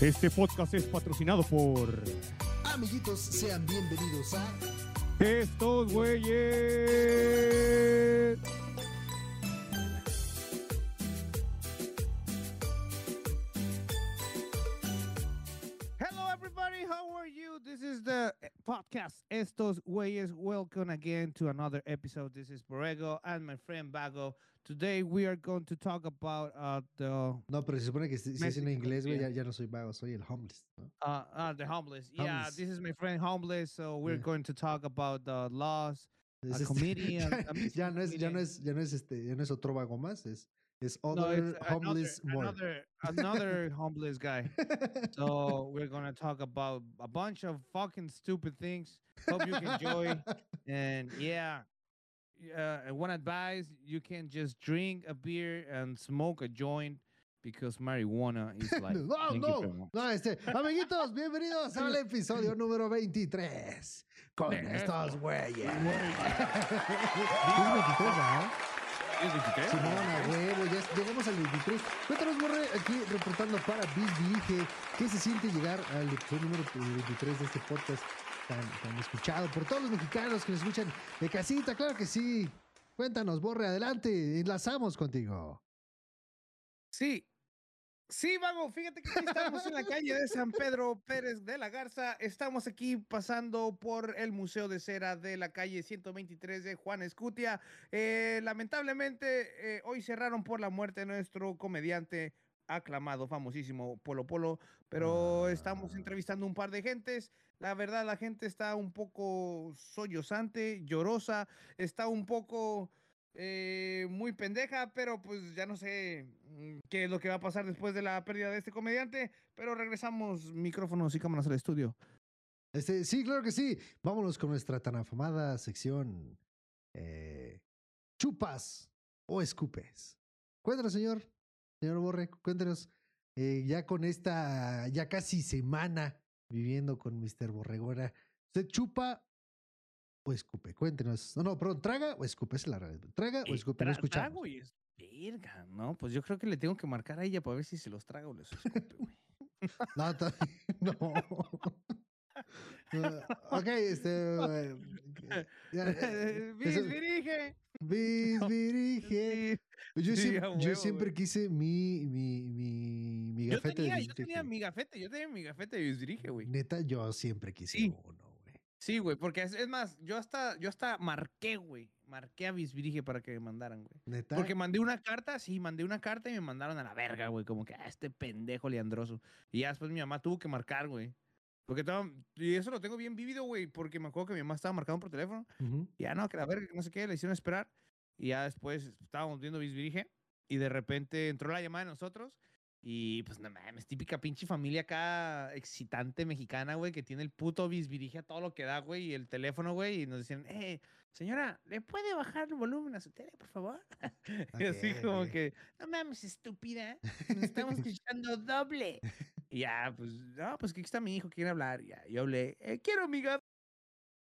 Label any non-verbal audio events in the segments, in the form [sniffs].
Este podcast es patrocinado por Amiguitos, sean bienvenidos a estos güeyes. This is the eh, podcast Estos Güeyes. Welcome again to another episode. This is Borrego and my friend Bago. Today we are going to talk about uh, the No, pero se supone que si si es en inglés, güey, ya, yeah. ya no soy vago, soy el homeless. ¿no? Uh, uh, the homeless. Yeah, this is my friend homeless. So we're Yeah. going to talk about the laws. Es A este- [laughs] comedian, ya, ya no es, ya no es, ya no es este, ya no es otro vago más, es, es No, other it's homeless another, more. another another [laughs] homeless guy. So [laughs] we're gonna talk about a bunch of fucking stupid things. Hope you enjoy. and yeah, uh, one advice: you can just drink a beer and smoke a joint because marijuana is [laughs] like. no, no, no, este, amiguitos, bienvenidos al episodio número 23 con estos estos güeyes. güeyes. Es 23, ¿ah? ¿Es 23? Simón, a huevo, ya llegamos al 23. Cuéntanos, Borre, aquí reportando para Bisbilige, ¿qué se siente llegar al episodio número 23 de este podcast tan, tan escuchado por todos los mexicanos que nos escuchan de casita? Claro que sí. Cuéntanos, Borre, adelante, enlazamos contigo. Sí. Sí, vago, fíjate que aquí estamos en la calle de San Pedro Pérez de la Garza. Estamos aquí pasando por el Museo de Cera de la calle 123 de Juan Escutia. Eh, lamentablemente, eh, hoy cerraron por la muerte de nuestro comediante aclamado, famosísimo Polo Polo, pero estamos entrevistando un par de gentes. La verdad, la gente está un poco sollozante, llorosa, está un poco eh, muy pendeja, pero pues ya no sé mm, qué es lo que va a pasar después de la pérdida de este comediante, pero regresamos micrófonos y cámaras al estudio. Este, sí, claro que sí. Vámonos con nuestra tan afamada sección eh, chupas o escupes. Cuéntanos, señor. Señor Borre, cuéntanos. eh, ya con esta, ya casi semana viviendo con Mr. Borregora, ¿usted chupa o escupe? Cuéntenos. No, no, perdón, ¿traga o escupe? Es la realidad. ¿Traga o escupe? No tra- escuchamos. trago y es verga, ¿no? Pues yo creo que le tengo que marcar a ella para ver si se los traga o les escupe, güey. [laughs] No, no. Ah, ok, este. eh, ya, [laughs] Bis, eso- dirige. Bisbirige. Sí. Yo, Sí, siem- a yo siempre quise mi, mi, mi, mi Yo gafete tenía, de yo tenía bisbirige. mi gafete, yo tenía mi gafete de bis dirige, güey. Neta, yo siempre quise Sí. uno. Sí, güey, porque es, es más, yo hasta, yo hasta marqué, güey. Marqué a Bisbirige para que me mandaran, güey. Neta. Porque mandé una carta, sí, mandé una carta y me mandaron a la verga, güey. Como que, ah, este pendejo leandroso. Y ya después mi mamá tuvo que marcar, güey. Porque estaba, y eso lo tengo bien vívido, güey, porque me acuerdo que mi mamá estaba marcando por teléfono. Ujú. Y ya no, que la verga, que no sé qué, le hicieron esperar. Y ya después estábamos viendo Bisbirige. Y de repente entró la llamada de nosotros. Y pues no mames, típica pinche familia acá excitante mexicana, güey, que tiene el puto bisbirige a todo lo que da, güey, y el teléfono, güey, y nos decían, eh, señora, ¿le puede bajar el volumen a su tele, por favor? [laughs] y así como que, no mames, estúpida, nos estamos [laughs] escuchando doble. Y ya, pues, no, pues que aquí está mi hijo, quiere hablar. Y ya, yo hablé, eh, quiero amiga,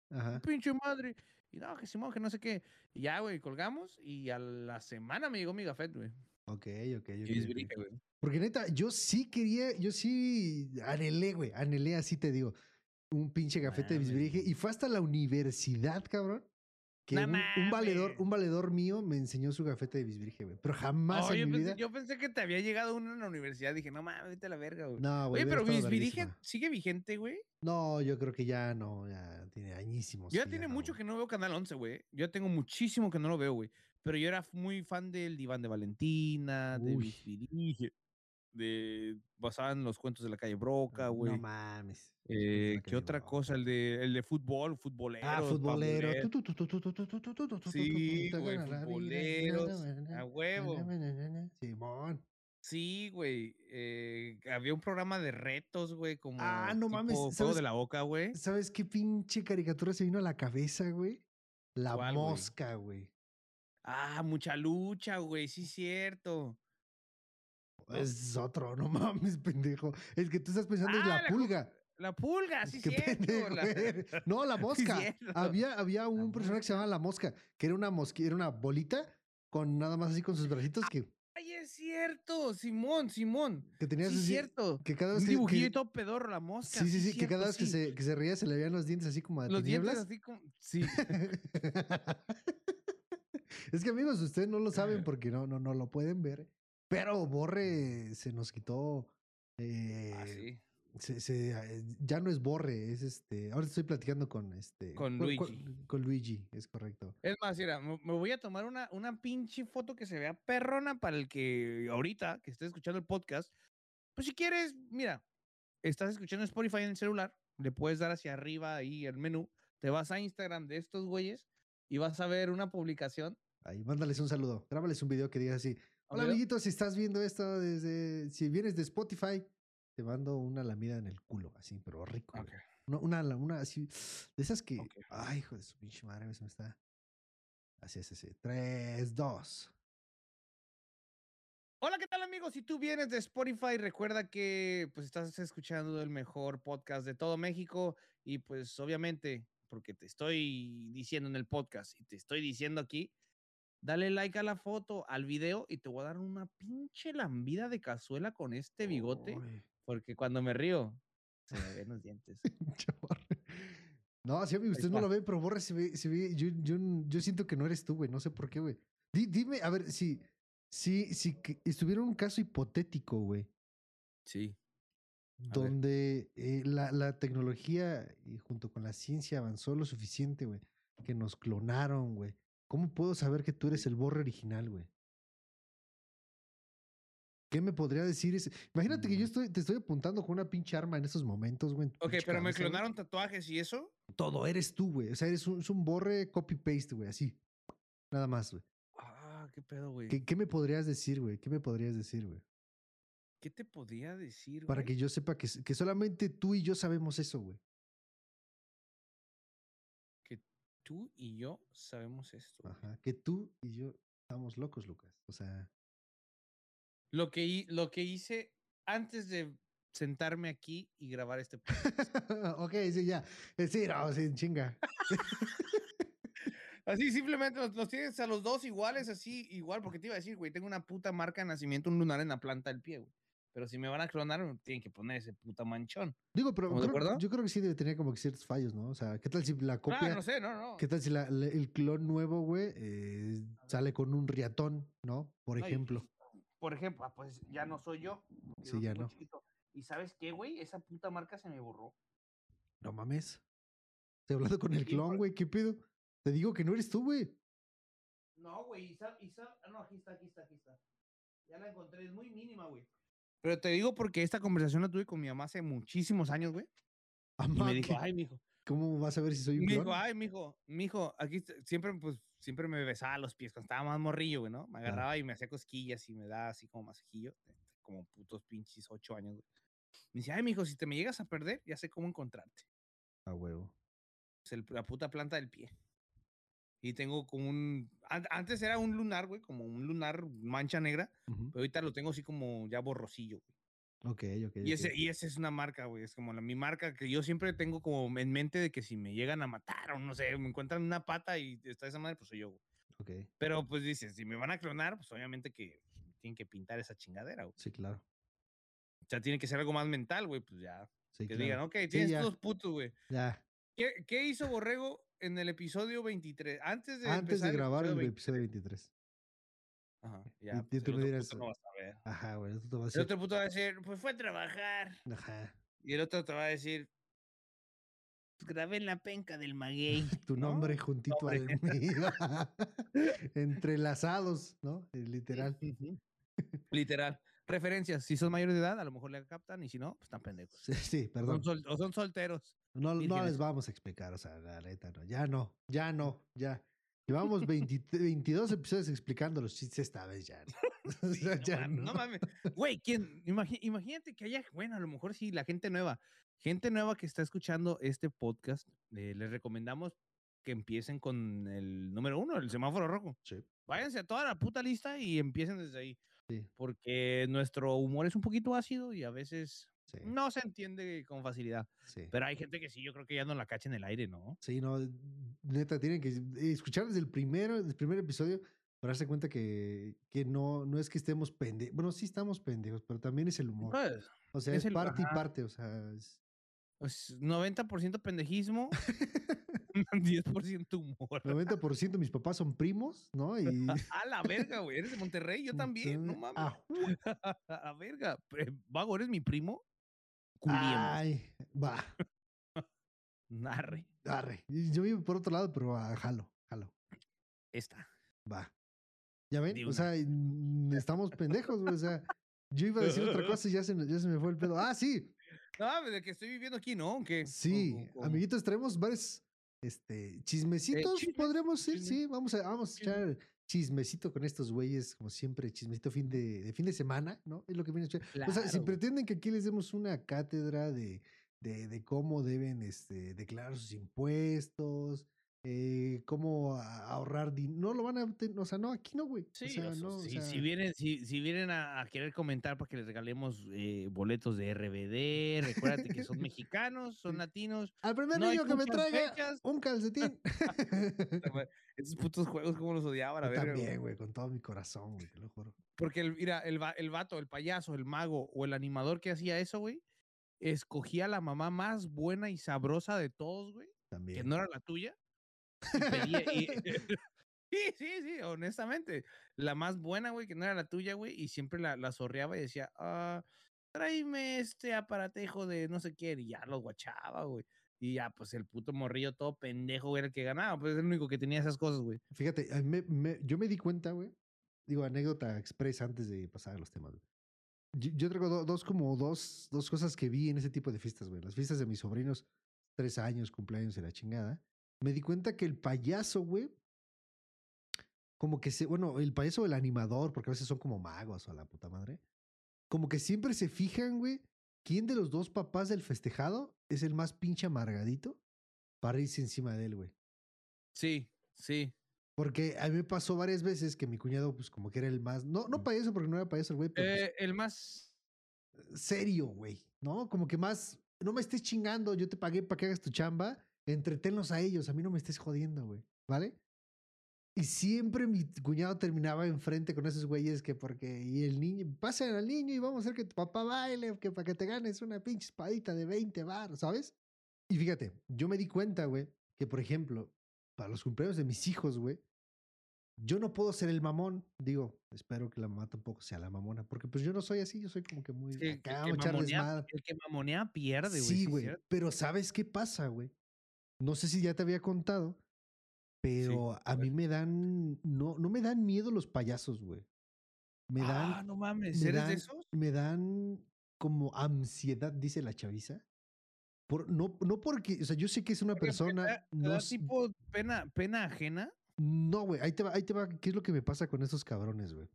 Ajá. pinche madre. Y no, que Simón, que no sé qué. Y ya, güey, colgamos y a la semana me llegó mi gafet, güey. Ok, ok, ok. Y güey. Porque neta, yo sí quería, yo sí anhelé, güey. Anhelé, así te digo. Un pinche gafete de bisbirige. Y fue hasta la universidad, cabrón. Que un, un valedor, un valedor mío me enseñó su gafete de bisbirige, güey. Pero jamás Oh, en yo, mi pensé, vida. yo pensé que te había llegado uno en la universidad. Dije, no mames, vete a la verga, güey. No, güey. Oye, pero Bisbirige sigue vigente, güey. No, yo creo que ya no, ya tiene añísimos. Yo ya tiene mucho que no veo Canal 11, güey. Yo ya tengo muchísimo que no lo veo, güey. Pero yo era muy fan del Diván de Valentina, de. Bisbirige, de basada en los cuentos de la calle Broca, güey. No mames. Eh, ¿Qué otra Broca. cosa? El de, el de fútbol, futbolero. Ah, futbolero. Sí, güey, futboleros. A huevo. Simón. Sí, güey. Eh, había un programa de retos, güey, como. Ah, no mames. Fuego de la boca, güey. ¿Sabes qué pinche caricatura se vino a la cabeza, güey? La mosca, güey. Ah, mucha lucha, güey, sí, cierto. ¿No? Es otro, no [laughs] mames, pendejo. El que tú estás pensando es Ah, la pulga. La pulga, sí la- eres. No, la [laughs] mosca. había había un personaje que se llamaba la mosca, que era una mosca, era una bolita con nada más así con sus bracitos que Ay, es cierto, Simón, Simón. Que tenías Sí, es así- cierto. que cada Un vez que, dibujillo que- todo pedorro, la mosca. sí, sí, sí, que cierto, cada vez que sí. se, que se reía se le veían los dientes así como de Los dientes tinieblas. así como. Sí. [laughs] es que amigos, ustedes no lo saben porque no, no, no lo pueden ver. Pero Borre se nos quitó. eh, Ah, sí. se- se, eh, ya no es Borre, es este. Ahora estoy platicando con este. Con Luigi. Con Luigi, es correcto. Es más, mira, me me voy a tomar una, una pinche foto que se vea perrona para el que ahorita, que esté escuchando el podcast. Pues si quieres, mira, estás escuchando Spotify en el celular, le puedes dar hacia arriba ahí el menú, te vas a Instagram de estos güeyes y vas a ver una publicación. Ahí, mándales un saludo. Grábales un video que diga así. Hola, ¿Video? amiguitos, si estás viendo esto desde. Si vienes de Spotify, te mando una lamida en el culo, así, pero rico. Ok. Una, una, así. [sniffs] De esas que. Ay, hijo de su pinche madre, se me está. Así es, así. 3, 2. Hola, ¿qué tal amigos? Si tú vienes de Spotify, recuerda que pues estás escuchando el mejor podcast de todo México y pues obviamente, porque te estoy diciendo en el podcast y te estoy diciendo aquí, dale like a la foto, al video y te voy a dar una pinche lambida de cazuela con este bigote, porque cuando me río se me ven los dientes. [laughs] No, sí, amigo, usted no lo ve, pero borra se ve, se ve. Yo, yo, yo siento que no eres tú, güey. No sé por qué, güey. Di- dime, a ver, si, si, si estuviera un caso hipotético, güey, Sí. donde eh, la, la tecnología y junto con la ciencia avanzó lo suficiente, güey, que nos clonaron, güey. ¿Cómo puedo saber que tú eres el borre original, güey? ¿Qué me podría decir ese? Imagínate que yo Mm. estoy, te estoy apuntando con una pinche arma en estos momentos, güey. Ok, pero me güey. clonaron tatuajes y eso. Todo, eres tú, güey. O sea, eres un, un borre copy-paste, güey, así. Nada más, güey. Ah, qué pedo, güey. ¿Qué, qué me podrías decir, güey? ¿Qué me podrías decir, güey? ¿Qué te podía decir, Para güey? que yo sepa que solamente tú y yo sabemos eso, güey. Tú y yo sabemos esto. Ajá. Que tú y yo estamos locos, Lucas. O sea, Lo que, lo que hice antes de sentarme aquí y grabar este podcast. [laughs] ok, sí, ya. Eh, Sí, no, sí, chinga. [laughs] Así simplemente los, los tienes a los dos iguales, así igual, porque te iba a decir, güey, tengo una puta marca de nacimiento, un lunar en la planta del pie, güey. Pero si me van a clonar, me tienen que poner ese puta manchón. Digo, pero yo creo que sí debe tener como que ciertos fallos, ¿no? O sea, ¿qué tal si la copia, Claro, no sé, no, no. qué tal si la- la- el clon nuevo, güey, eh, sale con un riatón, ¿no? Por No, y- ejemplo. Por ejemplo, ah, pues ya no soy yo. Sí, ya no. chiquito. ¿Y sabes qué, güey? Esa puta marca se me borró. No mames. Estoy hablando con el Sí, clon, por- güey. ¿Qué pedo? Te digo que no eres tú, güey. No, güey, y sab- ah, no, aquí está, aquí está, aquí está. Ya la encontré, es muy mínima, güey. Pero te digo porque esta conversación la tuve con mi mamá hace muchísimos años, güey. Y me dijo, ¿qué- ay, mijo. ¿Cómo vas a ver si soy un Me dijo, ay, mijo, mijo, aquí siempre, pues, siempre me besaba los pies cuando estaba más morrillo, güey, ¿no? Me agarraba y me hacía cosquillas y me da así como masajillo, este, como putos pinches ocho años, güey. Me dice, ay, mijo, si te me llegas a perder, ya sé cómo encontrarte. A huevo. Es el- la puta planta del pie. Y tengo como un. an- Antes era un lunar, güey, como un lunar mancha negra, pero ahorita lo tengo así como ya borrosillo, güey. Ok, ok. Y, ese, y esa es una marca, güey. Es como la, mi marca que yo siempre tengo como en mente de que si me llegan a matar o no sé, me encuentran una pata y está esa madre, pues soy yo, güey. Ok, Pero pues dices, si me van a clonar, pues obviamente que tienen que pintar esa chingadera, güey. sí, claro. O sea, tiene que ser algo más mental, güey, pues ya. Sí, Que claro. digan, ok, tienes ya. estos putos, güey. Ya. ¿Qué, ¿Qué hizo Borrego en el episodio 23? Antes de, Antes de grabar el 23. episodio 23. Ajá, Y- ya. y pues, tú el me dirás, puto no vas a ver. Ajá, güey. Tú te vas a El decir. otro puto va a decir, pues fue a trabajar. Ajá. Y el otro te va a decir, "Pues, grabé en la penca del maguey. [laughs] Tu ¿no? nombre [laughs] juntito al mío. [laughs] Entrelazados, ¿no? Eh, Literal. Literal. Referencias. Si son mayores de edad, a lo mejor le captan. Y si no, pues están pendejos. Sí, sí, O perdón. son, sol- o son solteros. No, no les vamos a explicar, o sea, la neta, no. Ya no, ya no, ya. Llevamos 20 22 episodios explicando los chistes esta vez ya. no. [laughs] [laughs] O Sí, sea, no, ya mames, no. no mames. Güey, ¿quién? Imagínate que haya, bueno, a lo mejor sí, la gente nueva. Gente nueva que está escuchando este podcast, eh, les recomendamos que empiecen con el número uno, el semáforo rojo. Sí, Váyanse a toda la puta lista y empiecen desde ahí. sí, Porque nuestro humor es un poquito ácido y a veces sí, no se entiende con facilidad. sí. Pero hay gente que sí, yo creo que ya no la cacha en el aire, ¿no? Sí, no, neta, tienen que escuchar desde el primero, el primer episodio, Para darse cuenta que, que no, no es que estemos pendejos. Bueno, sí estamos pendejos, pero también es el humor. Pues, O sea, es parte y parte. O sea, es- pues, 90% pendejismo, [laughs] [laughs] 10% humor. 90% mis papás son primos, ¿no? Y. [laughs] A la verga, güey. Eres de Monterrey, yo también, no mames. Ah, A verga. Pre- Vago, ¿eres mi primo? Ay, va, Narre. [laughs] arre. Y Yo vivo por otro lado, pero ah, jalo, jalo, Esta. va. ¿Ya ven? O sea, estamos pendejos, güey. O sea, yo iba a decir otra cosa y ya se, me- ya se me fue el pedo. Ah, sí, No, de que estoy viviendo aquí, ¿no? ¿Qué? sí. Amiguitos, traemos varios este, chismecitos, chismes, podremos decir, chismes, sí. Vamos a, vamos a echar chismecito con estos güeyes, como siempre, chismecito fin de, de fin de semana, ¿no? Es lo que viene a echar. O sea, si Claro, pretenden que aquí les demos una cátedra de, de, de cómo deben este, declarar sus impuestos, eh, cómo ahorrar dinero, no lo van a, o sea, no, aquí no, güey. Sí, o sea, no, o si, sea, si vienen, si, si vienen a, a querer comentar para que les regalemos eh, boletos de RBD, recuérdate que son [laughs] mexicanos, son latinos. al primer no niño que me traiga fechas. un calcetín. [laughs] [laughs] Esos putos juegos, como los odiaba, también, güey, con todo mi corazón, güey, te lo juro. Porque el, mira, el, el vato, el payaso, el mago o el animador que hacía eso, güey, escogía a la mamá más buena y sabrosa de todos, güey, que También. no era la tuya. Y [laughs] [laughs] sí, sí, sí, honestamente. La más buena, güey, que no era la tuya, güey, y siempre la, la zorreaba y decía, ah, tráeme este aparatejo de no sé qué, y ya lo guachaba, güey. Y ya, pues el puto morrillo todo pendejo güey, era el que ganaba, pues es el único que tenía esas cosas, güey. Fíjate, me- me- yo me di cuenta, güey. Digo, anécdota express antes de pasar a los temas. güey. Yo, yo traigo do- dos, como dos, dos cosas que vi en ese tipo de fiestas, güey. Las fiestas de mis sobrinos, tres años, cumpleaños y la chingada. Me di cuenta que el payaso, güey, como que se, bueno, el payaso o el animador, porque a veces son como magos o la puta madre, como que siempre se fijan, güey, quién de los dos papás del festejado es el más pinche amargadito para irse encima de él, güey. Sí, sí. Porque a mí me pasó varias veces que mi cuñado, pues como que era el más, no, no payaso porque no era payaso el güey, pero pues, Eh, el más serio, güey, ¿no? Como que más, no me estés chingando, yo te pagué para que hagas tu chamba, entretenlos a ellos, a mí no me estés jodiendo, güey, ¿vale? Y siempre mi cuñado terminaba enfrente con esos güeyes que porque, y el niño, pasen al niño y vamos a hacer que tu papá baile, que para que te ganes una pinche espadita de 20 bar, ¿sabes? Y fíjate, yo me di cuenta, güey, que por ejemplo, para los cumpleaños de mis hijos, güey, yo no puedo ser el mamón. Digo, espero que la mamá tampoco sea la mamona, porque pues yo no soy así, yo soy como que muy Sí, el, acá, que a echar mamonea, el que mamonea pierde, güey. Sí, güey. pero ¿sabes qué pasa, güey? No sé si ya te había contado, pero a a mí me dan, no, no me dan miedo los payasos, güey. Me dan, Ah, no mames, me ¿eres dan, de esos? me dan como ansiedad, dice la chaviza. Por, no, no porque, o sea, yo sé que es una persona, no, da s- tipo pena, pena ajena. no, güey, ahí te va, ahí te va, ¿qué es lo que me pasa con estos cabrones, güey?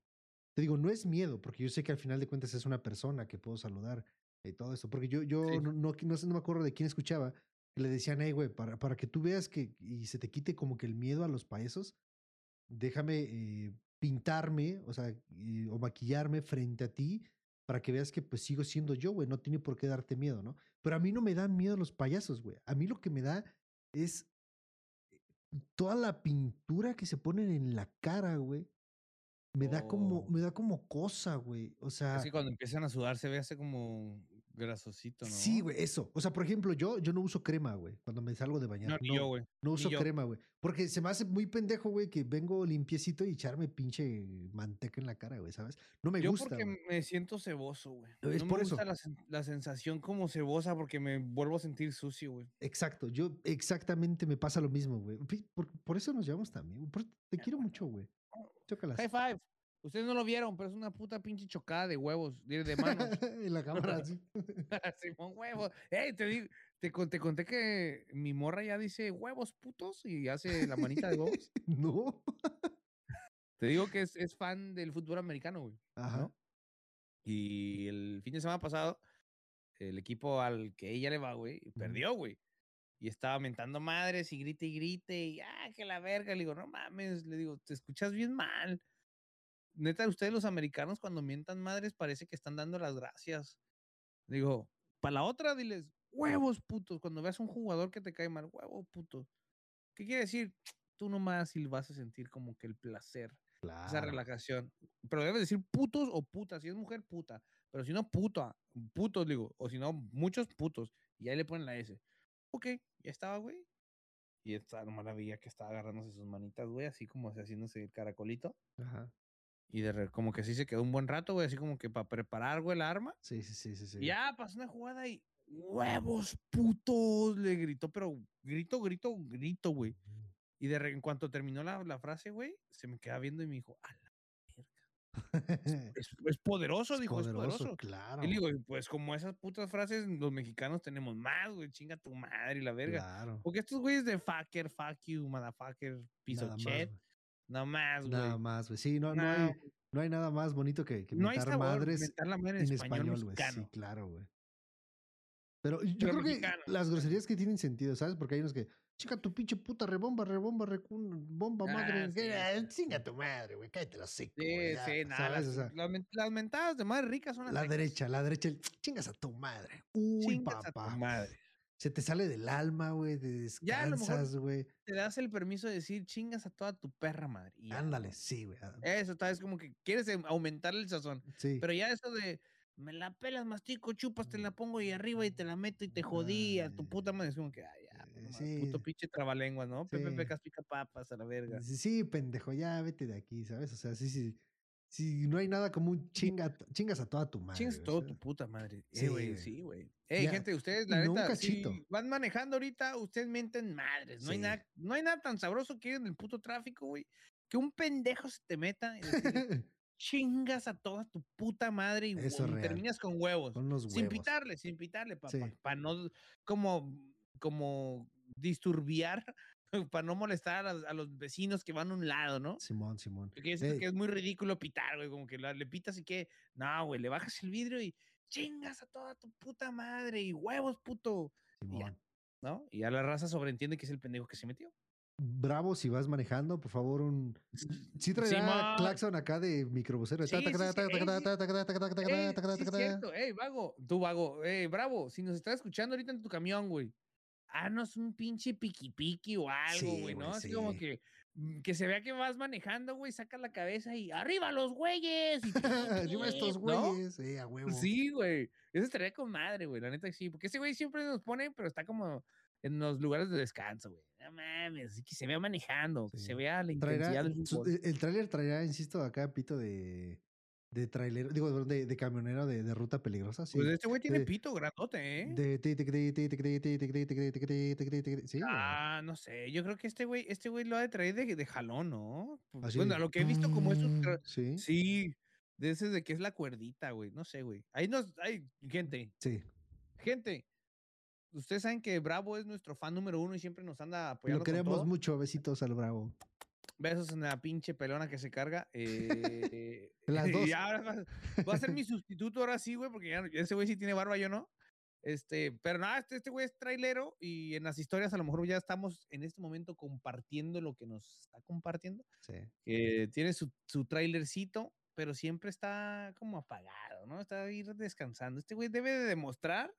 Te digo, no es miedo, porque yo sé que al final de cuentas es una persona que puedo saludar y todo eso, porque yo, yo Sí. no, no, no sé, no me acuerdo de quién escuchaba, que le decían, hey, güey, para, para que tú veas que y se te quite como que el miedo a los payasos, déjame eh, pintarme, o sea, o maquillarme frente a ti para que veas que pues sigo siendo yo, güey, no tiene por qué darte miedo, ¿no? Pero a mí no me dan miedo los payasos, güey. A mí lo que me da es toda la pintura que se ponen en la cara, güey. Me da como, Oh. me da como cosa, güey. O sea, que cuando empiezan a sudar se ve así como grasosito, ¿no? sí, güey, eso. O sea, por ejemplo, yo, yo no uso crema, güey, cuando me salgo de bañar. No, ni yo, güey. No uso yo. crema, güey. Porque se me hace muy pendejo, güey, que vengo limpiecito y echarme pinche manteca en la cara, güey, ¿sabes? No me Yo gusta. porque güey. me siento ceboso, güey. Es no por me eso. gusta la, la sensación como cebosa porque me vuelvo a sentir sucio, güey. Exacto, yo exactamente me pasa lo mismo, güey. Por, por eso nos llevamos también. Por- te quiero mucho, güey. Chócalas. High five. Ustedes no lo vieron, pero es una puta pinche chocada de huevos, de, de manos. [laughs] en la cámara, así. [laughs] Simón huevos. Ey, te, di- te, te conté que mi morra ya dice huevos putos y hace la manita de huevos. [laughs] no. Te digo que es, es fan del fútbol americano, güey. Ajá. ¿no? Y el fin de semana pasado, el equipo al que ella le va, güey, perdió, güey. Y estaba mentando madres y grite y grite y ah, que la verga. Le digo, no mames, le digo, te escuchas bien mal. Neta, ustedes los americanos cuando mientan madres parece que están dando las gracias. Digo, para la otra, diles, huevos putos. Cuando veas un jugador que te cae mal, huevo puto. ¿Qué quiere decir? [tsk] Tú nomás y vas a sentir como que el placer esa Claro. relajación. Pero debes decir putos o putas. Si es mujer, puta. Pero si no, puta. Putos, digo. O si no, muchos putos. Y ahí le ponen la S. Ok, ya estaba, güey. Y esta maravilla que estaba agarrándose sus manitas, güey, así como haciéndose el caracolito. Ajá. Y de re- como que así se quedó un buen rato, güey, así como que para preparar, güey, el arma. Sí, sí, sí, sí. sí. Y ya pasó una jugada y huevos putos, le gritó, pero grito, grito, grito, güey. Y de re- en cuanto terminó la, la frase, güey, se me queda viendo y me dijo, a la verga. Es, [laughs] es poderoso, Es dijo, es poderoso, claro. Y le digo, "Y pues como esas putas frases, los mexicanos tenemos más, güey, chinga tu madre y la verga. Claro. Porque estos güeyes de fucker, fuck you, motherfucker, Nada of más, no más, güey. Nada más, güey. Sí, no, no, No, hay, no hay nada más bonito que, que no hay mentar sabor madres la madre en en español, güey. Sí, claro, güey. Pero yo Pero creo mexicano. que las groserías que tienen sentido, ¿sabes? Porque hay unos que, chica tu pinche puta rebomba, rebomba, recun, bomba, madre. Ah, sí, ah, sí. Chinga tu madre, güey, cállate la seco, Sí, sí, nada, las, O sea, las men- las mentadas de madre ricas son las la secas. derecha, la derecha, el, chingas a tu madre. Uy, Chingas a tu papá. madre. Se te sale del alma, güey, te descansas, güey. Te das el permiso de decir chingas a toda tu perra madre. y Ándale, sí, güey. Eso, tal vez como que quieres em- aumentar el sazón. Sí. Pero ya eso de me la pelas, mastico, chupas, te la pongo ahí arriba y te la meto y te jodí a tu Ay, puta madre. Es como que, ay, ya, eh, no mames, sí. puto pinche trabalenguas, ¿no? Pepe Sí. pecas pica papas a la verga. Sí, sí, pendejo, ya vete de aquí, ¿sabes? O sea, sí, sí. Sí, no hay nada como un chinga, chingas a toda tu madre. Chingas todo o tu puta madre. Sí, Eh, güey, güey. sí, güey. Ey, Ya, gente, ustedes, la neta, si van manejando ahorita, ustedes mienten madres. No, hay nada, no hay nada tan sabroso que ir en el puto tráfico, güey. Que un pendejo se te meta y [laughs] chingas a toda tu puta madre y, Eso hue- es y real. terminas con huevos. Con Sin pitarle, sin pitarle, Sí. para no como, como disturbiar, [laughs] para no molestar a, los vecinos que van a un lado, ¿no? Simón, Simón. Porque Ey, que es muy ridículo pitar, güey, como que la- le pitas y que, no, güey, le bajas el vidrio y chingas a toda tu puta madre y huevos, puto, y ya. Simón. ¿no? Y ya la raza sobreentiende que es el pendejo que se metió. Bravo, si vas manejando, por favor, un. [laughs] Sí traerá Simón. claxon acá de microbusero. Sí, sí, sí, es ey, vago, tú vago, ey, bravo, si nos estás escuchando ahorita en tu camión, güey, haznos un pinche piqui piqui o algo, güey, ¿no? Así como que, mm, que se vea que vas manejando, güey, saca la cabeza y arriba los güeyes. [laughs] Arriba estos güeyes, eh, a huevo. Sí, güey. Eso estaría con madre, güey. La neta sí. Porque ese güey siempre nos pone, pero está como en los lugares de descanso, güey. No mames. Que se vea manejando, que Sí. se vea la Traerá, intensidad del su- fútbol. el el tráiler traerá, insisto, acá pito de, de trailero, digo, de, de camionero de, de ruta peligrosa. Sí. Pues este güey tiene de- pito grandote, ¿eh? De Sí. Ah, no sé. Yo creo que este güey, este güey lo ha de traer de, de jalón, ¿no? Pues, Así Bueno, a lo que he visto como esos. Sí, Sí. De ese de que es la cuerdita, güey. No sé, güey. Ahí nos. Ay, gente. sí. Gente. Ustedes saben que Bravo es nuestro fan número uno y siempre nos anda apoyando. Lo queremos mucho. Besitos al Bravo. Besos en la pinche pelona que se carga. eh, [laughs] Las dos. y ahora va, va a ser mi [laughs] sustituto ahora sí, güey, porque ya ese güey sí tiene barba, yo no. Este, pero nada, este, este güey es trailero y en las historias a lo mejor ya estamos en este momento compartiendo lo que nos está compartiendo. Sí. Que tiene su, su trailercito, pero siempre está como apagado, ¿no? Está ahí descansando. Este güey debe de demostrar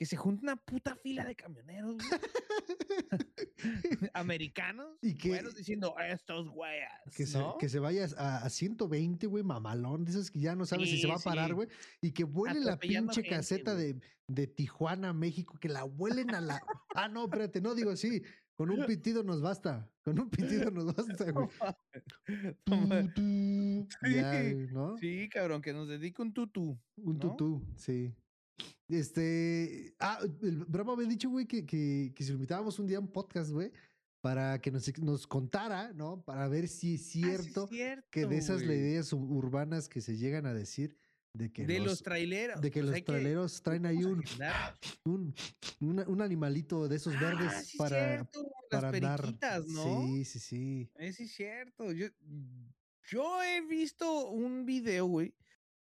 que se junta una puta fila de camioneros, güey, [laughs] americanos, Y que- diciendo, estos güeyes, Que se, que se vaya a, a 120, güey, mamalón, de esos que ya no sabes si se va a parar, sí. güey, y que vuele la pinche gente, caseta de, de Tijuana, México, que la vuelen a la... [laughs] Ah, no, espérate, no digo así, con un pitido nos basta, con un pitido nos basta, [laughs] güey. Ya, Sí, ¿no? Sí, cabrón, que nos dedique un tutú. Un ¿no? tutú, sí. Este. Ah, el Bravo había dicho, güey, que, que, que si lo invitábamos un día a un podcast, güey, para que nos, nos contara, ¿no? Para ver si es Ah, sí cierto que de esas güey. ideas ur- urbanas que se llegan a decir, de que de los, los, traileros. de que pues los traileros traen ahí un, un, un animalito de esos Ah, verdes sí es para, cierto, las para andar. periquitas, ¿no? Sí, sí, sí. Eh, sí, es cierto. Yo, yo he visto un video, güey,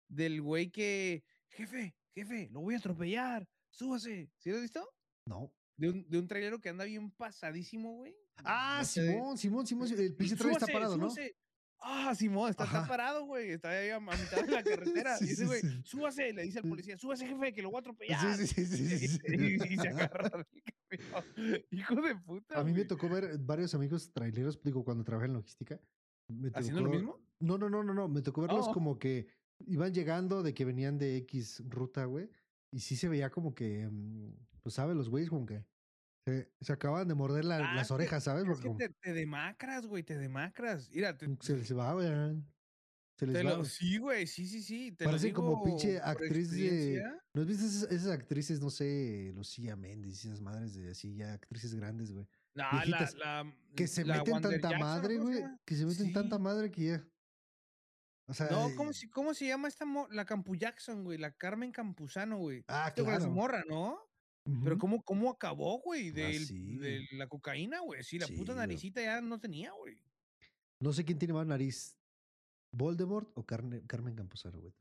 del güey que, jefe, jefe, lo voy a atropellar, súbase. ¿Sí lo has visto? No. De un, de un trailero que anda bien pasadísimo, güey. Ah, No sé, Simón, Simón, Simón. El y pinche trailer está súbase, parado, ¿no? súbase. Ah, Simón, está, está parado, güey. Está ahí a, a mitad de la [laughs] carretera. Sí, y sí, güey, sí. súbase, le dice al policía, súbase, jefe, que lo voy a atropellar. Sí, sí, sí, sí, sí, sí. [laughs] y, y se agarra. [laughs] Hijo de puta. A mí me tocó ver varios amigos traileros, digo, cuando trabajé en logística. Me ¿Haciendo lo mismo? No, no, no, no, no. Me tocó verlos Oh. como que iban llegando de que venían de X ruta, güey. Y sí se veía como que, mm, pues, ¿sabes? Los güeyes como que se, se acababan de morder la- Ah, las orejas, ¿sabes? Es Porque que como te, te demacras, güey, te demacras. Mira, te, se les va, güey. Se les te va. lo- sí, güey, sí, sí, sí. Te lo Parecen como pinche actriz de. ¿No has visto esas, esas actrices, no sé, Lucía Méndez y esas madres de así, ya actrices grandes, güey? No, la, Que se la meten tanta Jackson, madre, ¿cómo se güey. Que se meten tanta madre que ya. O sea. No, ¿cómo se, ¿cómo se llama esta la Campu Jackson, güey? La Carmen Campuzano, güey. Ah, claro. morra, ¿no? Pero. ¿cómo, cómo acabó, güey? Ah, sí. De la cocaína, güey. Sí, la Sí, puta güey. naricita ya no tenía, güey. No sé quién tiene más nariz. ¿Voldemort o Carne- Carmen Campuzano, güey?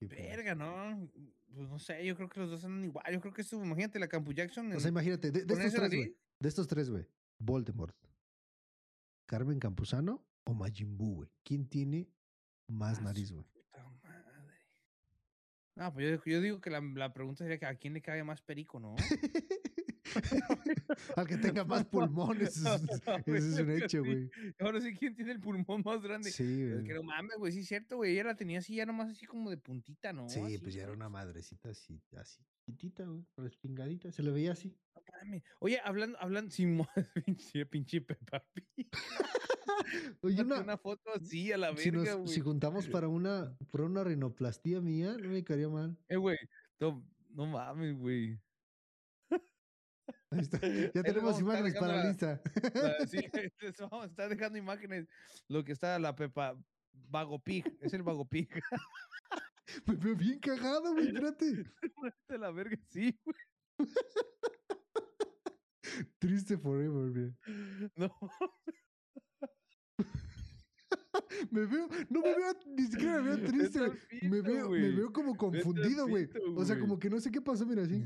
Verga, ¿no? Pues no sé, yo creo que los dos andan igual. Yo creo que eso, imagínate, la Campu Jackson. O sea, imagínate, de, de con estos tres, güey. De estos tres, güey. Voldemort, Carmen Campuzano o Majin Buu, güey. ¿Quién tiene más Ah, nariz, güey? puta madre. No, pues yo, digo- yo digo que la, la pregunta sería que a quién le cabe más perico, ¿no? [laughs] Al que tenga más pulmones. Eso es, eso [laughs] es un hecho, güey. Ahora sí, ¿quién tiene el pulmón más grande? Sí, Es güey. que no mames, güey, sí es cierto, güey. Ella la tenía así, ya nomás así como de puntita, ¿no? Sí, Así, pues ya era una madrecita así, así, chiquitita, güey, respingadita, se le veía así. no mames. Oye, hablando, hablando, sin [laughs] pinche, pinche Peppa Pig. [laughs] Oye, una, una foto así a la si, nos- verga, güey. si juntamos para una, para una rinoplastía mía, no me quedaría mal. Eh, güey, no, no mames, güey. Ahí está. [laughs] Ya tenemos imágenes para la lista. La- sí, [laughs] [laughs] vamos estar dejando imágenes. Lo que está la Pepa Vago Pig, es el Vago Pig. Me veo bien cagado, güey, espérate. de la verga, sí, güey. Triste forever, güey. No, Me veo, no me veo, ni siquiera me veo triste, güey. Me veo, me veo como confundido, güey. O sea, como que no sé qué pasó, mira, así.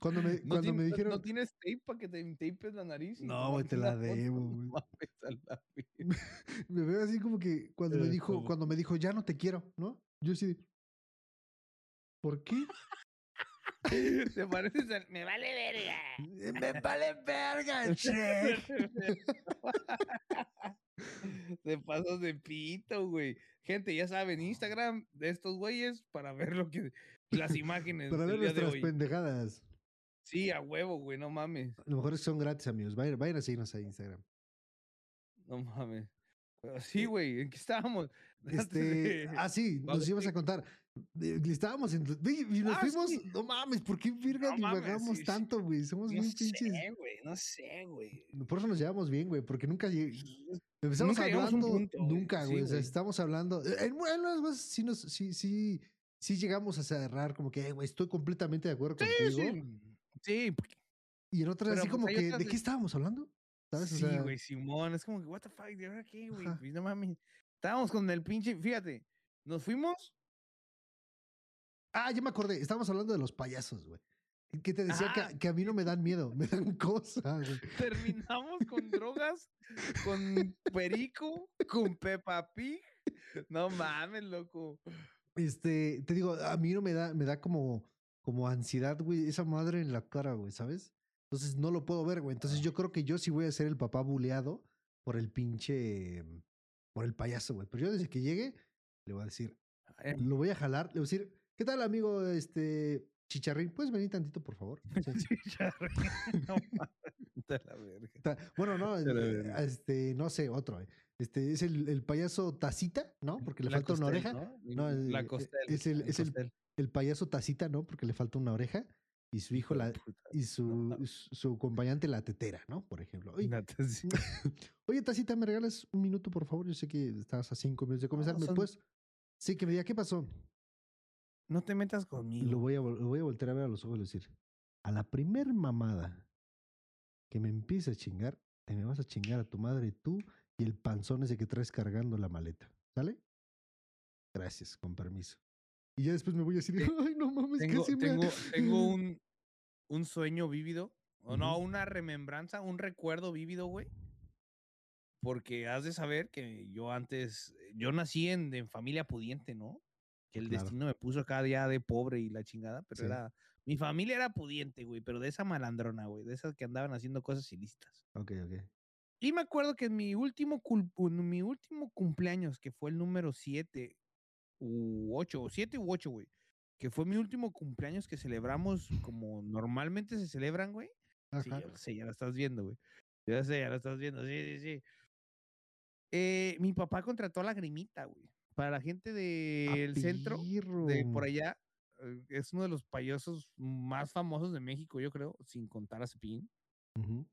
Cuando me, no, cuando me dijeron, no tienes tape para que te tapes la nariz. No, güey, te la foto? debo, güey. la [laughs] me veo así como que cuando me Eh, dijo, como- cuando me dijo, ya no te quiero, ¿no? Yo sí, ¿por qué? [laughs] Te pareces al... Me vale verga. Me vale verga, [laughs] Te pasas de pito, güey. Gente, ya saben, Instagram de estos güeyes para ver lo que las imágenes Para ver nuestras pendejadas. Sí, a huevo, güey, no mames. A lo mejor son gratis, amigos. Vayan, vayan a seguirnos a Instagram. No mames. Sí, güey, ¿en qué estábamos? [laughs] Este, ah, sí, nos ibas a contar. Eh, Estábamos en. Y nos Ah, fuimos. sí. No mames, ¿por qué virga No divagamos sí, sí. tanto, güey? Somos No bien pinches. sé, güey, no sé, güey. Por eso nos llevamos bien, güey, porque nunca empezamos Nunca hablando. punto, güey. nunca, Sí, güey. o sea, estamos hablando. En, en unas veces sí, nos, sí, sí, sí llegamos a cerrar, como que, "Eh, güey, estoy completamente de acuerdo Sí, contigo. sí. Sí, porque- Y en otras, Pero, así pues, como que, otras ¿de qué estábamos hablando? ¿Sabes? O sí, sea, güey, Simón, es como que, what the fuck, ¿de ahora qué, güey? Pues no mames. Estábamos con el pinche, fíjate, nos fuimos. Ah, ya me acordé. Estábamos hablando de los payasos, güey. Que- te decía que, Ajá. a- que a mí no me dan miedo, [laughs] me dan cosas, güey. Terminamos con drogas, con Perico, con Peppa Pig. No mames, loco. Este, te digo, a mí no me da, me da como, como ansiedad, güey, esa madre en la cara, güey, ¿sabes? Entonces no lo puedo ver, güey. Entonces yo creo que yo sí voy a ser el papá buleado por el pinche, por el payaso, güey. Pero yo desde que llegue, le voy a decir, Eh, lo voy a jalar, le voy a decir, ¿qué tal, amigo, este, chicharrín? ¿Puedes venir tantito, por favor? [laughs] Chicharrín, [laughs] no de la verga. Ta- Bueno, no, eh, verga. este, no sé, otro. eh. Este es el, el payaso Tacita, ¿no? Porque le La falta una oreja. ¿no? No, la eh, costel. es el- es el- costel. El payaso Tacita, ¿no? Porque le falta una oreja. Y su hijo la, y su, su su acompañante la tetera, ¿no? Por ejemplo. Oye, [laughs] oye, Tacita, ¿me regalas un minuto, por favor? Yo sé que estás a cinco minutos de comenzar. No, ¿Me son- puedes? Sí, que me diga, ¿qué pasó? No te metas conmigo. lo voy a, lo voy a voltear a ver a los ojos y decir, a la primer mamada que me empiece a chingar, te me vas a chingar a tu madre tú y el panzón ese que traes cargando la maleta. ¿Sale? Gracias, con permiso. Y ya después me voy a decir, ay, no mames, tengo, casi me... tengo, tengo [laughs] un, un sueño vívido, o no, una remembranza, un recuerdo vívido, güey. Porque has de saber que yo antes, eh, yo nací en, en familia pudiente, ¿no? Que el Claro. destino me puso acá ya de pobre y la chingada, pero Sí. era, mi familia era pudiente, güey, pero de esa malandrona, güey, de esas que andaban haciendo cosas ilícitas. Ok, ok. Y me acuerdo que en mi último, mi último cumpleaños, que fue el número 7 u 8, 7 u 8, güey, que fue mi último cumpleaños que celebramos como normalmente se celebran, güey. Sí, ya sé, ya lo estás viendo, güey. Ya sé, ya lo estás viendo, sí, sí, sí. Eh, mi papá contrató a la grimita, güey. Para la gente del centro, de por allá, eh, es uno de los payasos más famosos de México, yo creo, sin contar a Cepillín. Ujú.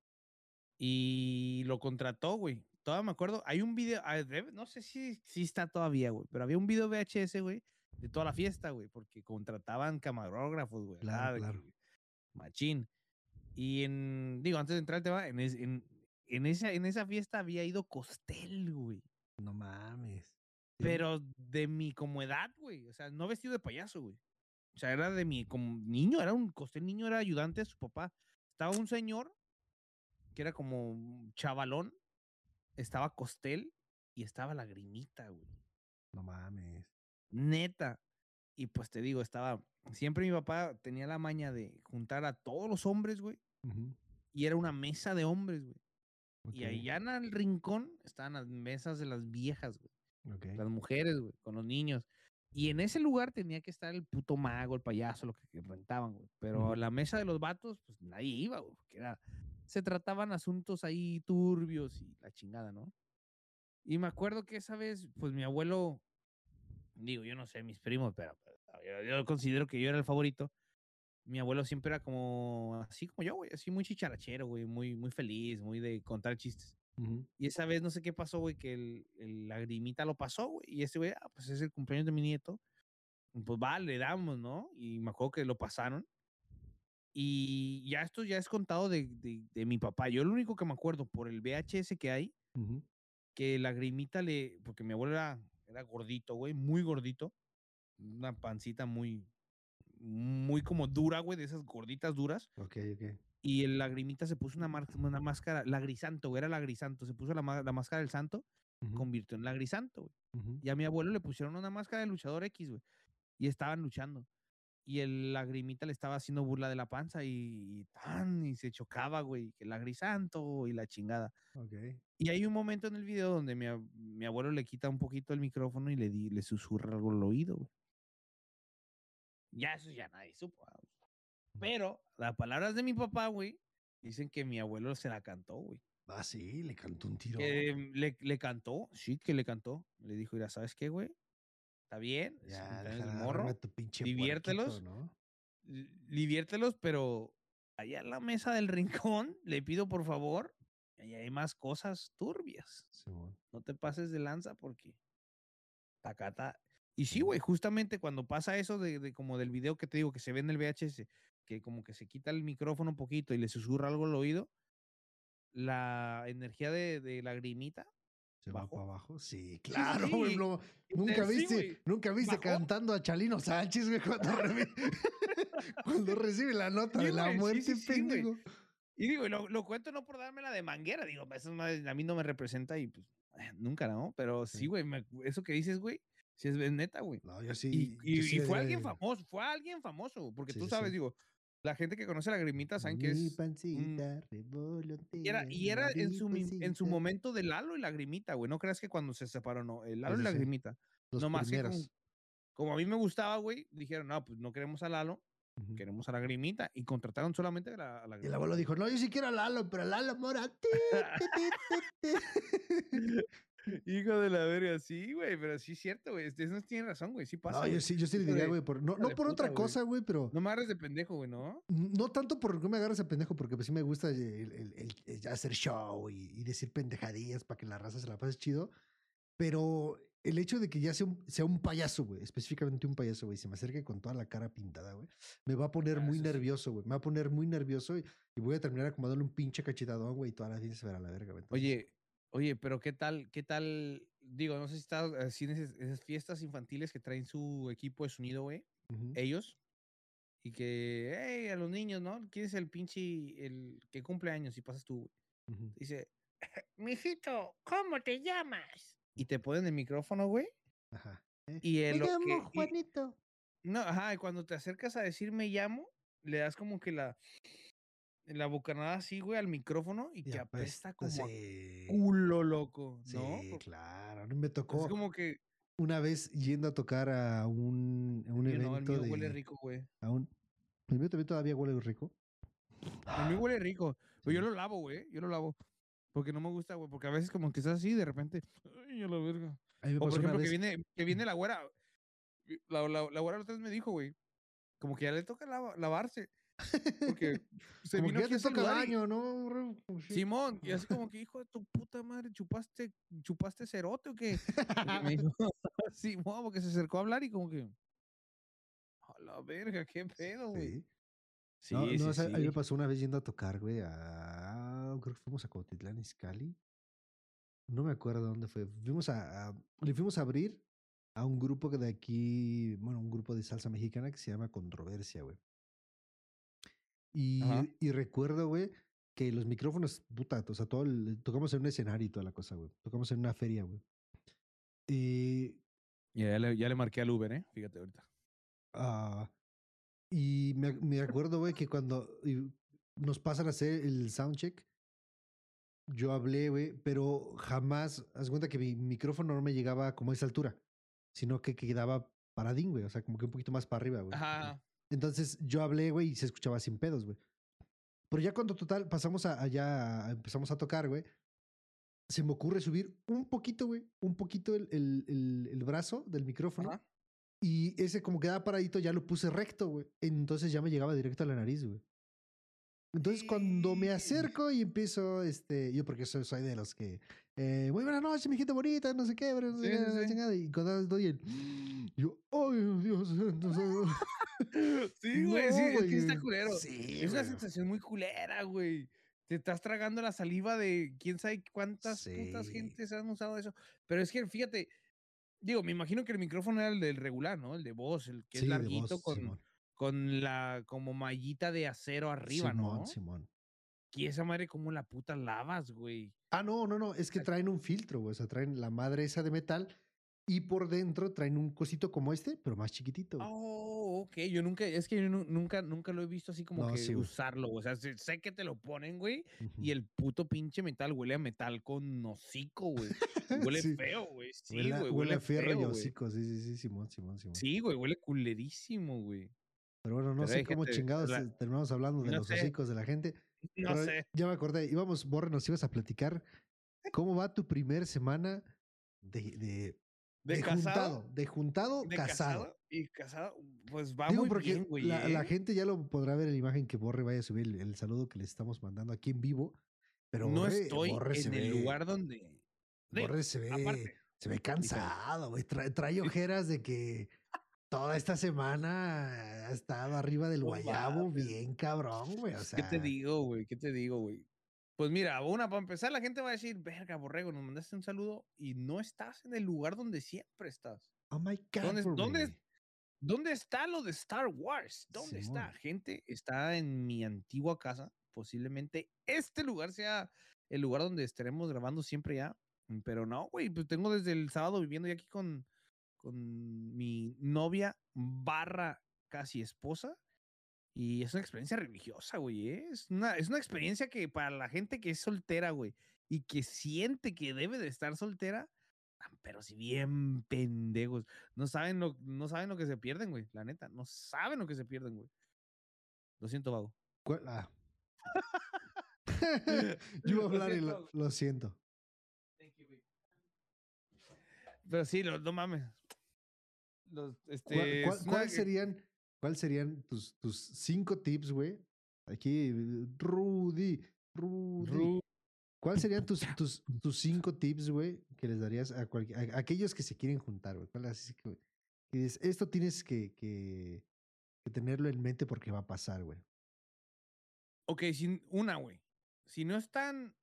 Y lo contrató, güey. Todavía me acuerdo. Hay un video, ah, no sé si, si está todavía, güey, pero había un video VHS, güey, de toda la fiesta, güey, porque contrataban camarógrafos, güey. Claro, claro. machín. Y en, digo, antes de entrar al tema, en, es- en, en esa, en esa fiesta había ido Costel, güey. No mames. Sí. Pero de mi como edad, güey. O sea, no vestido de payaso, güey. O sea, era de mi como niño, era un Costel niño, era ayudante de su papá. Estaba un señor que era como un chavalón. Estaba Costel y estaba la grimita, güey. No mames. Neta. Y pues te digo, estaba. Siempre mi papá tenía la maña de juntar a todos los hombres, güey. Y era una mesa de hombres, güey. Y allá en el rincón estaban las mesas de las viejas, güey. Las mujeres, güey, con los niños. Y en ese lugar tenía que estar el puto mago, el payaso, lo que rentaban, güey. Pero la mesa de los vatos, pues nadie iba, güey. Porque era. Se trataban asuntos ahí turbios y la chingada, ¿no? Y me acuerdo que esa vez, pues mi abuelo. Digo, yo no sé, mis primos, pero pues, yo, yo considero que yo era el favorito. Mi abuelo siempre era como así como yo, güey, así muy chicharachero, güey, muy, muy feliz, muy de contar chistes. Y esa vez no sé qué pasó, güey, que el, el lagrimita lo pasó, güey. Y ese güey, ah, pues es el cumpleaños de mi nieto. Pues va, le damos, ¿no? Y me acuerdo que lo pasaron. Y ya esto ya es contado de, de, de mi papá. Yo lo único que me acuerdo por el VHS que hay, Ujú. que lagrimita le. Porque mi abuelo era, era gordito, güey, muy gordito. Una pancita muy. Muy como dura, güey, de esas gorditas duras. Ok, ok. Y el lagrimita se puso una, mar- una máscara, lagrisanto, güey, era lagrisanto. Se puso la, la máscara del santo Ujú, convirtió en lagrisanto, güey. Y a mi abuelo le pusieron una máscara de luchador X, güey. Y estaban luchando. Y el lagrimita le estaba haciendo burla de la panza y, y tan, y se chocaba, güey, que lagrisanto y la chingada. Ok. Y hay un momento en el video donde mi, ab- mi abuelo le quita un poquito el micrófono y le, di- le susurra algo al oído, güey. Ya eso ya nadie supo. ah, güey. Pero las palabras de mi papá, güey, dicen que mi abuelo se la cantó, güey. Ah, sí, le cantó un tiro. Que le, le cantó, sí, que le cantó. Le dijo, mira, ¿sabes qué, güey? Está bien, es el Ya, morro, tu diviértelos. puerquito, ¿no? li- diviértelos, pero allá en la mesa del rincón, le pido por favor, hay más cosas turbias. No te pases de lanza porque tacata. Y sí, güey, justamente cuando pasa eso de, de como del video que te digo que se ve en el VHS, que como que se quita el micrófono un poquito y le susurra algo al oído, la energía de, de lagrimita ¿Se va para abajo? Sí, claro, sí. Sí, nunca sí, viste, nunca viste Bajó. cantando a Chalino Sánchez, güey, cuando, [laughs] [laughs] cuando recibe la nota de la güey, muerte, pendejo. Y digo, lo, lo cuento no por dármela de manguera, digo, eso a mí no me representa y pues eh, nunca, ¿no? Pero sí, güey, me- eso que dices, güey, sí es neta, güey. No, yo sí. Y, y- yo sí y fue alguien famoso, fue alguien famoso, porque Sí, tú sabes, sí. digo, la gente que conoce la grimita saben que Mi es... pancita Y era, y era en, su, en su momento de Lalo y la grimita, güey. No creas que cuando se separaron, no. El Lalo Sí, y la sí. Nomás que como, como a mí me gustaba, güey, dijeron, no, pues no queremos a Lalo, queremos a la grimita. Y contrataron solamente a la, a Y el abuelo dijo, no, yo sí quiero a Lalo, pero a Lalo Mora. Ti, ti, ti, ti, ti". Hijo de la verga, sí, güey, pero sí es cierto, güey. Eso no tiene razón, güey. Sí pasa. No, yo sí, yo sí le diría, de- güey, por- no, no de por puta, otra güey. cosa, güey, pero No me agarres de pendejo, güey, ¿no? no tanto por no me agarres a pendejo, porque pues sí me gusta el, el- hacer show y, y decir pendejadillas para que la raza se la pase chido, pero el hecho de que ya sea un, sea un payaso, güey, específicamente un payaso, güey, se me acerque con toda la cara pintada, güey, me va a poner Ah, muy nervioso, güey, me va a poner muy nervioso y, y voy a terminar acomodándole un pinche cachetadón, güey, y toda la gente se verá a la verga, güey. Entonces, Oye, oye, pero ¿qué tal, qué tal? Digo, no sé si estás así en esas, fiestas infantiles que traen su equipo de sonido, güey, ellos, y que, hey, a los niños, ¿no? ¿Quién es el pinche, el que cumple años y pasas tú, güey? ujú. Dice, mijito, ¿cómo te llamas? Y te ponen el micrófono, güey, Ajá. Eh, y el Me lo llamo que... y- Juanito. no, ajá, y cuando te acercas a decir me llamo, le das como que la... la bocanada así, güey, al micrófono y, Y que apesta, como a sí. culo loco, Sí, ¿no? Porque claro. A mí me Es tocó como que. una vez yendo a tocar a un, a un "Oye, no, el evento mío de. huele rico, güey. a un- el mío también todavía huele rico. El mío huele rico. Pero yo Sí. lo lavo, güey. Yo lo lavo. Porque no me gusta, güey. Porque a veces como que estás así de repente. Ay, a la verga. A mí O por ejemplo, que viene, que viene la güera. La, la, la güera la otra vez me dijo, güey. Como que ya le toca lava- lavarse. Porque se como vino que ya te toca baño, ¿no? Simón, y así [laughs] como que, hijo de tu puta madre, chupaste, chupaste cerote o qué? Porque me dijo, [laughs] Simón, porque se acercó a hablar y como que. A la verga, qué pedo, güey. Sí. Sí, no, no, sí, o sea, a mí me pasó una vez yendo a tocar, güey, a... Creo que fuimos a Cotitlán, Izcalli. No me acuerdo dónde fue. Fuimos a, a- Le fuimos a abrir a un grupo que de aquí, bueno, un grupo de salsa mexicana que se llama Controversia, güey. Y, y recuerdo, güey, que los micrófonos, puta, o sea, todo el- tocamos en un escenario y toda la cosa, güey. Tocamos en una feria, güey. Y Ya le, ya le marqué al Uber, ¿eh? Fíjate ahorita. Ah, y me, me acuerdo, güey, que cuando nos pasan a hacer el soundcheck, yo hablé, güey, pero jamás, haz cuenta que mi micrófono no me llegaba como a esa altura, sino que quedaba paradín, güey, o sea, como que un poquito más para arriba, güey. Ajá. Entonces yo hablé, güey, y se escuchaba sin pedos, güey. Pero ya cuando total pasamos a, allá, a- empezamos a tocar, güey, se me ocurre subir un poquito, güey, un poquito el, el, el, el brazo del micrófono. Ajá. Y ese como quedaba paradito ya lo puse recto, güey. Entonces ya me llegaba directo a la nariz, güey. Entonces cuando me acerco y empiezo, este, yo porque soy, soy de los que, eh, muy buenas noches, mi gente bonita, no sé qué, no sé Sí, qué, sí, la sí. chingada", y cuando doy el, yo, ay, Dios, entonces, [laughs] Sí, [laughs] güey, sí, es que está culero. Sí, Es una sensación muy culera, güey. Te estás tragando la saliva de quién sabe cuántas putas gentes han usado eso. Pero es que, fíjate, digo, me imagino que el micrófono era el del regular, ¿no? El de voz, el que es larguito voz, con, Simón. con la como mallita de acero arriba, Simón, ¿no? Simón. Y esa madre, como la puta lavas, güey? Ah, no, no, no, es que traen un filtro, güey, o sea, traen la madre esa de metal y por dentro traen un cosito como este, pero más chiquitito. güey. Oh, ok. Yo nunca, es que yo nu- nunca, nunca lo he visto así como No, que sí, güey. usarlo. O sea, sé, que te lo ponen, güey. Y Ujú. el puto pinche metal huele a metal con hocico, güey. [laughs] Huele Sí. feo, güey. Sí, Huele güey. huele Huele a fierro feo, y güey. hocico, sí, sí, sí, Simón, Simón, Simón. Sí, güey, huele culerísimo, güey. Pero bueno, no Pero sé cómo gente- chingados la- terminamos hablando de no los sé. hocicos de la gente. No pero sé. Ya me acordé, íbamos, Borre, nos ibas a platicar cómo va tu primer semana de, de, ¿De, de casado? juntado, de juntado, ¿De casado. Y casado, pues va Digo, muy porque bien, güey. la, la ¿eh? gente ya lo podrá ver en la imagen que Borre vaya a subir el, el saludo que le estamos mandando aquí en vivo. Pero no Borre, estoy Borre en el ve- lugar donde. Borre se ve, aparte, se ve cansado, güey. Trae, trae [laughs] ojeras de que toda esta semana ha estado arriba del guayabo bien cabrón, güey. O sea, ¿Qué te digo, güey? ¿Qué te digo, güey? Pues mira, una, para empezar, la gente va a decir, verga, borrego, nos mandaste un saludo y no estás en el lugar donde siempre estás. Oh my God. ¿Dónde, dónde, ¿Dónde está lo de Star Wars? ¿Dónde está? Gente, está en mi antigua casa. Posiblemente este lugar sea el lugar donde estaremos grabando siempre ya. Pero no, güey, pues tengo desde el sábado viviendo ya aquí con, con mi novia barra casi esposa. Y es una experiencia religiosa, güey. ¿eh? Es, una, es una experiencia que para la gente que es soltera, güey, y que siente que debe de estar soltera, ah, pero si bien pendejos. No saben lo, no saben lo que se pierden, güey. La neta, no saben lo que se pierden, güey. Lo siento, vago. Ah. [laughs] Yo iba a Lo hablar y lo, siento. lo siento. Pero sí, lo- no mames. Los, este, ¿Cuál, cuál- es una- cuál serían, cuál serían tus, tus cinco tips, güey? Aquí, Rudy, Rudy. Ru- ¿Cuáles serían [laughs] tus, tus, tus cinco tips, güey, que les darías a, aquellos que se quieren juntar, güey? ¿Cuál así que, que dices, esto tienes que, que, que tenerlo en mente porque va a pasar, güey. Ok, sin, una, güey. Si no están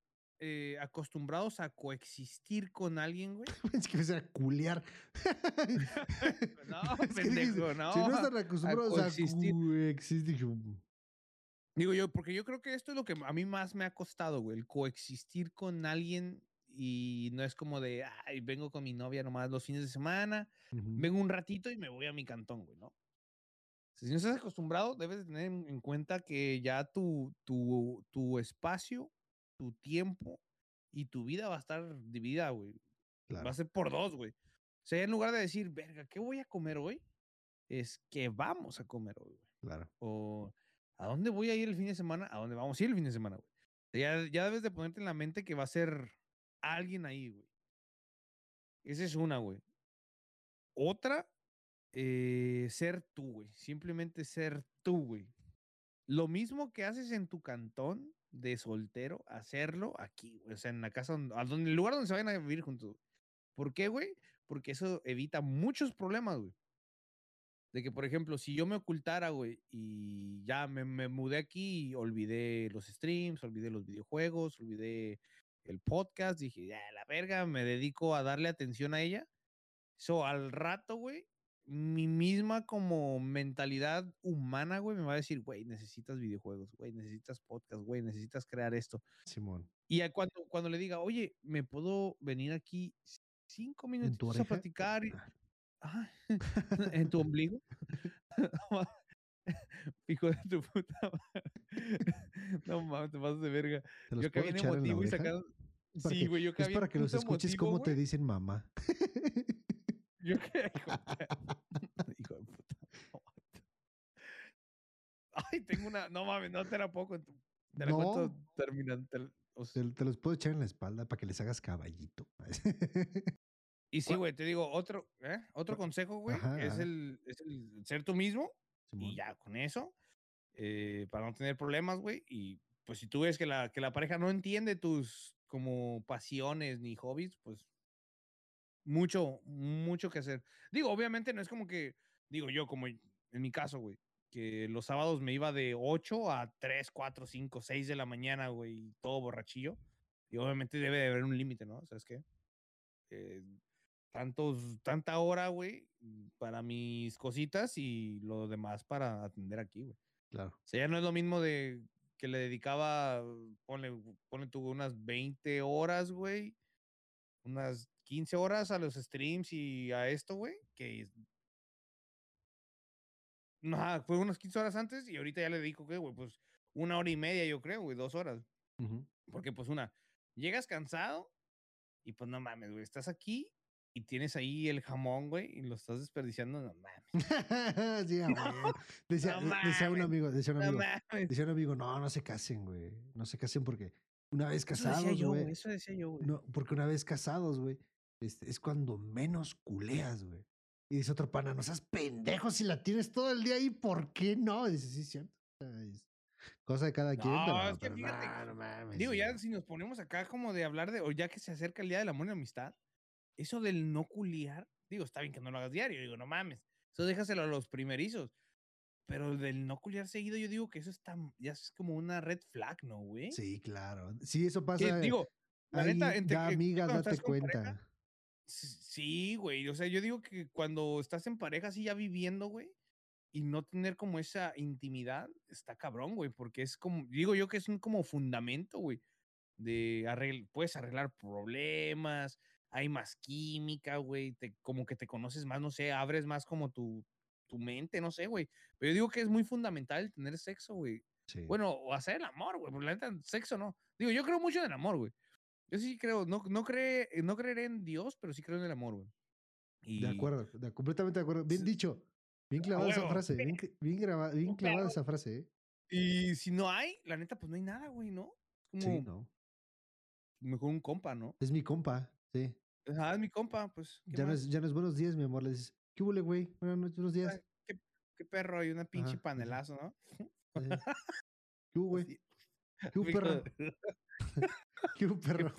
eh, acostumbrados a coexistir con alguien, güey. [laughs] Es que empecé a culear. [laughs] No, [laughs] Es que no. Si no están acostumbrados a coexistir. "Mm, Digo yo, porque yo creo que esto es lo que a mí más me ha costado, güey, el coexistir con alguien y no es como de, ay, vengo con mi novia nomás los fines de semana, ujú". vengo un ratito y me voy a mi cantón, güey, ¿no? Si no estás acostumbrado, debes de tener en en cuenta que ya tu, tu, tu espacio, tu tiempo y tu vida va a estar dividida, güey. Va a ser por dos, güey. O sea, en lugar de decir, verga, ¿qué voy a comer hoy? Es que vamos a comer hoy, güey. claro. O ¿a dónde voy a ir el fin de semana? ¿A dónde vamos a ir el fin de semana, güey? Ya, ya debes de ponerte en la mente que va a ser alguien ahí, güey. Esa es una, güey. Otra, eh, ser tú, güey. Simplemente ser tú, güey. Lo mismo que haces en tu cantón de soltero, hacerlo aquí, güey. O sea, en la casa, donde, a donde- el lugar donde se vayan a vivir juntos. ¿Por qué, güey? Porque eso evita muchos problemas, güey. De que, por ejemplo, si yo me ocultara, güey, y ya me, me mudé aquí y olvidé los streams, olvidé los videojuegos, olvidé el podcast, dije, ya, la verga, me dedico a darle atención a ella. So, al rato, güey, mi misma como mentalidad humana, güey, me va a decir, güey, necesitas videojuegos, güey, necesitas podcast, güey, necesitas crear esto. Simón. Y cuando, cuando le diga, oye, ¿me puedo venir aquí cinco ¿En tu minutitos a platicar? Y, Ah, [laughs] ¿En tu [laughs] ombligo? [laughs] Hijo de tu puta madre. No mames, te pasas de verga. ¿Te los Yo que bien emotivo y sacando. Sí, güey, yo que Es para que los escuches cómo te dicen mamá. Yo que. [laughs] Hijo de, puta. no mames. Ay, tengo una. No mames, no te la puedo contar. Te la No. cuento terminando. te la- o sea, te los puedo echar en la espalda para que les hagas caballito. [laughs] Y sí, güey, te digo, otro, ¿eh? otro consejo, güey, es el, es el ser tú mismo y ya con eso, eh, para no tener problemas, güey. Y pues si tú ves que la, que la pareja no entiende tus como pasiones ni hobbies, pues mucho, mucho que hacer. Digo, obviamente no es como que, digo yo, como en mi caso, güey, que los sábados me iba de 8 a 3, 4, 5, 6 de la mañana, güey, todo borrachillo. Y obviamente debe de haber un límite, ¿no? ¿Sabes qué? Eh, tantos, tanta hora, güey, para mis cositas y lo demás para atender aquí, güey. Claro. O sea, ya no es lo mismo de que le dedicaba, ponle, ponle tú unas 20 horas, güey, unas 15 horas a los streams y a esto, güey, que no, ajá, fue unas 15 horas antes y ahorita ya le dedico, ¿qué, güey? Pues una hora y media, yo creo, güey, dos horas. Ujú. Porque, pues, una, llegas cansado y, pues, no mames, güey, estás aquí y tienes ahí el jamón, güey, y lo estás desperdiciando, no mames. [laughs] sí, [laughs] decía, no decía un amigo, decía un amigo, decía un amigo, no, no se casen, güey. No se casen porque una vez casados, güey, eso decía yo, güey. No, porque una vez casados, güey, este, es cuando menos culeas, güey. Y dice otro pana, no seas pendejo si la tienes todo el día ahí, ¿por qué no? Dice, sí, cierto. es cosa de cada quien. No, es que pero fíjate, no mames, Digo, ya si nos ponemos acá como de hablar de, o ya que se acerca el Día del Amor y la Amistad, eso del no culiar, digo, está bien que no lo hagas diario, digo, no mames, eso déjaselo a los primerizos. Pero del no culiar seguido, yo digo que eso está, ya es como una red flag, ¿no, güey? Sí, claro. Sí, eso Que, pasa. digo, la ahí, neta, entre ya, que- amiga, date pareja, cuenta. Sí, güey. O sea, yo digo que cuando estás en pareja así ya viviendo, güey, y no tener como esa intimidad, está cabrón, güey, porque es como, digo yo que es un como fundamento, güey, de arregl puedes arreglar problemas, hay más química, güey, te, como que te conoces más, no sé, abres más como tu, tu mente, no sé, güey. Pero yo digo que es muy fundamental tener sexo, güey. Sí. Bueno, o hacer el amor, güey, porque la neta, sexo no. Digo, yo creo mucho en el amor, güey. Yo sí creo, no, no, cree, no creeré en Dios, pero sí creo en el amor, güey. Y, De acuerdo, de- completamente de acuerdo. Bien Sí. dicho. Bien clavada esa frase. Bien, bien, graba- [laughs] bien clavada esa frase, ¿eh? Y si no hay, la neta, pues no hay nada, güey, ¿no? Como Sí, no. mejor un compa, ¿no? Es mi compa, sí. Ah, es mi compa, pues. ¿qué Ya no, es, ya no es buenos días, mi amor. Le dices, ¿qué huele, güey? Buenas noches, buenos días. Ah, ¿Qué, qué perro, y una pinche Ajá, panelazo, ¿no? [laughs] ¿Qué hubo, güey? ¿Qué [laughs] perro? [laughs] ¿Qué hubo, perro?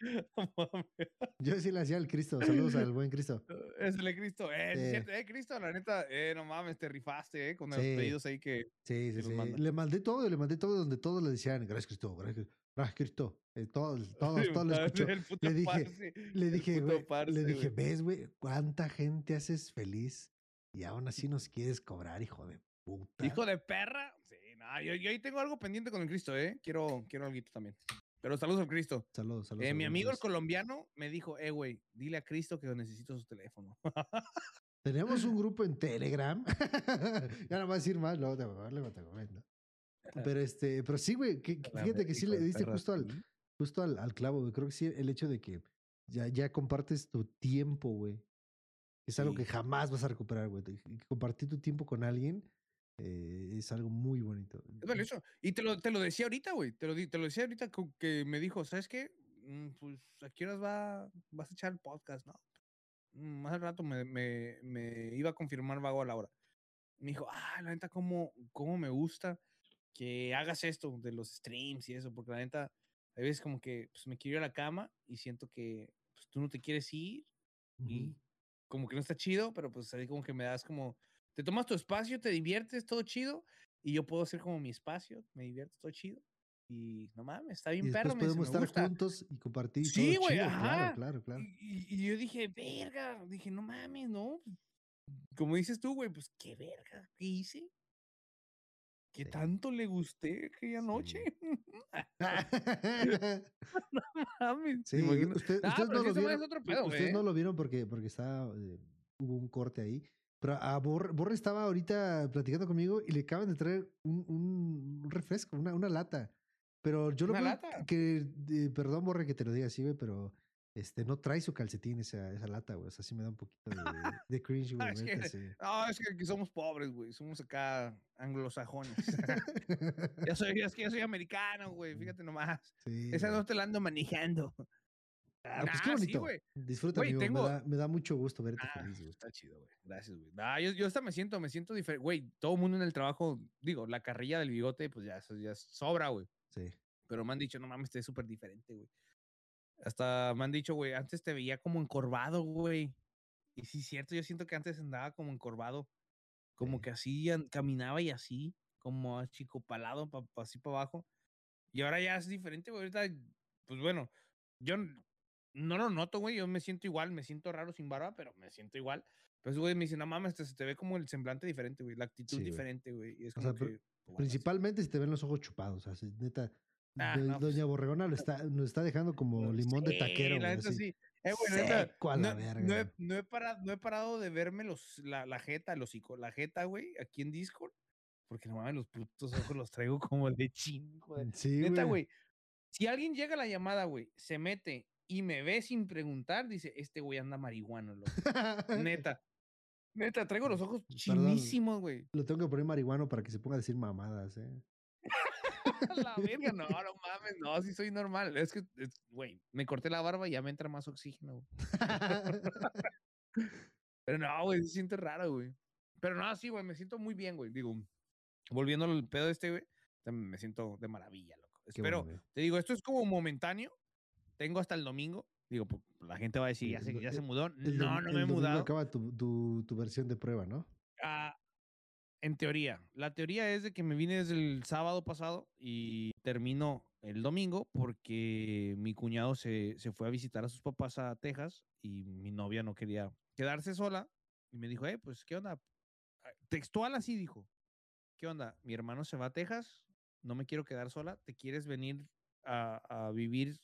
[laughs] Yo sí le hacía al Cristo. Saludos al buen Cristo. [laughs] Es el Cristo. Eh, sí cierto, eh, Cristo, la neta, eh, no mames, te rifaste, eh, con los Sí. pedidos ahí que. Sí, sí, sí. Le mandé todo, le mandé todo donde todos le decían, gracias Cristo, gracias, gracias Cristo. Eh, todos, todos, todos lo escuchó. Le dije- parce, Le dije, parce, le dije, ves, güey, cuánta gente haces feliz y aún así nos quieres cobrar, hijo de puta. Hijo de perra. Sí, no, yo, yo ahí tengo algo pendiente con el Cristo, ¿eh? Quiero, quiero algo también. Pero saludos al Cristo. Saludos, saludos. Eh, mi amigo el colombiano me dijo, eh, güey, dile a Cristo que necesito su teléfono. [laughs] Tenemos un [laughs] grupo en Telegram. [laughs] ya no va a decir más, luego te, luego te comento. Pero este, pero sí, güey, que, que fíjate que sí le diste justo al, justo al, al clavo, güey. Creo que sí, el hecho de que ya, ya compartes tu tiempo, güey. Es algo que Sí. jamás vas a recuperar, güey. Compartir tu tiempo con alguien eh, es algo muy bonito. Es valioso. Y te lo, te lo decía ahorita, güey. Te lo, te lo decía ahorita que me dijo, ¿sabes qué? Mm, Pues, ¿a qué horas va, vas a echar el podcast, no? Mm, Más al rato me, me, me iba a confirmar vago a la hora. Me dijo, ah, la neta, cómo, cómo me gusta que hagas esto de los streams y eso, porque la neta, a veces como que pues, me quiero ir a la cama y siento que pues, tú no te quieres ir Ujú. y como que no está chido, pero pues ahí como que me das como, te tomas tu espacio, te diviertes, todo chido, y yo puedo ser como mi espacio, me divierto, todo chido, y no mames, está Y bien después perro, me, dice, podemos me estar gusta. juntos y compartir Sí, güey, ajá. Claro, claro, claro. Y, y- y yo dije, verga, dije, no mames, no, como dices tú, güey, pues qué verga, ¿qué hice? ¿Qué Sí. tanto le gusté aquella noche? [laughs] [laughs] Mames, Sí, usted- Ah, ustedes no lo vieron. es otro pedo, ustedes no lo vieron porque, porque estaba, eh, hubo un corte ahí. Pero a Borre, Borre estaba ahorita platicando conmigo y le acaban de traer un, un- refresco, una, una lata. Pero yo lo ¿Una veo lata? que, eh, perdón, Borre, que te lo diga así, güey, pero este, no trae su calcetín esa, esa lata, güey. O sea, sí me da un poquito de, de cringe, güey. Ah, [laughs] es neta, que- sí. No, es que aquí somos pobres, güey, somos acá anglosajones. [laughs] [laughs] Ya soy, es que yo soy americano, güey, fíjate nomás. Sí, Esa güey. no te la ando manejando. Ah, pues qué Nah, sí, bonito. Disfruta, Güey, amigo. tengo- Me, da, me da mucho gusto verte Ah, feliz, güey. está chido, güey. Gracias, güey. Nah, yo, yo hasta me siento, me siento diferente. Güey, todo el mundo en el trabajo, digo, la carrilla del bigote, pues ya, sobra, güey. Sí. Pero me han dicho, no mames, te es súper diferente, güey. Hasta me han dicho, güey, antes te veía como encorvado, güey. Y sí, cierto, yo siento que antes andaba como encorvado. Como Sí. que así caminaba y así, como achicopalado, pa, pa- así para abajo. Y ahora ya es diferente, güey. Ahorita, pues bueno, yo no lo noto, güey. Yo me siento igual, me siento raro sin barba, pero me siento igual. Pues, güey, me dicen, no mames, te, se te ve como el semblante diferente, güey. La actitud Sí, diferente, güey. Y es O como sea, que. pues, Principalmente si te ven los ojos chupados. O sea, neta. Ah, do- no, pues, Doña Borregona lo está, nos está dejando como [laughs] limón de taquero, La güey. neta sí. Eh, Seco no, he, no, he parado, no he parado de verme los, la, la jeta, el hocico, la jeta, güey, aquí en Discord. Porque no mames, los putos ojos los traigo como de chingo. de- Sí, Neta, güey. Si alguien llega a la llamada, güey, se mete y me ve sin preguntar, dice, este güey anda marihuano, loco. [laughs] Neta. Neta, traigo los ojos chinísimos, güey. Lo tengo que poner marihuano para que se ponga a decir mamadas, ¿eh? [laughs] La verga, no, [laughs] no mames, no, sí soy normal. Es que, güey, me corté la barba y ya me entra más oxígeno, güey. Pero no, güey, se siente raro, güey. Pero no, sí, güey, me siento muy bien, güey. Digo, volviendo al pedo de este, güey, me siento de maravilla, loco. Qué Espero, bueno, te digo, esto es como momentáneo. Tengo hasta el domingo. Digo, pues, la gente va a decir, ya se, el- ya se el- mudó. El No, no el me he mudado. acaba tu, tu, tu versión de prueba, ¿no? Ah, en teoría. La teoría es de que me vine desde el sábado pasado y termino el domingo porque mi cuñado se, se fue a visitar a sus papás a Texas y mi novia no quería quedarse sola y me dijo, eh, pues, ¿qué onda? Ah, Textual así dijo, ¿qué onda? Mi hermano se va a Texas, no me quiero quedar sola, ¿te quieres venir a, a vivir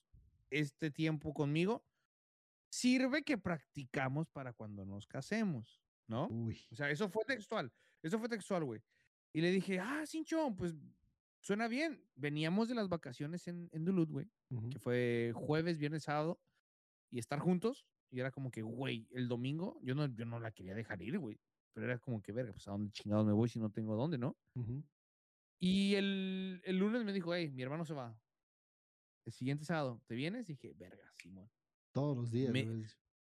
este tiempo conmigo? Sirve que practicamos para cuando nos casemos, ¿no? Uy. O sea, eso fue textual. Eso fue textual, güey. Y le dije, ah, Sinchón, pues suena bien. Veníamos de las vacaciones en, en Duluth, güey, ujú. que fue jueves, viernes, sábado, y estar juntos. Y era como que, güey, el domingo, yo no, yo no la quería dejar ir, güey. Pero era como que, verga, pues a dónde chingados me voy si no tengo dónde, ¿no? Ujú. Y el, el lunes me dijo, hey, mi hermano se va. El siguiente sábado, ¿te vienes? dije, verga, Simón. Todos los días. Me-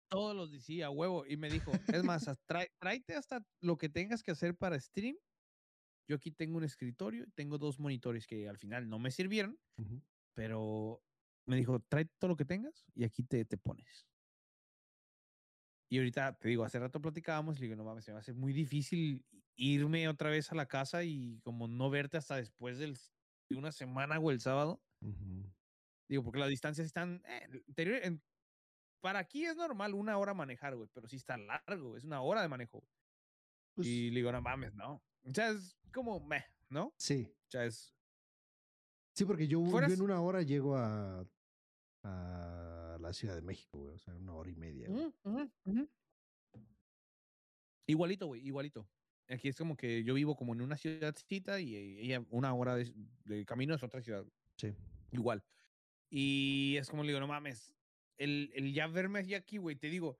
todos los decía, huevo. Y me dijo, es más, trae- tráete hasta lo que tengas que hacer para stream. Yo aquí tengo un escritorio, tengo dos monitores que al final no me sirvieron, Ujú. pero me dijo, trae todo lo que tengas y aquí te, te pones. Y ahorita te digo, hace rato platicábamos y le digo, no mames, se me va a hacer muy difícil irme otra vez a la casa y como no verte hasta después del, de una semana o el sábado. Ujú. Digo, porque las distancias están. eh, el interior- en- para aquí es normal una hora manejar, güey, pero sí está largo, es una hora de manejo. Pues, y le digo, no mames, no. O sea, es como, meh, ¿no? O sí. sea, es. Sí, porque yo, yo en una hora llego a, a la Ciudad de México, güey. O sea, una hora y media. güey. Igualito, güey, igualito. Aquí es como que yo vivo como en una ciudadcita y ella una hora de, de camino es otra ciudad. Sí. Igual. Y es como le digo, no mames, el, el ya verme aquí, güey, te digo,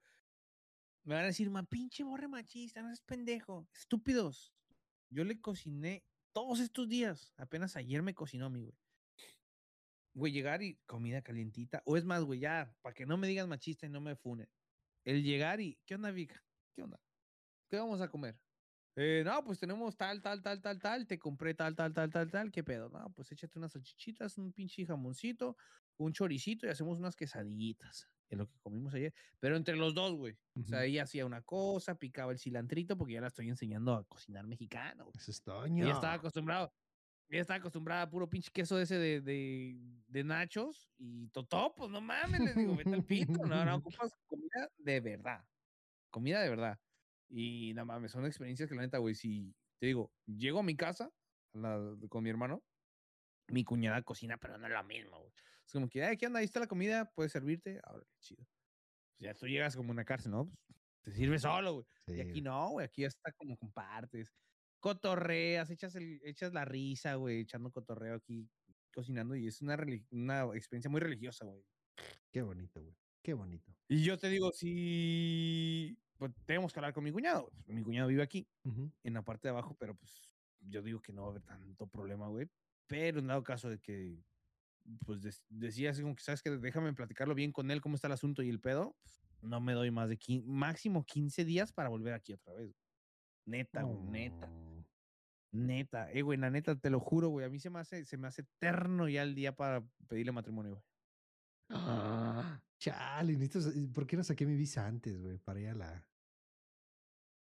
me van a decir, ma, pinche borre machista, no es pendejo, estúpidos. Yo le cociné todos estos días, apenas ayer me cocinó mí, güey. Güey, llegar y comida calientita, o es más, güey, ya, para que no me digas machista y no me fune. El llegar y, ¿qué onda, Vika? ¿Qué onda? ¿Qué vamos a comer? Eh, no, pues tenemos tal, tal, tal, tal, tal, te compré tal, tal, tal, tal, tal, ¿qué pedo? No, pues échate unas salchichitas, un pinche jamoncito, un choricito y hacemos unas quesadillitas, es lo que comimos ayer, pero entre los dos, güey. O sea, ella hacía una cosa, picaba el cilantrito, porque ya la estoy enseñando a cocinar mexicano. Eso es Ella estaba acostumbrado, ella estaba acostumbrada a puro pinche queso ese de, de, de nachos y totó, pues no mames, le digo, vete al pito, no, no, [laughs] ocupas comida de verdad, comida de verdad. Y no mames, son experiencias que la neta, güey, si te digo, llego a mi casa la- con mi hermano, mi cuñada cocina, pero no es lo mismo, güey. Es como que, ay, ¿qué onda? Ahí está la comida, puedes servirte, ahora chido. Pues ya tú llegas como una cárcel, ¿no? Pues te sirves solo, güey. Sí, Y aquí no, güey, aquí hasta como compartes. Cotorreas, echas, el, echas la risa, güey, echando cotorreo aquí, cocinando. Y es una, una experiencia muy religiosa, güey. Qué bonito, güey. Qué bonito. Y yo te digo, si pues, tenemos que hablar con mi cuñado. mi cuñado vive aquí, Ujú. en la parte de abajo, pero pues yo digo que no va a haber tanto problema, güey. Pero en dado caso de que, pues des- decía así como que, ¿sabes que Déjame platicarlo bien con él, cómo está el asunto y el pedo. pues, no me doy más de máximo 15 días para volver aquí otra vez. Neta, güey, neta. Oh. Neta, eh, güey, la neta, te lo juro, güey. A mí se me hace, se me hace eterno ya el día para pedirle matrimonio, güey. Ah, chale, necesito, sa- ¿por qué no saqué mi visa antes, güey? Para ir a la.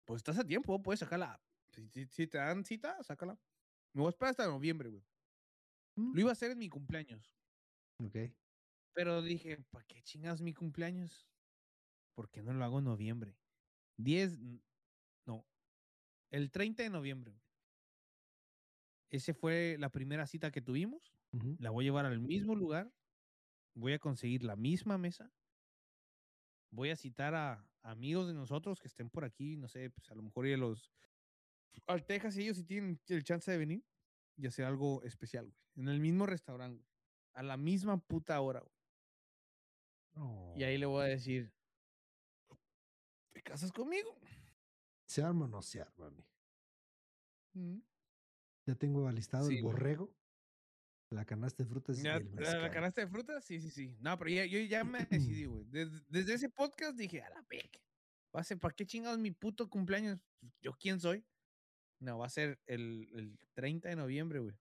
Pues estás a tiempo, puedes sacarla. Si, si- si te dan cita, sácala. Me voy a esperar hasta noviembre, güey. Mm. Lo iba a hacer en mi cumpleaños. Ok. Pero dije, ¿para qué chingas mi cumpleaños? ¿Por qué no lo hago en noviembre? 10, n- no, el 30 de noviembre. Ese fue la primera cita que tuvimos. La voy a llevar al mismo lugar. Voy a conseguir la misma mesa. Voy a citar a amigos de nosotros que estén por aquí, no sé, pues a lo mejor ir a los al Texas y ellos si tienen el chance de venir y hacer algo especial, güey. En el mismo restaurante, güey, A la misma puta hora, güey. Y ahí le voy a decir, ¿te casas conmigo? ¿Se arma o no se arma, mi? Mm. Ya tengo alistado Sí, el güey. borrego, la canasta de frutas Ya, y el ¿La, canasta de frutas? Sí, sí, sí. No, pero ya, yo ya me [clears throat] decidí, güey. Desde, desde ese podcast dije, a la ser, ¿para qué chingados mi puto cumpleaños? Pues, ¿Yo quién soy? No, va a ser el, el 30 de noviembre, güey.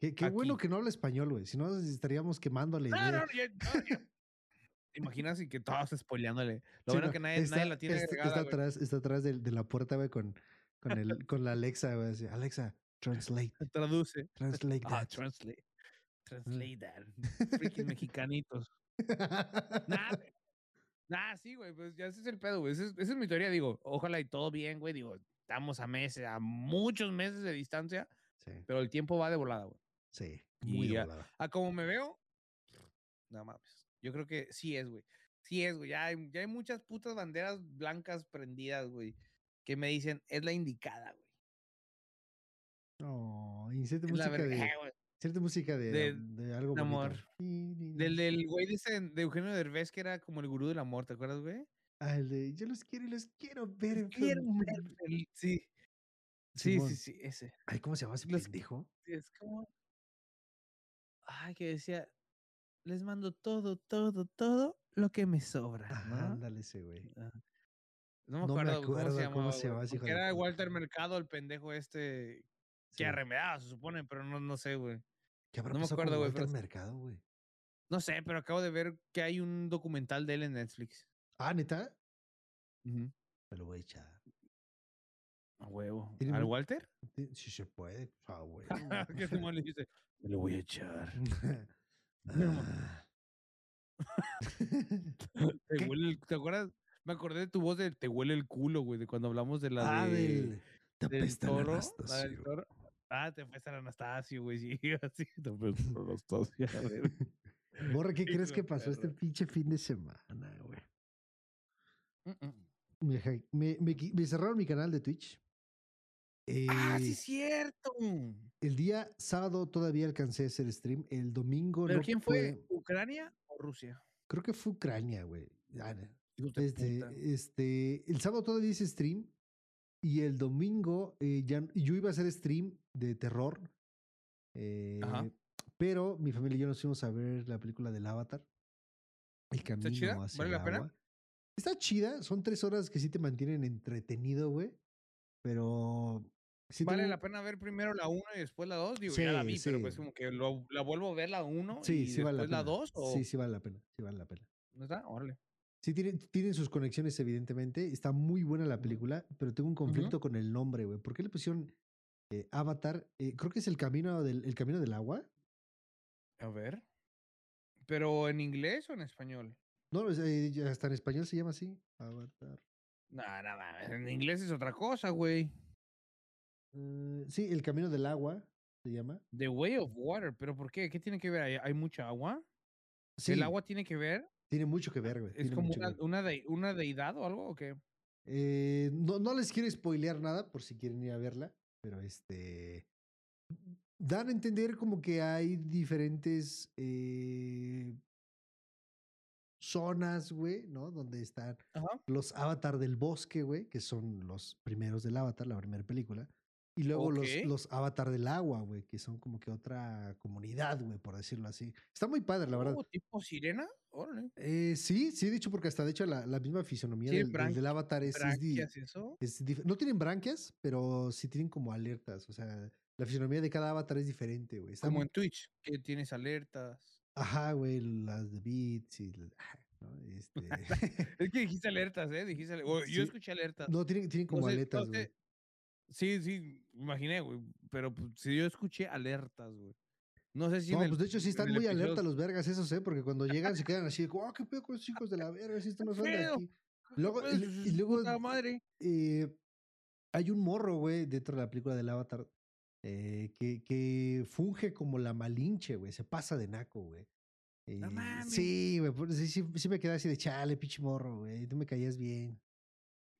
Qué, qué bueno que no habla español, güey. Si no, estaríamos quemando la No, no, no, ya. ¿Te imaginas y que todos spoileándole? Lo Sí, bueno no, que nadie, está, nadie la tiene está- agregada, está atrás, está atrás de, de la puerta, güey, con, con, el, con la Alexa, güey. así, Alexa, translate, [laughs] Traduce. translate Ah, that. translate. Translate that. [laughs] Freaking mexicanitos. Güey. Nah, sí, güey, pues ya ese es el pedo, güey. Esa es, esa es mi teoría, digo, ojalá y todo bien, güey. Digo, estamos a meses, a muchos meses de distancia, sí, pero el tiempo va de volada, güey. sí, Y muy de ya- volada. A como me veo, no mames. Yo creo que sí es, güey. Sí es, güey. Ya hay, ya hay muchas putas banderas blancas prendidas, güey, que me dicen, es la indicada, güey. Oh, inserte música de, güey. inserte música de, de- de algo de amor. Del, del güey de, ese- de Eugenio Derbez, que era como el gurú del amor, ¿te acuerdas, güey? Ah, el de yo los quiero y los quiero ver. en Quiero ver feliz. Sí. Sí, sí, sí, ese. Ay, ¿cómo se llama ese Los- pendejo? Es como. Ay, que decía. Les mando todo, todo, todo lo que me sobra. Ajá, ¿no? ándale ese, güey. Ah. No me No me acuerdo, cómo acuerdo se cómo llamaba. se porque era. Walter Mercado, el pendejo este. Sí. Que arremedaba, se supone, pero no, no sé, güey. ¿Qué habrá no me pasado acuerdo, Walter pero- Mercado, güey? No sé, pero acabo de ver que hay un documental de él en Netflix. Ah, ¿neta? Me lo voy a echar. A huevo. ¿Al Walter? Si se puede. Ah, [laughs] güey. que Simón le dice, me lo voy a echar. [laughs] [laughs] Ah. Te, ¿Qué? huele el- ¿te acuerdas? Me acordé de tu voz de te huele el culo, güey, de cuando hablamos de la ah, de, del. Te del toro. la del toro. Ah, te apesta el Anastasio, güey, sí, así. Te apesta el Anastasio, a ver. Borra, ¿qué crees que pasó este pinche fin de semana, güey? Mm, me, hack- me- me qui- me cerraron mi canal de Twitch. Ah, sí, Eh, es cierto. El día sábado todavía alcancé a hacer stream. El domingo ¿Pero no quién fue? ¿Ucrania o Rusia? Creo que fue Ucrania, güey. Ah, Este, este, el sábado todavía hice stream y el domingo eh, ya yo iba a hacer stream de terror. eh, pero mi familia y yo nos fuimos a ver la película del Avatar. El camino chida? hacia ¿Vale el la pena? Está chida, son tres horas que sí te mantienen entretenido, güey. Pero sí ¿Vale la pena ver primero la 1 y después la 2? Digo, ya la Sí, vi, pero pues sí. como que lo- la vuelvo a ver la 1 Sí, y sí vale la después la pena. 2 o Sí, sí vale la pena. Sí vale la pena. ¿no está? Órale. Sí, tienen, tienen sus conexiones, evidentemente. Está muy buena la película, pero tengo un conflicto con el nombre, güey. ¿Por qué le pusieron eh, Avatar? Eh, creo que es el camino del, el camino del agua. A ver. ¿Pero en inglés o en español? No, es, eh, hasta en español se llama así. Avatar. No, no mames. En inglés es otra cosa, güey. Eh, sí, el camino del agua se llama. The Way of Water. ¿Pero por qué? ¿Qué tiene que ver? ¿Hay, hay mucha agua? Sí, ¿El agua tiene que ver? tiene mucho que ver, güey. ¿Es como una, una, de- una deidad o algo o qué? Eh, no, no les quiero spoilear nada por si quieren ir a verla, pero este. Dan a entender como que hay diferentes eh, zonas, güey, ¿no? Donde están Ajá. los avatar del bosque, güey, que son los primeros del avatar, la primera película. Y luego los, Ok. los avatar del agua, güey, que son como que otra comunidad, güey, por decirlo así. Está muy padre, la verdad. Oh, ¿Tipo sirena? Órale. Eh, sí, sí, de hecho, porque hasta de hecho la, la misma fisonomía ¿Tiene del, del- del avatar es, es ¿Branquias eso? es dif- no tienen branquias, pero sí tienen como alertas. O sea, la fisonomía de cada avatar es diferente, güey. Como muy- en Twitch, que tienes alertas. Ajá, güey, las de beats y... ¿no? Este... [laughs] Es que dijiste [laughs] alertas, ¿eh? Dijiste ale- o Sí. Yo escuché alertas. no, tienen, tienen como sé- no güey. sé- Sí, sí, imaginé, güey. Pero pues, si yo escuché alertas, güey. No sé si. No, el- pues de hecho sí están muy episodio- alerta los vergas esos, ¿eh? Porque cuando llegan se quedan así, oh, qué pedo con los chicos de la verga, si esto no de aquí. Luego, Pues, y, y luego madre. eh, hay un morro, güey, dentro de la película del Avatar, eh, que, que funge como la malinche, güey, se pasa de naco, güey. No mames. sí, güey, sí, sí, sí me quedé así de chale, pinche morro, güey, tú me caías bien.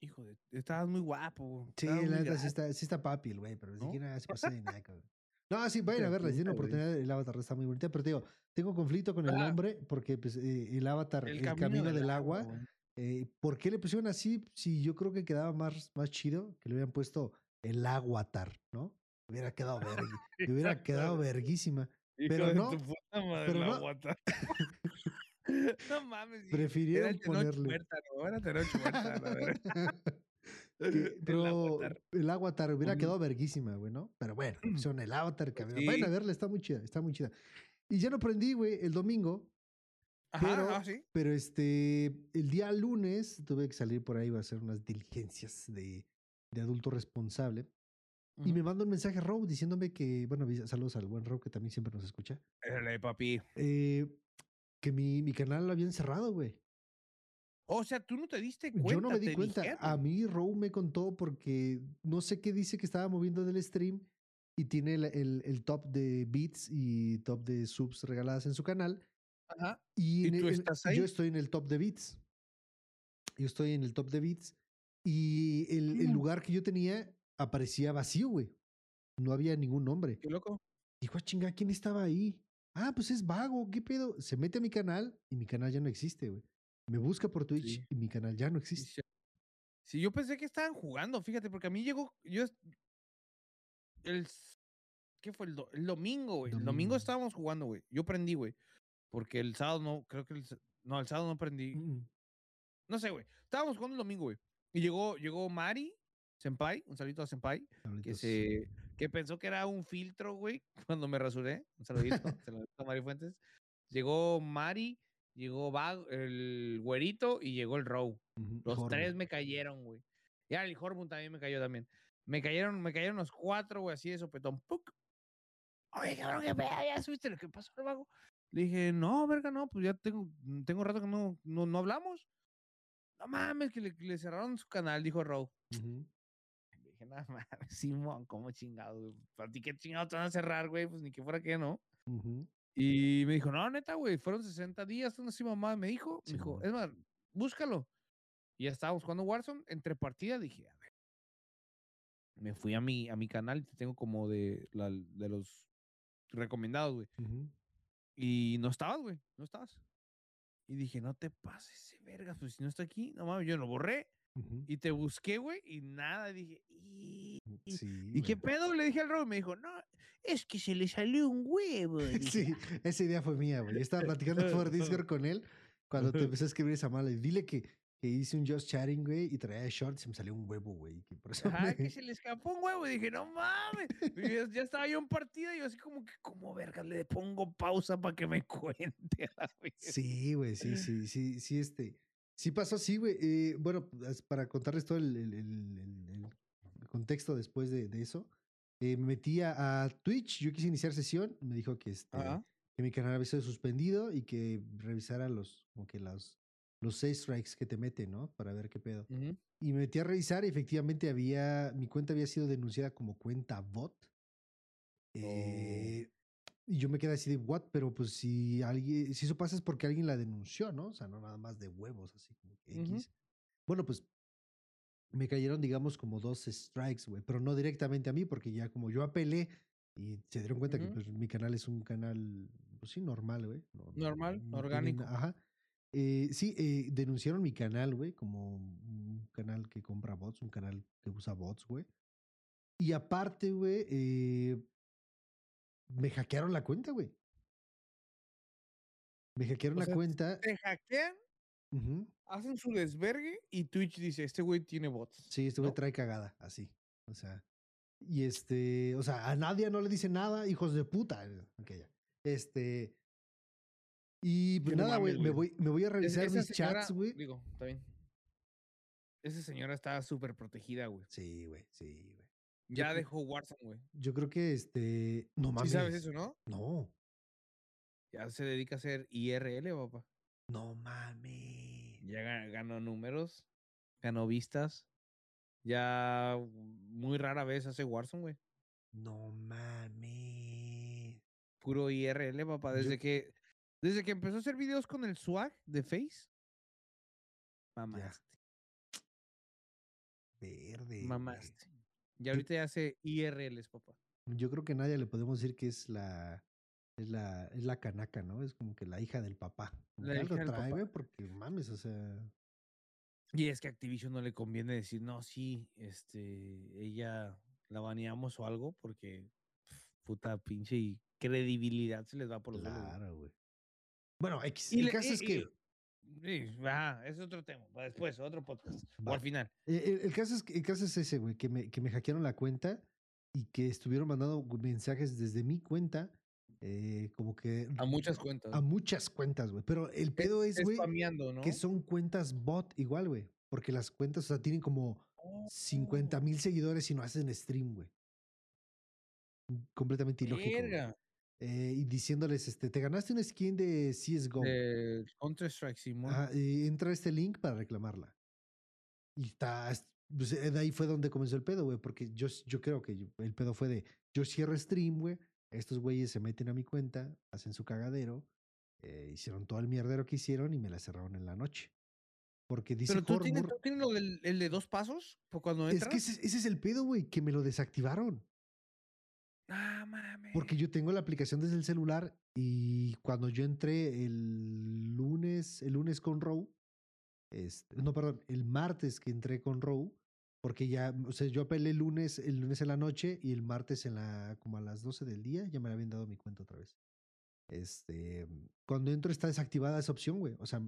Hijo de. Estabas muy guapo. Sí, la neta sí está, sí está papi el güey, pero ni ¿No? siquiera se pasa de [laughs] naco, güey. No, sí, vayan a verla, tienen oportunidad, el Avatar está muy bonita, pero te digo, tengo conflicto con el Ah. nombre porque pues, eh, el Avatar, el, camino, del, agua, eh, ¿por qué le pusieron así? Si yo creo que quedaba más, más chido que le hubieran puesto el Aguatar, ¿no? Hubiera quedado le [laughs] hubiera quedado verguísima. Pero no, madre, pero no. no [laughs] mames. sí. Prefirieron ponerle. [laughs] Que- El pero Avatar. el Avatar hubiera quedado verguísima, güey, ¿no? Pero bueno, le pusieron el Avatar, que Pues vayan a sí. verla, está muy chida, está muy chida. Y ya no aprendí, güey, el domingo, Ajá, pero- ah, sí. pero este, el día lunes tuve que salir por ahí, iba a hacer unas diligencias de, de adulto responsable. Y me manda un mensaje Row diciéndome que, bueno, saludos al buen Row que también siempre nos escucha, Órale, papi. eh, que mi, mi canal lo habían cerrado, güey. O sea, tú no te diste cuenta. Yo no me di cuenta. A dijeron. mí Row me contó porque no sé qué dice que estaba moviendo del stream y tiene el, el- el top de beats y top de subs regaladas en su canal. Ajá. Y, ¿Y tú el- estás ahí? yo estoy en el top de beats. Yo estoy en el top de beats. Y el, el Mm. lugar que yo tenía aparecía vacío, güey. No había ningún nombre. Qué loco. Dijo, ah, chinga, ¿quién estaba ahí? Ah, pues es vago, ¿qué pedo? Se mete a mi canal y mi canal ya no existe, güey. Me busca por Twitch Sí. y mi canal ya no existe. sí. Yo pensé que estaban jugando, fíjate, porque a mí llegó. Yo. El. ¿Qué fue? El, do- el domingo, güey. El domingo estábamos jugando, güey. Yo prendí, güey. Porque el sábado no. Creo que el. No, el sábado no prendí. Mm, No sé, güey. Estábamos jugando el domingo, güey. Y llegó, llegó Mari, Senpai, un saludito a Senpai, que se que pensó que era un filtro, güey, [laughs] cuando me rasuré. Un saludito, [laughs] saludito a Mari Fuentes. Llegó Mari, llegó Vago, el güerito y llegó el Row. Los tres me cayeron, güey. Ya el Horbun también me cayó también. Me cayeron, me cayeron los cuatro, güey, así de sopetón. ¡Puc! Oye, cabrón, qué pedo, ya subiste lo que pasó, el vago. Le dije, no, verga, no, pues ya tengo, tengo rato que no, no, no hablamos. No mames, que le, cerraron su canal, dijo Row. Le dije, no mames, Simón, ¿cómo chingado, güey? ¿Para ti qué chingados te van a cerrar, güey? Pues ni que fuera que no. Ujú. Y me dijo, no, neta, güey, fueron 60 días, no sé mamá me dijo. Me dijo, es más, búscalo. Y ya estábamos jugando Warzone. Entre partidas dije, a ver. Me fui a mi, a mi canal, te tengo como de, la- de los recomendados, güey. Ujú. Y no estabas, güey, no estabas. Y dije, no te pases vergas, pues si no está aquí, no mames, yo lo borré. Ujú. Y te busqué, güey, y nada, dije, "Y- y- Sí, ¿y qué pedo? Le dije al Rob, me dijo, no, es que se le salió un huevo. [laughs] Sí, esa idea fue mía, güey. Estaba platicando [laughs] por Discord con él cuando te empecé a escribir esa mala. Y dile que, que hice un just chatting, güey, y traía shorts y me salió un huevo, güey. que por eso Ajá, me- que se le escapó un huevo. Y dije, no mames. Ya, estaba yo en partida y yo así como que, como verga, le pongo pausa para que me [laughs] cuente. a la. Sí, güey, sí, sí, sí, sí, este. Sí pasó así, güey. Eh, bueno, as- para contarles todo el, el- el- el- contexto después de, de eso, eh, me metí a, a Twitch, yo quise iniciar sesión, me dijo que, este, Ajá. que mi canal había sido suspendido y que revisara los, como que los, los seis strikes que te meten, ¿no? Para ver qué pedo. Ujú. Y me metí a revisar y efectivamente había, mi cuenta había sido denunciada como cuenta bot. Eh, y yo me quedé así de, what? Pero pues si alguien, si eso pasa es porque alguien la denunció, ¿no? O sea, no nada más de huevos, así como. X. Bueno, pues me cayeron, digamos, como dos strikes, güey, pero no directamente a mí, porque ya como yo apelé y se dieron cuenta que pues mi canal es un canal, pues sí, normal, güey. no- no- Normal, orgánico. ajá. Eh, sí, eh, denunciaron mi canal, güey, como un canal que compra bots, un canal que usa bots, güey. Y aparte, güey, eh, me hackearon la cuenta, güey. Me hackearon O la sea, cuenta. Te hackean, hacen su desvergue y Twitch dice, este güey tiene bots. Sí, este güey ¿no? trae cagada, así. O sea, y este, o sea, a nadie no le dice nada, hijos de puta. eh, ya. Este. Y pues nada, güey, me voy, me voy a revisar mis señora, chats, güey. Digo, está bien. Esa señora está súper protegida, güey. Sí, güey, sí, güey. Ya dejó Warzone, güey. Yo creo que este. No Sí mames. sabes eso, ¿no? No, Ya se dedica a hacer IRL, papá. no mames. Ya ga- ganó números, ganó vistas. Ya muy rara vez hace Warzone, güey. No mames. Puro IRL, papá. Yo- Desde que desde que empezó a hacer videos con el swag de Face. Mamaste, Verde. mamaste. Y ahorita ya hace IRLs, papá. Yo creo que a nadie le podemos decir que es la. Es la, es la canaca, ¿no? Es como que la hija del papá. La hija del trae, papá. porque mames, o sea. Y es que a Activision no le conviene decir, no, sí, este, ella la baneamos o algo, porque pf, puta pinche y credibilidad se les va por los. Claro, güey. Bueno, X. El le- caso y- es que. y- sí, ajá, es otro tema. para Después, otro podcast. O Va. al final. eh, El, el caso es que el caso es ese, güey, que me, que me hackearon la cuenta y que estuvieron mandando mensajes desde mi cuenta, eh, como que A muchas cuentas. a muchas cuentas, güey. Pero el pedo es, güey, Spameando, ¿no? que son cuentas bot igual, güey. Porque las cuentas, o sea, tienen como 50 Oh, mil seguidores y no hacen stream, güey. Completamente ilógico. verga. Eh, y diciéndoles, este, te ganaste una skin de CSGO. De Counter-Strike, Simón. Ajá, y entra este link para reclamarla. Y está, es- pues, eh, de ahí fue donde comenzó el pedo, güey, porque yo, yo creo que yo- el pedo fue de, yo cierro stream, güey, estos güeyes se meten a mi cuenta, hacen su cagadero, eh, hicieron todo el mierdero que hicieron y me la cerraron en la noche. Porque dice Pero tú tienes, Hormor- tú tienes lo del el de dos pasos, por cuando es entras. que ese, ese es el pedo, güey, que me lo desactivaron. Ah, mames. Porque yo tengo la aplicación desde el celular y cuando yo entré el lunes, el lunes con Row, este, no, perdón, el martes que entré con Row, porque ya, o sea, yo apelé el lunes, el lunes en la noche y el martes en la, como a las 12 del día, ya me habían dado mi cuenta otra vez. Este, cuando entro está desactivada esa opción, güey. O sea,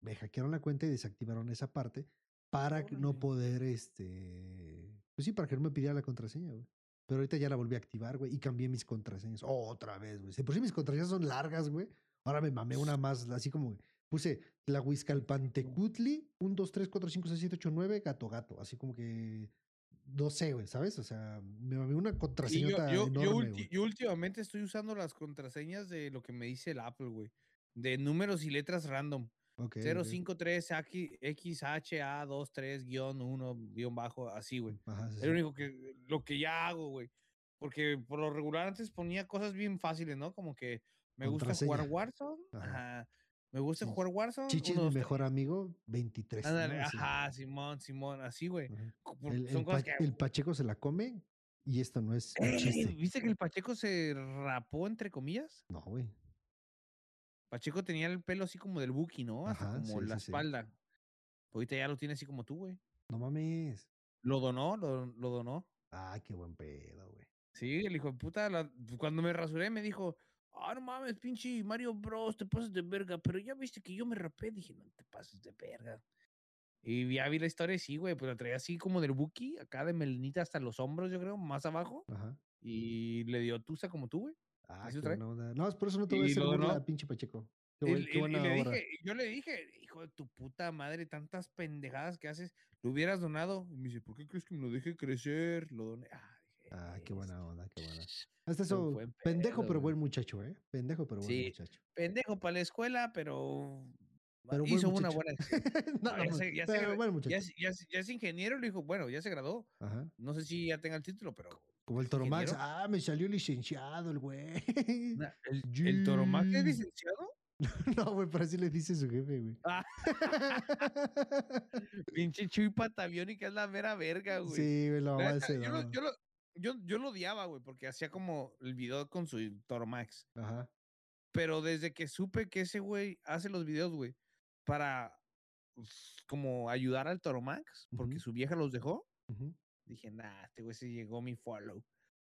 me hackearon la cuenta y desactivaron esa parte para no poder, este, pues sí, para que no me pidiera la contraseña, güey. Pero ahorita ya la volví a activar, güey, y cambié mis contraseñas otra vez, güey. Si por si mis contraseñas son largas, güey. Ahora me mamé una más, así como puse la Huizcalpantecutli, 1, 2, 3, 4, 5, 6, 7, 8, 9, gato, gato. Así como que, no sé, güey, ¿sabes? O sea, me mamé una Y yo, yo, yo, yo últimamente estoy usando las contraseñas de lo que me dice el Apple, güey. De números y letras random. Ok, ok. 053 XHA23 guion 1 guion bajo, así, güey. Sí, Es lo único que, lo que ya hago, güey. Porque por lo regular antes ponía cosas bien fáciles, ¿no? Como que me gusta jugar. Warzone. Ajá. Ajá. Me gusta jugar Warzone. Chichi es mi mejor amigo, 23. ¿no? Ándale, Así, ajá, Simón, Simón, así, güey. El, el Pa- que. el Pacheco se la come y esto no es un [clears throat] chiste. ¿Viste que el Pacheco se rapó, entre comillas? No, güey. Pacheco tenía el pelo así como del Buki, ¿no? Hasta Ajá, como sí, la sí, espalda. Ahorita ya lo tiene así como tú, güey. No mames. Lo donó, lo, lo donó. Ah, qué buen pedo, güey. Sí, el hijo de puta, la- cuando me rasuré me dijo, ah, no mames, pinche Mario Bros, te pasas de verga, pero ya viste que yo me rapé, dije, no te pases de verga. Y ya vi la historia, sí, güey, pues la traía así como del Buki, acá de melenita hasta los hombros, yo creo, más abajo, Ajá. y le dio tusa como tú, güey. Ah, ¿Así qué. No, es por eso no te voy a hacer burla, pinche Pacheco. Qué, Y, le dije, yo le dije, hijo de tu puta madre, tantas pendejadas que haces, lo hubieras donado. Y me dice, ¿por qué crees que me lo deje crecer? Lo doné. Ah, dije, Ah, qué "Es- buena onda, qué buena. [laughs] Hasta eso, pendejo pedo, pero buen muchacho, ¿eh? Pendejo pero buen Sí. muchacho. Pendejo para la escuela, pero, Pero buen hizo una buena [laughs] no, No, ya sé- ya pero buen es- ya ingeniero, le dijo, bueno, ya se graduó. Ajá. No sé si ya tenga el título, pero. Como el Toro Max. Ah, me salió licenciado el güey. [laughs] ¿El, el Toro Max es licenciado? [laughs] no, güey, pero así le dice su jefe, güey. Ah. [laughs] Pinche Chuy Pataviónica es la mera verga, güey. sí, güey, la La mamá neta, ese yo, lo, yo, lo, yo, yo lo odiaba, güey, porque hacía como el video con su Toro Max. Ajá. Pero desde que supe que ese güey hace los videos, güey, para pues, como ayudar al Toro Max, porque su vieja los dejó, ujú. Dije, nah, este güey se llegó mi follow.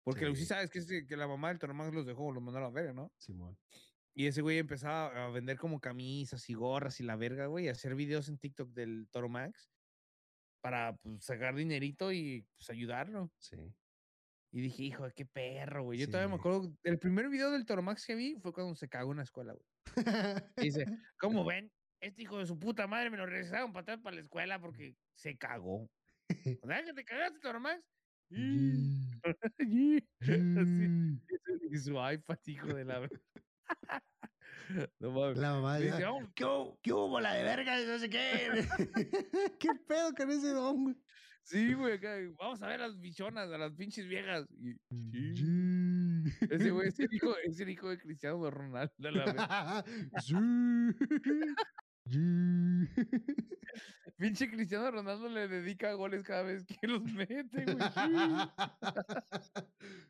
Porque sí Sí. sabes que, es que la mamá del Toro Max los dejó, los mandó a la verga, ¿no? Simón. Y ese güey empezaba a vender como camisas y gorras y la verga, güey, y hacer videos en TikTok del Toro Max para pues, sacar dinerito y pues, ayudarlo. Sí. Y dije, hijo, qué perro, güey. Yo Sí, todavía me acuerdo, el primer video del Toro Max que vi fue cuando se cagó en la escuela, güey. Y [laughs] dice, ¿cómo ven? Este hijo de su puta madre me lo regresaron para atrás para la escuela porque se cagó. [laughs] ¿Verdad que te cagaste? Yee, Y su [laughs] iPad, hijo de la... [laughs] no mames. La mamá Dice, ya, "Vamos, ¿Qué hubo, qué hubo, bola de verga? No sé qué. ¿Qué pedo con ese don, güey? Sí, güey, vamos a ver a las bichonas, a las pinches viejas. Y, sí. Ese güey es el hijo, es el hijo de Cristiano Ronaldo. la. Pinche Cristiano Ronaldo le dedica goles cada vez que los mete, güey. [laughs]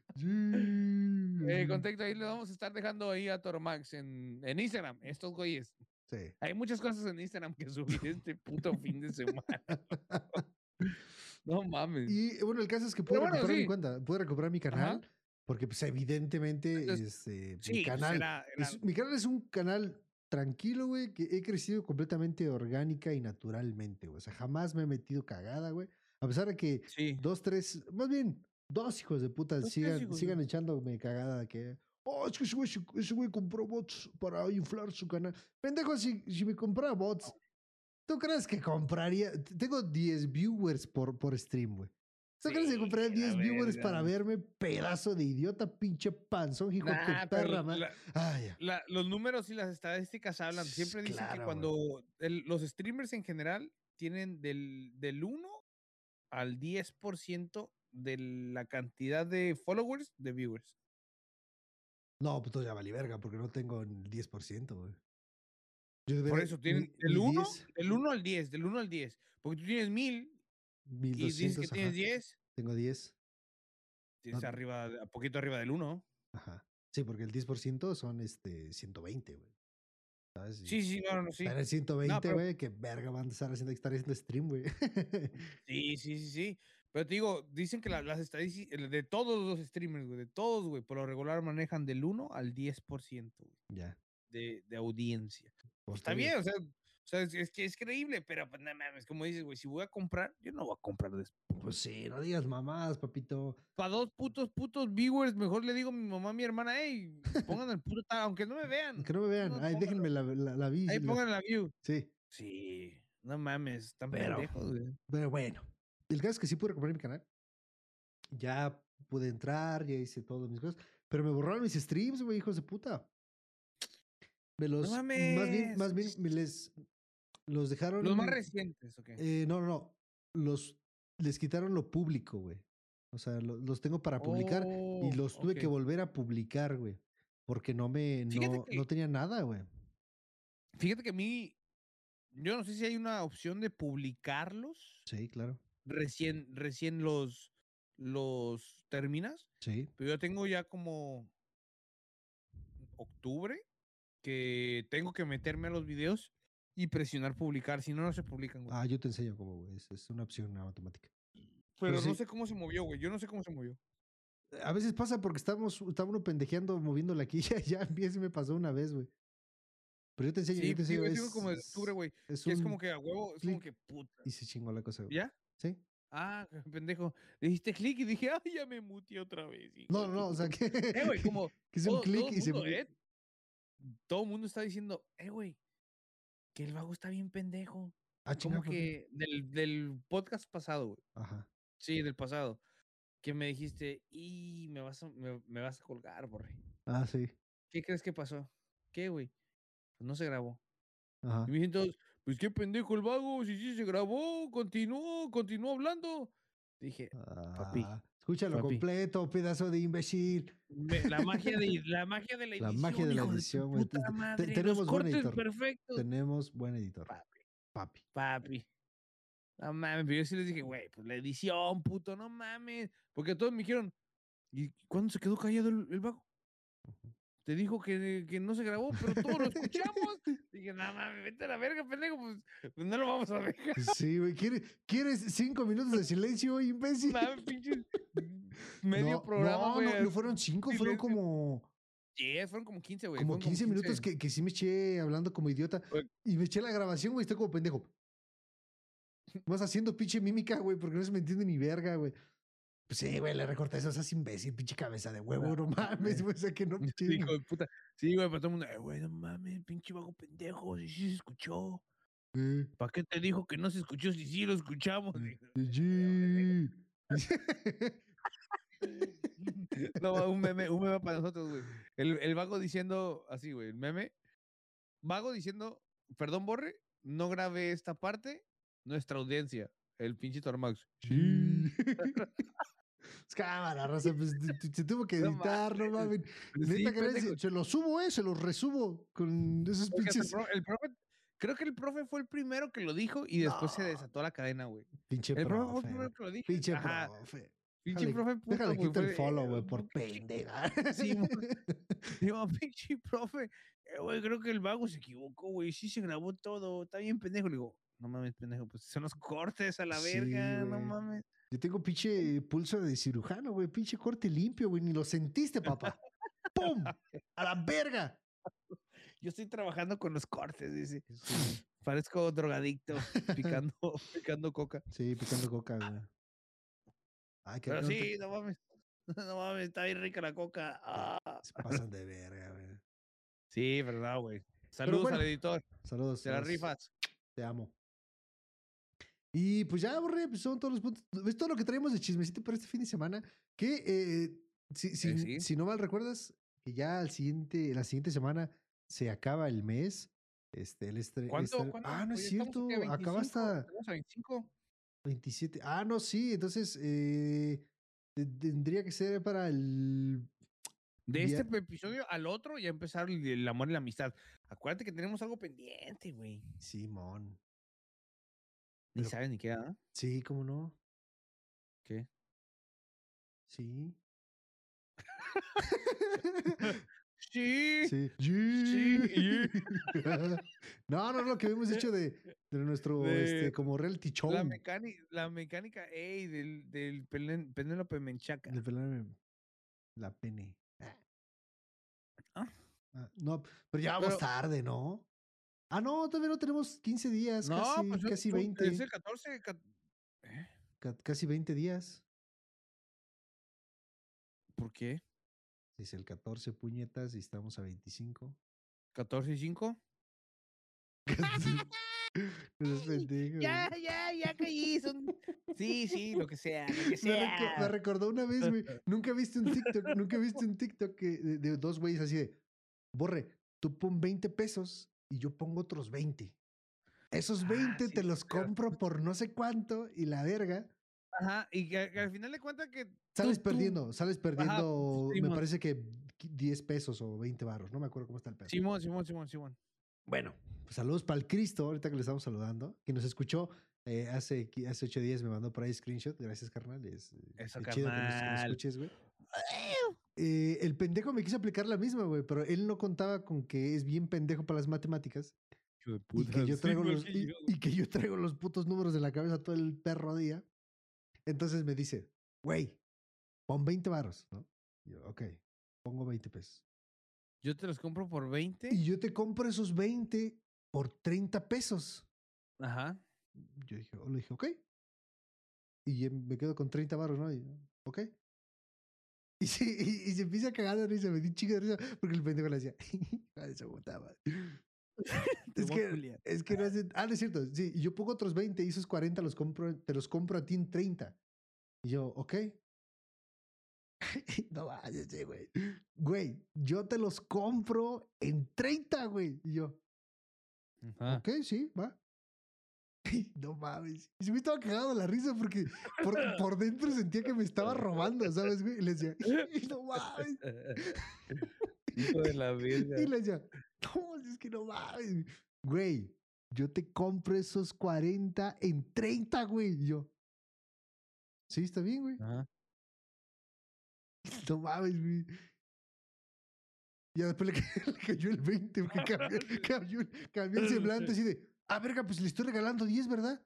Eh, contacto, ahí le vamos a estar dejando ahí a Toromax en, en Instagram, estos güeyes. Sí. Hay muchas cosas en Instagram que subí este puto fin de semana. [laughs] No mames. Y bueno, el caso es que pude bueno, recuperar mi cuenta, pude recuperar mi canal, porque pues evidentemente Entonces, este, sí, mi pues, canal era- era- es- mi canal es un canal tranquilo, güey, que he crecido completamente orgánica y naturalmente, güey. O sea, jamás me he metido cagada, güey. A pesar de que sí. dos, tres, más bien, dos hijos de puta Dos, sigan, hijos sigan echándome cagada de que. Oh, es que ese güey, se- ese güey compró bots para inflar su canal. Pendejo, si, si me comprara bots, ¿tú crees que compraría? Tengo 10 viewers por, por stream, güey. ¿Tú crees que la 10 viewers para verme pedazo de idiota, pinche panzón, hijo de Nah, pero perra, ma- la- Ah, ya. la- los números y las estadísticas hablan. Siempre dicen Claro, que cuando el- los streamers en general tienen del, del 1 al 10% de la cantidad de followers de viewers. No, pues ya valí verga, porque no tengo el 10%, güey. Por eso tienen del mi 1, 10, del 1 al 10, del 1 al 10. Porque tú tienes 1000 y dices 1200, que tienes ajá. 10, Tengo 10. tienes No. arriba, a poquito arriba del 1. Ajá. Sí, porque el 10% son este 120, güey. ¿Sabes? Sí, sí, no, no, sí. Estar en 120, pero- güey, qué verga van a estar haciendo, estar haciendo stream, güey. [laughs] Sí, sí, sí, sí. Pero te digo, dicen que la- las estadísticas de todos los streamers, güey, de todos, güey, por lo regular manejan del 1 al 10% güey, ya. de, de audiencia. pues Está bien, o sea, o sea, es, es que es creíble, pero pues no mames, como dices, güey, si voy a comprar, yo no voy a comprar después. Pues sí, no digas mamadas, papito. Para dos putos, putos viewers, mejor le digo a mi mamá, a mi hermana, hey, pongan el puto aunque no me vean. Que no me vean. no, Ay, déjenme la, la, la vi. Ahí pongan la view. Sí, Sí, no mames, están Pero- pendejos, güey. pero bueno. El caso es que sí pude recuperar mi canal. Ya pude entrar, ya hice todas mis cosas. Pero me borraron mis streams, güey, hijos de puta. Me los. Más bien, más bien, mames. me les. Los dejaron. Los más recientes, ok. Eh, no, no, no. Los. Les quitaron lo público, güey. O sea, lo- los tengo para publicar y Oh, los tuve que volver a publicar, güey. Porque no me. No, que- no tenía nada, güey. Fíjate que a mí, yo no sé si hay una opción de publicarlos Sí, claro. recién, recién los, los terminas, Sí. pero yo tengo ya como octubre que tengo que meterme a los videos y presionar publicar, si no, no se publican, güey. Ah, yo te enseño cómo, güey. Es, es una opción automática. pero no sí. sé cómo se movió, güey. Yo no sé cómo se movió. A veces pasa porque estamos, está uno pendejeando, moviendo la quilla. [laughs] Ya, a mí sí me pasó una vez, güey. Pero yo te enseño, Sí, yo te sí, enseño. güey, es, como de octubre, güey. es es como que a huevo, es como que puta. Y se chingó la cosa, güey. ¿Ya? ¿Sí? Ah, [laughs] pendejo. Le diste clic y dije, ay, ya me muteé otra vez. hijo No, no, o sea que. [laughs] Eh, güey, como que hice un clic y se. eh, todo el mundo está diciendo, eh, güey, que el vago está bien pendejo. Ah, Como que del, del podcast pasado, güey. Ajá. Sí, del pasado. Que me dijiste, y me vas a, me, me vas a colgar, borre. Ah, sí. ¿Qué crees que pasó? ¿Qué, güey? Pues no se grabó. Ajá. Y me todos, pues qué pendejo el vago, si sí se grabó, continuó, continuó hablando. Dije, papi, Ah, escúchalo papi. completo, pedazo de imbécil. la magia de [laughs] la magia de la La edición. magia de la edición, güey. Te- puta madre, tenemos los buen editor. perfectos. Tenemos buen editor. Papi, Papi. papi. No mames, pero yo sí les dije, güey, pues la edición, puto, no mames. Porque todos me dijeron, ¿y cuándo se quedó callado el, el vago? Te dijo que, que no se grabó, pero todos lo escuchamos. Dije, no mames, vete a la verga, pendejo, pues, pues no lo vamos a dejar. Sí, güey. ¿Quieres, ¿Quieres cinco minutos de silencio, imbécil? Mames, [laughs] pinches medio no, programa, no, güey. no, no fueron cinco, fueron como, Sí, fueron como 15, güey. como 15 minutos que, que sí me eché hablando como idiota. Y me eché la grabación, güey. Estoy como pendejo. Vas haciendo pinche mímica, güey, porque no se me entiende ni verga, güey. Pues sí, güey, le recorté eso, seas imbécil, pinche cabeza de huevo, no mames, güey, o sea que no [laughs] Sí, pinche- hijo de puta. Sí, güey, pero todo el mundo, eh, güey, no mames, pinche vago pendejo, si sí se escuchó. Eh, ¿Para qué te dijo que no se escuchó si sí lo escuchamos? Sí. [laughs] [laughs] No, un meme, un meme para nosotros, güey. El, el vago diciendo así, güey, el meme. Vago diciendo, perdón, Borre, no grabé esta parte, nuestra audiencia, el pinche Tormax. Sí. [laughs] Es cámara, raza, pues se tuvo que No editar, no mames. Sí, Neta, que pendejo. se, los subo, eh, se los resubo con esos pinches. el profe, creo que el profe fue el primero que lo dijo y después se No. desató la cadena, güey. Pinche El profe fue el profe. primero que lo dijo. Pinche Ajá, profe. pinche profe. puto, Déjale quito el fue, follow, eh, güey, por pendeja. Sí, Digo, [laughs] pinche profe, eh, güey, creo que el vago se equivocó, güey. Sí se grabó todo, está bien pendejo. Le digo, no mames, pendejo, pues son los cortes a la Sí, verga, no mames. Yo tengo pinche pulso de cirujano, güey. Pinche corte limpio, güey. Ni lo sentiste, papá. ¡Pum! ¡A la verga! Yo estoy trabajando con los cortes, dice. [laughs] Parezco drogadicto, [laughs] picando, picando coca. Sí, picando coca, güey. Ay, que Pero no te- sí, no mames. [laughs] No mames, está bien rica la coca. Ah. se pasan de verga, güey. Sí, verdad, güey. Saludos bueno, al editor. Saludos. Te la saludos. rifas. Te amo. Y pues ya, borré, pues son todos los puntos. Es todo lo que traemos de chismecito para este fin de semana. Que, eh, si, si, Eh, sí. si no mal recuerdas, que ya al siguiente, la siguiente semana se acaba el mes. Este, el estre- ¿Cuánto? estre- cuánto? Ah, no es Oye, cierto. Acaba 25, hasta estamos a 25. 27. Ah, no, sí. Entonces, eh, te- tendría que ser para el. De este episodio al otro ya empezar el, el amor y la amistad. Acuérdate que tenemos algo pendiente, güey. Simón. Ni Pero- saben ni qué, ¿ah? Sí, cómo no. ¿Qué? Sí. [laughs] Sí. Sí. Sí. [laughs] no, no, lo que habíamos dicho de, de nuestro, De este, como reality show. La, mecánica, la mecánica, ey, del, del Penélope Menchaca. de pelarme la pene. Ah. Ah. Ah, no, pero ya vamos Pero- tarde, ¿no? Ah, no, todavía no tenemos 15 días, No, casi, pues es- casi son- 20. Es el 14. ca- ¿Eh? ca- casi 20 días. ¿Por qué? Es el 14 puñetas y estamos a 25. ¿14 y 5? No seas pendejo, Ya, ya, ya caí. Son... Sí, sí, lo que sea, lo que [laughs] Me, reco- me sea. recordó una vez, güey. [laughs] Nunca viste un TikTok, nunca viste un TikTok que, de, de dos güeyes así de, borre, tú pon 20 pesos y yo pongo otros 20. Esos Ah, 20 sí, te los compro por no sé cuánto y la verga. Ajá, y que, que al final de cuentas que. Sales tú- tú- perdiendo, sales perdiendo, me parece que 10 pesos o 20 baros, no me acuerdo cómo está el peso. Simón, Simón, Simón, Simón. Bueno, pues saludos para el Cristo, ahorita que le estamos saludando, que nos escuchó eh, hace, hace ocho días, me mandó por ahí screenshot. Gracias, carnal. Es, eh, Eso, qué chido que nos, que nos carnal. escuches, güey. Eh, el pendejo me quiso aplicar la misma, güey, pero él no contaba con que es bien pendejo para las matemáticas de y puta, [laughs] que, yo traigo los, y, que yo traigo los putos números de la cabeza todo el perro día. Entonces me dice, güey, pon 20 varos, ¿no? Y yo, ok, pongo 20 pesos. Yo te los compro por 20. Y yo te compro esos 20 por 30 pesos. Ajá. Yo dije, le dije, ok. Y me quedo con 30 baros, ¿no? Y, ok. Y se, y, y se empieza a cagar de risa, me di chico de risa, porque el pendejo le decía, "Ah, eso botaba. Te es que, es que no hace, ah, no es cierto, sí, yo pongo otros 20 y esos 40 los compro, te los compro a ti en 30. Y yo, ok. [laughs] no vayas, sí, güey. Güey, yo te los compro en 30, güey. Y yo, Ajá. Ok, sí, va. [laughs] No mames. Y se me estaba cagado de la risa porque por, por dentro sentía que me estaba robando, ¿sabes, güey? Y le decía, no mames. [laughs] Hijo de la verga. [laughs] Y le decía, no, es que no mames. Güey, yo te compro esos 40 en 30, güey. Y yo, sí, está bien, güey. Ajá. No mames, güey. Y después le cayó el 20, porque cambió, cambió, cambió el semblante así de, ah, verga, pues le estoy regalando 10, ¿verdad?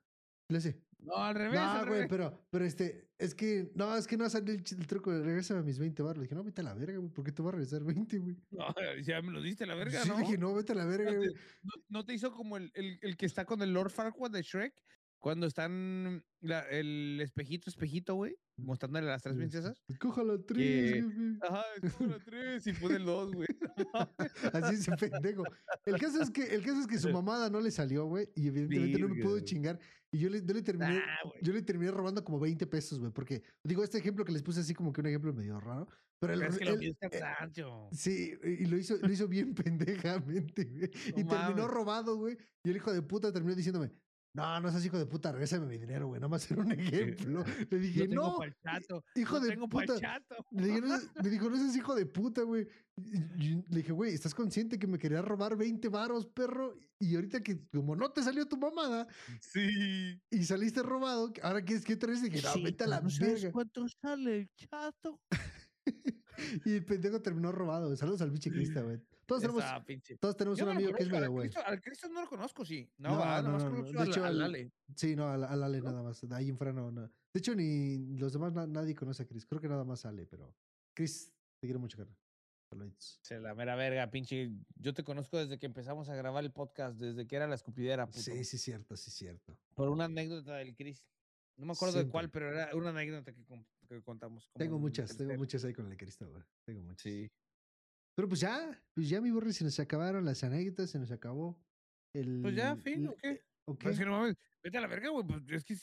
Le hace, No, al revés. No, güey, pero, pero este, es que, no, es que no salió el, el truco de regresar a mis 20 baros. Le dije, no, vete a la verga, güey, ¿por qué te voy a regresar 20, güey? [laughs] No, ya me lo diste a la verga, sí, dije, no, vete a la [laughs] verga, güey. no, no te hizo como el, el, el que está con el Lord Farquaad de Shrek? Cuando están la- el espejito, espejito, güey, mostrándole a las tres princesas. Escoja la 3, Que- jefe. Ajá, escoge la tres y pone el dos, güey. [laughs] Así ese pendejo. El caso es que, el caso es que su mamada no le salió, güey, y evidentemente no me pudo güey. chingar. Y yo le, yo le terminé, güey. yo le terminé robando como 20 pesos, güey, porque, digo, este ejemplo que les puse así como que un ejemplo medio raro, pero el, es que lo el- es eh. Sí, y lo hizo, lo hizo bien [laughs] pendejamente, güey. y terminó robado, güey. Y el hijo de puta terminó diciéndome, no, no seas hijo de puta, regrésame mi dinero, güey. Nada más era un [laughs] ejemplo. Le dije, No tengo no, chato. hijo no de tengo puta. chato. Le, dije, no le dijo, no seas hijo de puta, güey. Y- y le dije, güey, ¿estás consciente que me querías robar 20 varos, perro? Y ahorita que como no te salió tu mamada Sí. y saliste robado, ahora quieres que te regrese. Dije, no, Sí, vete a la ¿no sabes verga. cuánto sale el chato? [laughs] Y el pendejo terminó robado. Saludos al biche Crista, güey. Todos tenemos, todos tenemos un amigo que es medio al güey. Cristo- Al Cristo no lo conozco, sí. No, No, no, no, De al- hecho, al Ale. Sí, no, al, al Ale nada más. De ahí en no, no. De hecho, ni los demás na- nadie conoce a Chris. Creo que nada más Ale, pero. Chris, te quiero mucho, carnal. Se la mera verga, pinche. Yo te conozco desde que empezamos a grabar el podcast, desde que era la escupidera, puto. Sí, sí, cierto, sí, cierto. Por una anécdota del Chris. No me acuerdo de cuál, pero era una anécdota que, que contamos. como Tengo en muchas, tengo muchas ahí con el Cristo, güey. Tengo muchas. Sí. Pero pues ya, pues ya, mi borre, se nos acabaron las anécdotas, se nos acabó. El, Pues ya, fin, ¿o qué? ¿o Pero es qué? que no mames, vete a la verga, güey. Pues es que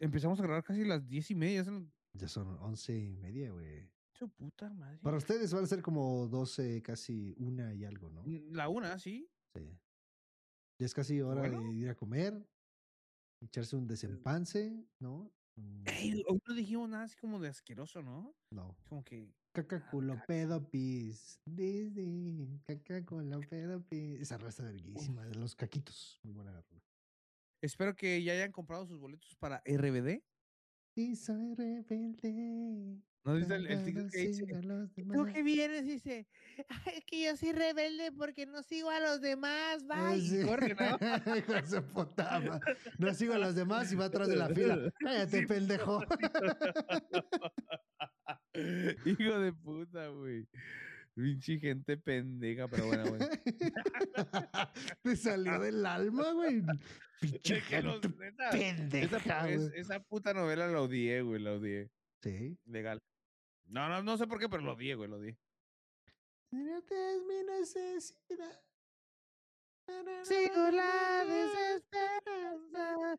empezamos a grabar casi las diez y media. Son Ya son once y media, güey. su puta madre. Para ustedes van a ser como doce, casi una y algo, ¿no? Mm, La una, sí. Sí. Ya es casi hora Bueno. de ir a comer, echarse un desempance, ¿no? Ey, hoy no dijimos nada así como de asqueroso, ¿no? No. Como que. Caca culo pedo pis. Disney. Caca culo pedo pis. Esa raza verguísima de los caquitos. Muy buena rola. Espero que ya hayan comprado sus boletos para RBD. Y soy rebelde. ¿No dice el, el TikTok que dice? Tú demás". que vienes dice, "Ay, es que yo soy rebelde porque no sigo a los demás, Ah, bye. sí. Y corre, ¿no? [laughs] Hijo de su puta ma- No sigo a los demás y va atrás de la fila. [laughs] Cállate, Sí. pendejo. [laughs] Hijo de puta, güey. Pinche gente pendeja, pero bueno, güey. Me salió del alma, güey. Pinche gente pendeja, esa, esa puta novela la odié, güey, la odié. Sí. Legal. No, no, no sé por qué, pero lo odié, güey, lo. Esta es mi necesidad. Sigo la desesperanza.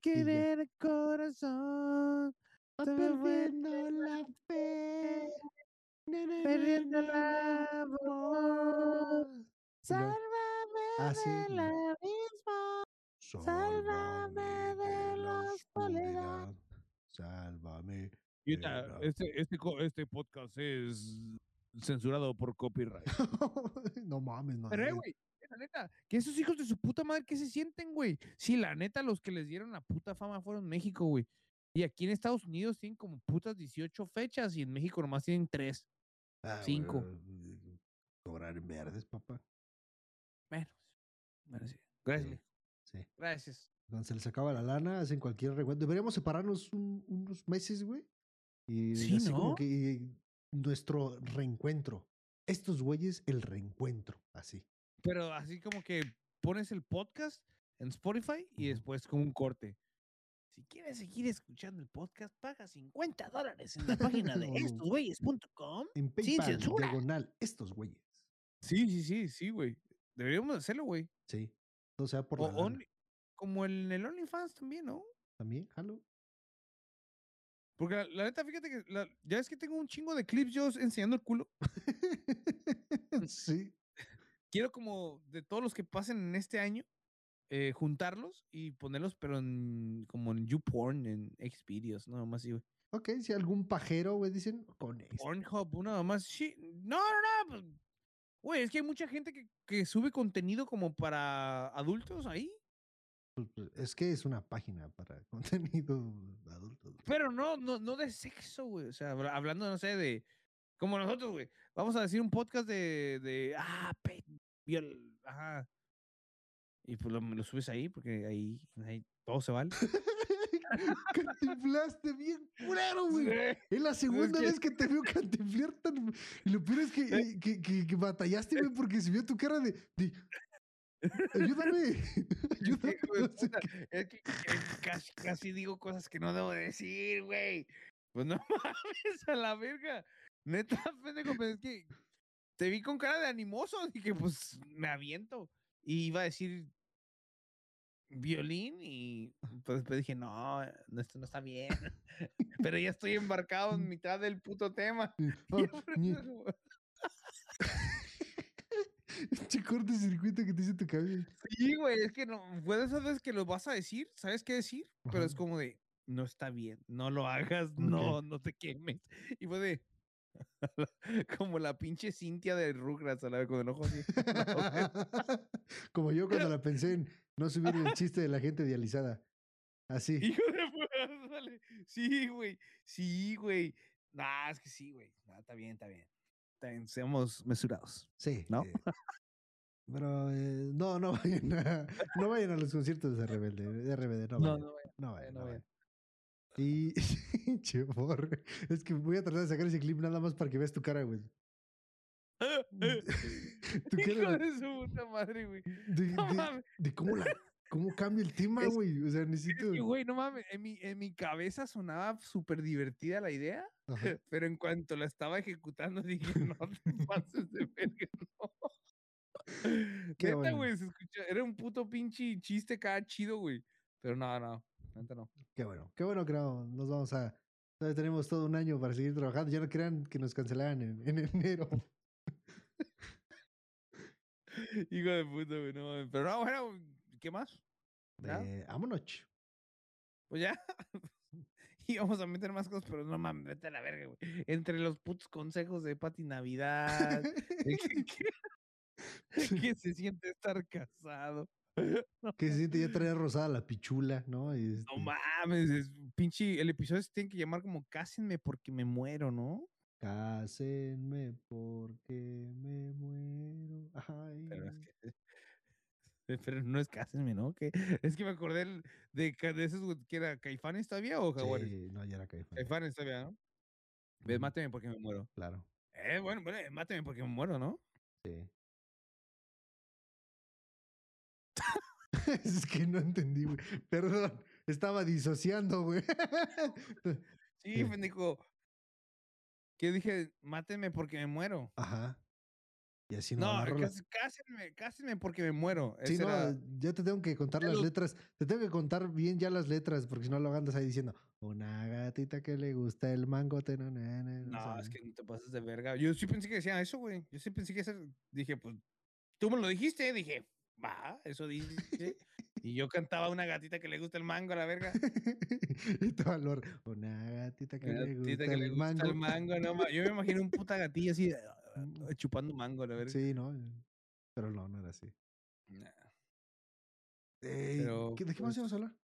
Querer el corazón. Perdiendo la fe. Perdiendo la voz. Sálvame Ah, del no. abismo. Sálvame de la soledad. Sálvame. Y este, este, este podcast es censurado por copyright. [laughs] no mames, no. Pero, eh, eh, güey, la neta, que esos hijos de su puta madre, ¿qué se sienten, güey? Sí, la neta, los que les dieron la puta fama fueron México, güey. Y aquí en Estados Unidos tienen como putas 18 fechas y en México nomás tienen 3. ah, cinco. güey, Cobrar verdes, papá. Menos. Gracias, Sí. Sí. Gracias. Cuando se les acaba la lana, hacen cualquier recuento. Deberíamos separarnos un- unos meses, güey. Y Sí, así como ¿no? que nuestro reencuentro. Estos güeyes, el reencuentro. Así. Pero así como que pones el podcast en Spotify y después como un corte. Si quieres seguir escuchando el podcast, paga 50 dólares en la página de [laughs] estosgüeyes.com. En PayPal, diagonal, estos güeyes. Sí, sí, sí, sí, güey. Deberíamos hacerlo, güey. Sí. O sea, por O la como en el OnlyFans también, ¿no? También, jalo. Porque la, la neta, fíjate que la- ya es que tengo un chingo de clips yo enseñando el culo. [laughs] sí. [laughs] Quiero como de todos los que pasen en este año, eh, juntarlos y ponerlos, pero en, como en YouPorn, en Xvideos, nada más así, güey. Ok, si algún pajero, güey, dicen, con esto. Pornhub, una más. Sí, no, no, no. Güey, es que hay mucha gente que, que sube contenido como para adultos ahí. Pues, pues, Es que es una página para [laughs] contenido adulto. Pero no, no, no de sexo, güey. O sea, habla- hablando, no sé, de. Como nosotros, güey. Vamos a decir un podcast de. de ah, pe, viol, ajá. Y pues lo, lo subes ahí, porque ahí, ahí todo se vale. [laughs] Cantinflaste bien culero, güey. Sí. Es la segunda que- vez que te veo cantinflear tan... Y lo peor es que, eh, que, que- que batallaste, güey, porque se vio tu cara de... de, Ayúdame, [laughs] ayúdame. No sé puta, qué". Es que, que casi, casi digo cosas que no debo decir, güey. Pues no [laughs] mames, a la verga. Neta, [laughs] pendejo, pero es que te vi con cara de animoso. Dije, pues me aviento. Y iba a decir violín y pues después dije, no, no, esto no está bien. [laughs] Pero ya estoy embarcado en mitad del puto tema. Che [laughs] cortocircuito que te hizo tu cabello. Sí, güey, es que no, fue de esas veces que lo vas a decir, ¿sabes qué decir? Pero es como de, no está bien, no lo hagas, no, no te quemes. Y fue de, [laughs] como la pinche Cintia de Rugrats, a la vez con el ojo así. Como yo cuando la pensé en no subir el [laughs] chiste de la gente dializada. Así. Hijo de puta, dale. Sí, güey, sí, güey. Nah, es que sí, güey. Nah, está bien, está bien. Está bien, seamos mesurados. Sí. ¿No? eh, Pero eh, no, no [laughs] vayan a, no vayan a los conciertos de Rebelde, de RBD, no vayan. no, No vaya, vayan, no no vayan. Y, [laughs] che, borre. Es que voy a tratar de sacar ese clip nada más para que veas tu cara, güey. [laughs] Tu Hijo cara de su puta madre, güey. de, No de- mames. de cómo, la, cómo cambia el tema, Es- güey. O sea, Es necesito. que, güey, no mames, en mi, en mi cabeza sonaba súper divertida la idea, Ajá. [laughs] pero en cuanto la estaba ejecutando [laughs] dije, no te pases de verga, no. Qué Neta, bueno. güey, se escucha, era un puto pinche chiste cada chido, güey. Pero no, no, neta no. Qué bueno, qué bueno que no nos vamos a. Todavía tenemos todo un año para seguir trabajando. Ya no crean que nos cancelaran en, en enero. [laughs] Hijo de puta, güey, no mames. Pero no, bueno, ¿qué más? Eh, vámonos. Pues ya. [laughs] Íbamos a meter más cosas, pero no mames, vete a la verga, güey. Entre los putos consejos de Pati Navidad, [laughs] de que, que- que se siente estar casado. que se siente ya traer rosada la pichula, ¿no? Y No este, mames, es pinche. El episodio se tiene que llamar como Cásenme porque me muero, ¿no? Cásenme porque me muero. Ay. Pero es que. [laughs] Pero no es Cásenme, ¿no? Que, [laughs] es que me acordé de, ca- de esos que era Caifanes todavía o Jaguares. Sí, no, ya era Caifán. Caifanes todavía, ¿no? Ves, máteme porque me muero. Claro, Eh, bueno, bueno, eh, máteme porque me muero, ¿no? sí. [laughs] es que no entendí, güey. Perdón, estaba disociando, güey. Sí, Sí. pendejo. Que dije, mátenme porque me muero. Ajá. Y así no. No, cásenme, cásenme porque me muero. Sí, no, era- ya te tengo que contar las letras. Te tengo que contar bien ya las letras, porque si no lo andas ahí diciendo, una gatita que le gusta el mango. te no, na, na", No, sea, es que no te pases de verga. Yo sí pensé que decía eso, güey. Yo sí pensé que eso. Dije, pues, tú me lo dijiste. Dije, va, eso dice. Y yo cantaba una gatita que le gusta el mango a la verga. [laughs] y te valor, una gatita que Una le gusta gatita que le gusta mango. el mango, no Yo me imagino un puta gatilla así. de, Mm. chupando mango, la verdad. Sí, ¿no? Pero no, no era así. Pero, ¿qué- ¿De qué más pues, íbamos a hablar?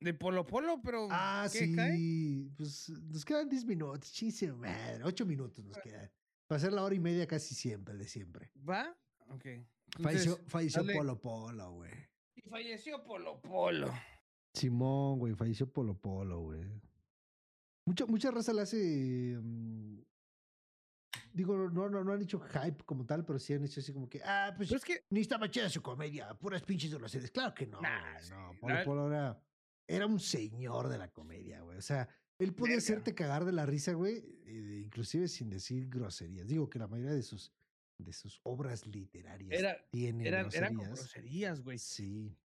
De Polo Polo, pero. Ah, ¿qué cae? sí. Pues nos quedan 10 minutos. Chiste, madre. 8 minutos Ah. nos quedan. Para hacer la hora y media casi siempre, de siempre. ¿Va? Ok. Falleció, Entonces, falleció dale. Polo Polo, güey. y falleció Polo Polo. Simón, güey, falleció Polo Polo, güey. Mucha, mucha raza le hace. mm, digo, no, no, no han hecho hype como tal, pero sí han hecho así como que, ah, pues Pero es que. ni estaba chida su comedia, puras pinches groserías. Claro que no, Nah, güey, no. Polo Polo era, era un señor de la comedia, güey. O sea, él podía hacerte cagar de la risa, güey, eh, inclusive sin decir groserías. Digo que la mayoría de sus, de sus obras literarias Era- tienen Eran, eran con groserías. groserías, güey. Sí.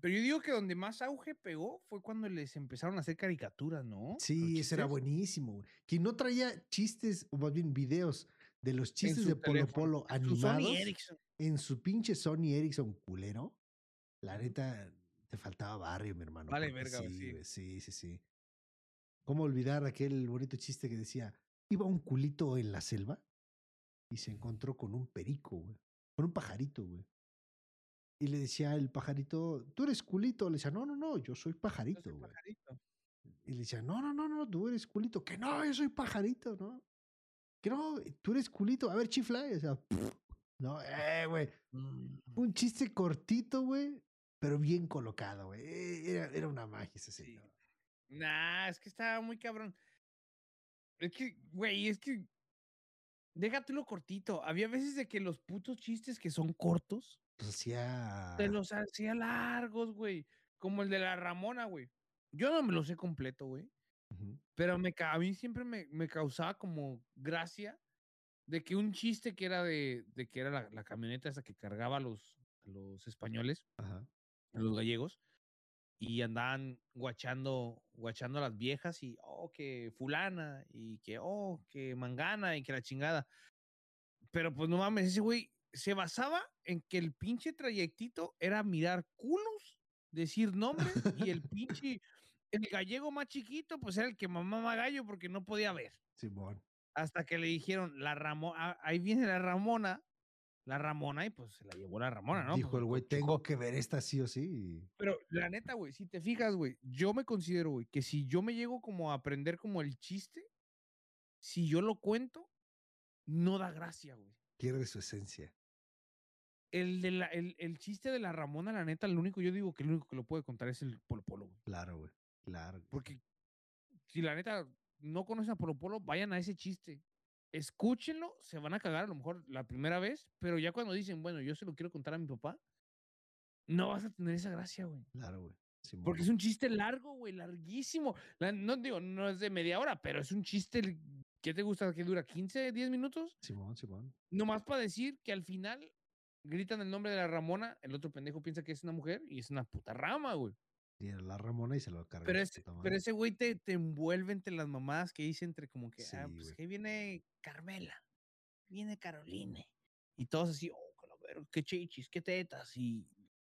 Pero yo digo que donde más auge pegó fue cuando les empezaron a hacer caricaturas, ¿no? Sí, ese era buenísimo. güey. Quien no traía chistes, o más bien videos de los chistes de Polo teléfono, Polo su animados Ericsson. en su pinche Sony Ericsson culero, la neta, te faltaba barrio, mi hermano. Vale, verga, sí, sí, sí, sí. ¿Cómo olvidar aquel bonito chiste que decía, iba un culito en la selva y se encontró con un perico, güey, con un pajarito, güey. Y le decía el pajarito, tú eres culito. Le decía, no, no, no, yo soy Yo pajarito, soy güey. pajarito. Y le decía, no, no, no, no, tú eres culito. Que no, yo soy pajarito, ¿no? Que no, tú eres culito. A ver, chifla. Y, o sea, [laughs] no, eh, güey. Mm, Un chiste cortito, güey, pero bien colocado, güey. Eh, Era, era una magia ese Sí. señor. Nah, es que estaba muy cabrón. Es que, güey, es que. Déjate lo cortito. Había veces de que los putos chistes que son cortos Pues hacía. te los hacía largos, güey. Como el de la Ramona, güey. Yo no me lo sé completo, güey. Pero me, a mí siempre me, me causaba como gracia de que un chiste que era de, de que era la, la camioneta esa que cargaba a los, a los españoles, Ajá. a los gallegos, y andaban guachando, guachando a las viejas y, oh, que fulana, y que, oh, que mangana, y que la chingada. Pero pues no mames, ese güey se basaba en que el pinche trayectito era mirar culos, decir nombres, y el [laughs] pinche, el gallego más chiquito, pues era el que mamaba gallo porque no podía ver. Simón. Hasta que le dijeron, la Ramona, ahí viene la Ramona, la Ramona, y pues se la llevó la Ramona, ¿no? Dijo Pues, el güey, tengo que ver esta sí o sí. Pero la neta, güey, si te fijas, güey, yo me considero, güey, que si yo me llego como a aprender como el chiste, si yo lo cuento, no da gracia, güey. Pierde su esencia. El, de la, el, el chiste de la Ramona, la neta, el único, yo digo que el único que lo puede contar es el Polo Polo, güey. Claro, güey. Claro. Porque si la neta no conocen a Polo Polo, vayan a ese chiste. Escúchenlo, se van a cagar a lo mejor la primera vez, pero ya cuando dicen, bueno, yo se lo quiero contar a mi papá, no vas a tener esa gracia, güey. Claro, güey. Porque es un chiste largo, güey, larguísimo. La- no digo, no es de media hora, pero es un chiste que te gusta que dura 15, 10 minutos. Simón, Simón. Nomás para decir que al final gritan el nombre de la Ramona, el otro pendejo piensa que es una mujer y es una puta rama, güey. Era la Ramona y se lo carga. Pero, ese, pero ese güey te, te envuelve entre las mamás que dice entre como que, ah, pues que viene Carmela, viene Caroline. Y todos así, oh, qué chichis, qué tetas. Y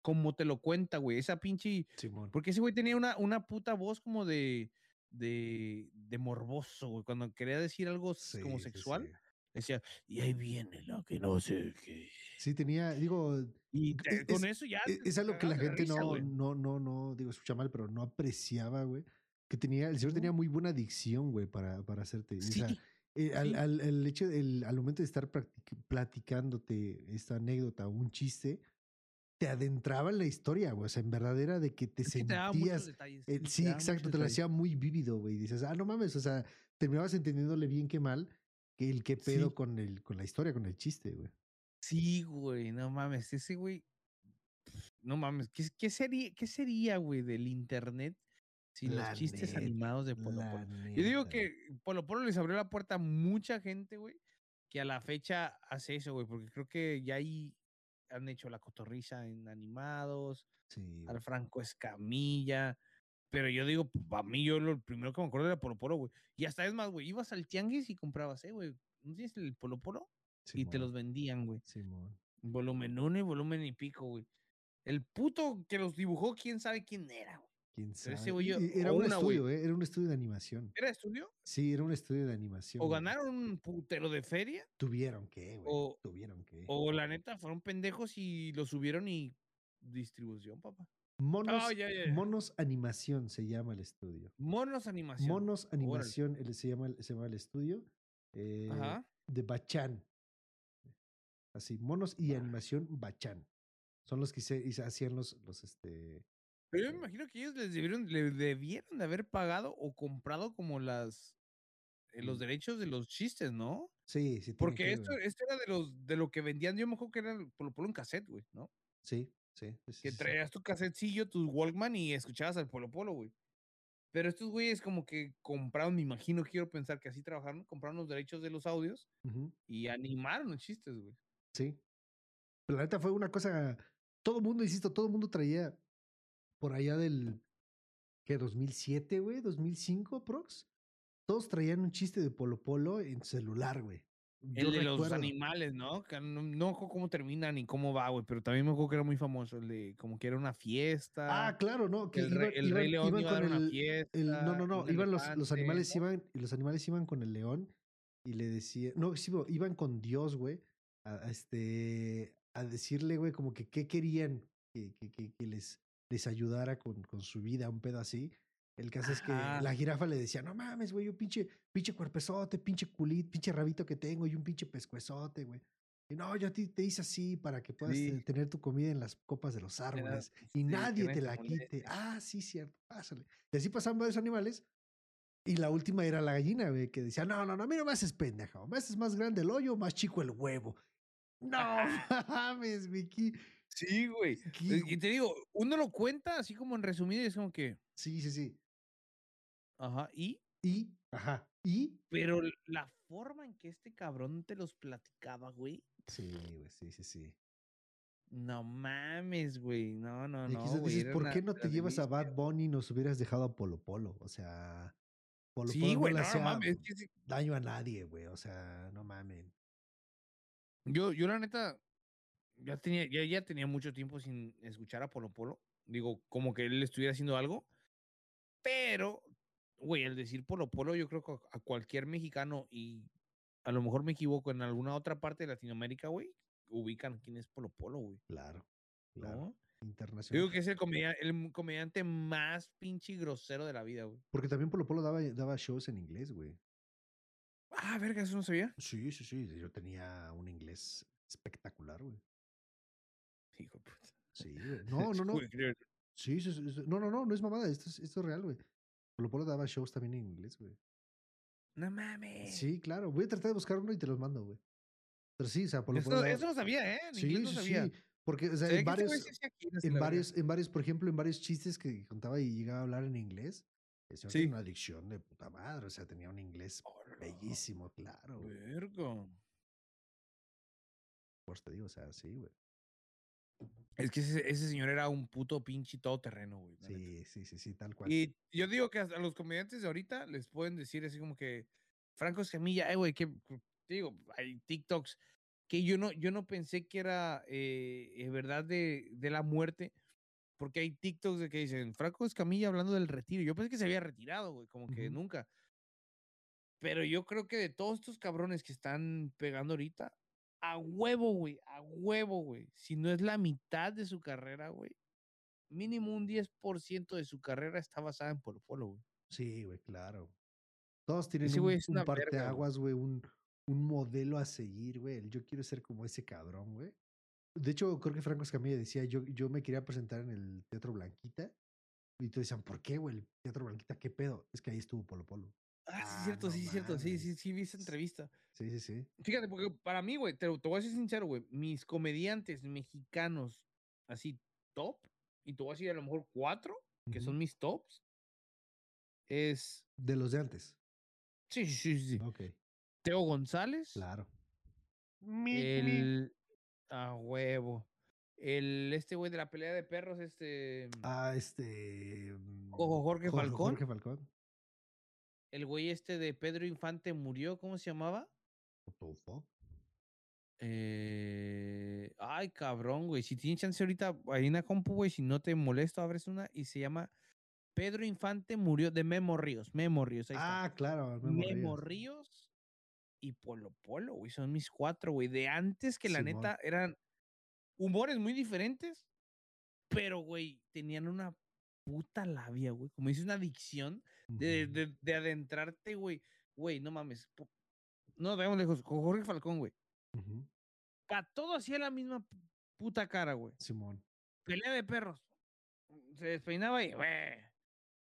como te lo cuenta, güey, esa pinche Simón. porque ese güey tenía una, una puta voz como de, de, de morboso, güey. Cuando quería decir algo como sexual, sí. decía, y ahí viene la que no sé qué. Sí, tenía, digo, Y Es- te- con es- eso ya. e- te es algo que la gente risa, no, no, no, no, digo, escucha mal, pero no apreciaba, güey. Que tenía, el señor tenía muy buena dicción, güey, para, para hacerte. y, o sea, Sí, eh, al, sí. al- hecho, el, al momento de estar platicándote esta anécdota o un chiste, te adentraba en la historia, güey. O sea, en verdad era de que te es que te sentías. detalles. eh, te sí, daba exacto, te lo detalles. hacía muy vívido, güey. Dices, ah, no mames, o sea, terminabas entendiéndole bien que mal que el que pedo Sí. con, el, con la historia, con el chiste, güey. Sí, güey, no mames, ese güey. No mames, ¿qué, qué sería, qué sería, güey, del internet sin La los chistes neta, animados de Polo Polo? Yo digo que Polo Polo les abrió la puerta a mucha gente, güey, que a la fecha hace eso, güey, porque creo que ya ahí han hecho la cotorriza en animados, Sí, al Franco Escamilla. Pero yo digo, a mí yo lo primero que me acuerdo era Polo Polo, güey. Y hasta es más, güey, ibas al tianguis y comprabas, eh, güey, ¿no tienes el Polo Polo? Y te los vendían, güey. Simón. Volumen 1 y volumen y pico, güey. El puto que los dibujó, quién sabe quién era, güey. quién ese sabe. güey, Era un una, güey. estudio, ¿eh? Era un estudio de animación. ¿Era estudio? Sí, era un estudio de animación. ¿O güey. ganaron un putero de feria? Tuvieron que, güey. O- Tuvieron que. ¿O la neta fueron pendejos y lo subieron y distribución, papá? Monos, Ah. Monos Animación se llama el estudio. Monos animación. Monos Animación el- se, llama, el- se llama el estudio. eh, Ajá. de Bachán. Así, Monos y Ah. Animación Bachán. Son los que se, hacían los, los este. Pero yo me imagino que ellos les debieron, le debieron de haber pagado o comprado como las eh, los derechos de los chistes, ¿no? Sí, sí. Porque que, esto, esto era de los de lo que vendían, yo me acuerdo que era el Polo Polo en cassette, güey, ¿no? Sí, sí. Que sí, sí. traías tu cassettecillo, tu Walkman y escuchabas al Polo Polo, güey. Pero estos güeyes como que compraron, me imagino, quiero pensar que así trabajaron, compraron los derechos de los audios y animaron los chistes, güey. Sí. Pero la neta fue una cosa. Todo el mundo, insisto, todo el mundo traía por allá del. ¿Qué? ¿2007, güey? ¿2005, Prox? Todos traían un chiste de Polo Polo en celular, güey. Yo El de los animales, ¿no? No, no cómo termina ni cómo va, güey, pero también me acuerdo que era muy famoso, el de como que era una fiesta. Ah, claro, ¿no? Que el, rey, iban- el Rey iban- León iban iba a dar con una el- fiesta. el- no, no, no, iban los, animales ¿no? iban, y los animales iban con el león y le decía, no, sí, iban con Dios, güey, a, a este, a decirle, güey, como que qué querían que, que, que, que les, les ayudara con, con su vida, un pedo así. El caso es que Ajá. la jirafa le decía, no mames, güey, un pinche, pinche cuerpezote, pinche culito, pinche rabito que tengo y un pinche pescuezote, güey. Y no, yo ti te hice así para que puedas Sí. eh, tener tu comida en las copas de los árboles y nadie te te la moleste. quite. Ah, sí, cierto, pásale. Y así pasaban varios animales. Y la última era la gallina, güey, que decía, no, no, no, a mí no me haces pendeja. Me haces más grande el hoyo, más chico el huevo. No [laughs] mames, Vicky. Sí, güey. Y te digo, uno lo cuenta así como en resumido y es como que, Sí, sí, sí. ajá, y, Y, ajá, y. pero la forma en que este cabrón te los platicaba, güey, Sí, güey, sí, sí, sí. no mames, güey, no, no, y no, quizás güey. dices, era ¿por qué no te llevas a. Bad Bunny y nos hubieras dejado a Polo Polo? O sea, Polo Sí, Polo güey, no, no mames, daño a nadie, güey. O sea, no mamen. Yo, yo la neta, ya tenía, ya, ya tenía mucho tiempo sin escuchar a Polo Polo. Digo, como que él estuviera haciendo algo. Pero, güey, el decir Polo Polo, yo creo que a- cualquier mexicano, y a lo mejor me equivoco, en alguna otra parte de Latinoamérica, güey, ubican quién es Polo Polo, güey. Claro, claro. Internacional. digo que es el, comedia- el comediante más pinche grosero de la vida, güey. Porque también Polo Polo daba, daba shows en inglés, güey. Ah, verga, eso no sabía. Sí, sí, sí. Yo tenía un inglés espectacular, güey. Hijo puta. Sí, güey. [laughs] No, no, no. Sí, sí, sí. No, no, no, no es mamada. Esto es, esto es real, güey. Polo Polo daba shows también en inglés, güey. No mames. Sí, claro. Voy a tratar de buscar uno y te los mando, güey. Pero sí, o sea, Polo Polo. Eso, daba- eso no sabía, ¿eh? En Sí, inglés no sabía. sí. Porque, o sea, en varios, en varios, en varios, por ejemplo, en varios chistes que contaba y llegaba a hablar en inglés, señor Sí. una adicción de puta madre, o sea, tenía un inglés Hola. bellísimo, claro. güey. Verga. Pues te digo, o sea, sí, güey. Es que ese, ese señor era un puto pinche todoterreno, güey. neta. Sí, sí, sí, sí, tal cual. Y yo digo que a los comediantes de ahorita les pueden decir así como que Franco Escamilla, eh, güey, que digo, hay TikToks que yo no, yo no pensé que era eh, eh, verdad de, de la muerte, porque hay TikToks de que dicen Franco Escamilla hablando del retiro. Yo pensé que se había retirado, güey, como que nunca. Pero yo creo que de todos estos cabrones que están pegando ahorita, a huevo, güey, a huevo, güey. Si no es la mitad de su carrera, güey, mínimo un 10% de su carrera está basada en Polo Polo, güey. Sí, güey, claro. Todos tienen Ese un, una verga, güey. parteaguas, güey, un, un modelo a seguir, güey. Yo quiero ser como ese cabrón, güey. De hecho, creo que Franco Escamilla decía, yo, yo me quería presentar en el Teatro Blanquita. Y todos decían, ¿por qué, güey? El Teatro Blanquita, ¿qué pedo? Es que ahí estuvo Polo Polo. Ah, sí, Ah, es cierto, no sí, es cierto, sí, mames. sí, sí, vi esa entrevista. Sí, sí, sí. Fíjate, porque para mí, güey, te, te voy a ser sincero, güey, mis comediantes mexicanos, así, top, y te voy a decir a lo mejor cuatro, que son mis tops, es, De los de antes. sí, sí, sí, sí, Ok, Teo González, claro. el, a huevo, el, este güey de la pelea de perros, este, Ah, este. mm, Ojo, Jorge Jo- Falcón. Jorge Falcón. el güey este de Pedro Infante murió, ¿cómo se llamaba? Eh, ay, cabrón, güey. Si tienes chance ahorita, en la compu, güey, si no te molesto, abres una y se llama Pedro Infante murió de Memo Ríos. Memo Ríos, ahí está. Ah, claro. Memo Memo Ríos. Ríos y Polo Polo, güey. Son mis cuatro, güey. De antes que la Simón. neta eran humores muy diferentes, pero, güey, tenían una puta labia, güey. Como dices, una adicción de, de, de adentrarte, güey. Güey, no mames. No veamos lejos. Con Jorge Falcón, güey. Para todo hacía la misma pu- puta cara, güey. Simón. Pelea de perros. Se despeinaba y. "Meh".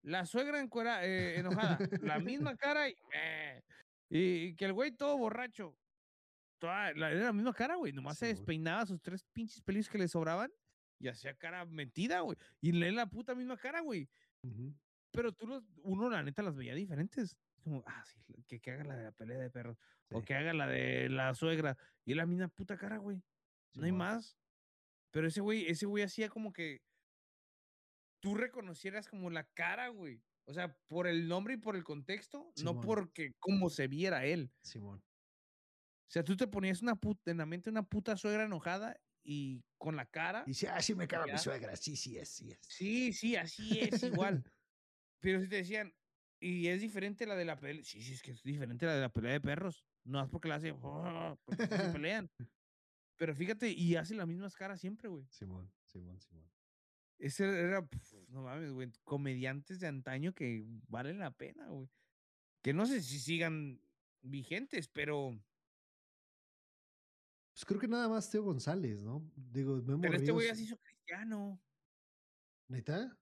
La suegra eh, enojada. la misma [laughs] cara y. "Meh". Y, que el güey todo borracho. Toda, la, era la misma cara, güey. Nomás se Sí, güey. despeinaba sus tres pinches pelillos que le sobraban y hacía cara mentida, güey. Y le la puta misma cara, güey. Pero tú, los, uno, la neta, las veía diferentes. Como, ah, sí, que, que haga la de la pelea de perros. O que haga la de la suegra. Y es la misma puta cara, güey. No hay más. Pero ese güey, ese güey hacía como que tú reconocieras como la cara, güey. O sea, por el nombre y por el contexto, no porque cómo se viera él. Simón. O sea, tú te ponías una puta, en la mente una puta suegra enojada y con la cara. Y dice, ah, sí me caga mi suegra. Sí, sí es, sí es. Sí, sí, así es, igual. [laughs] Pero si te decían, y es diferente la de la pelea. Sí, sí, es que es diferente la de la pelea de perros. No es porque la hace, porque así se [laughs] pelean. Pero fíjate, y hace las mismas caras siempre, güey. Simón, Simón, Simón. Ese era, pf, no mames, güey, comediantes de antaño que valen la pena, güey. Que no sé si sigan vigentes, pero, Pues creo que nada más Teo González, ¿no? Digo, Memo pero este güey ya se hizo cristiano. ¿Neta?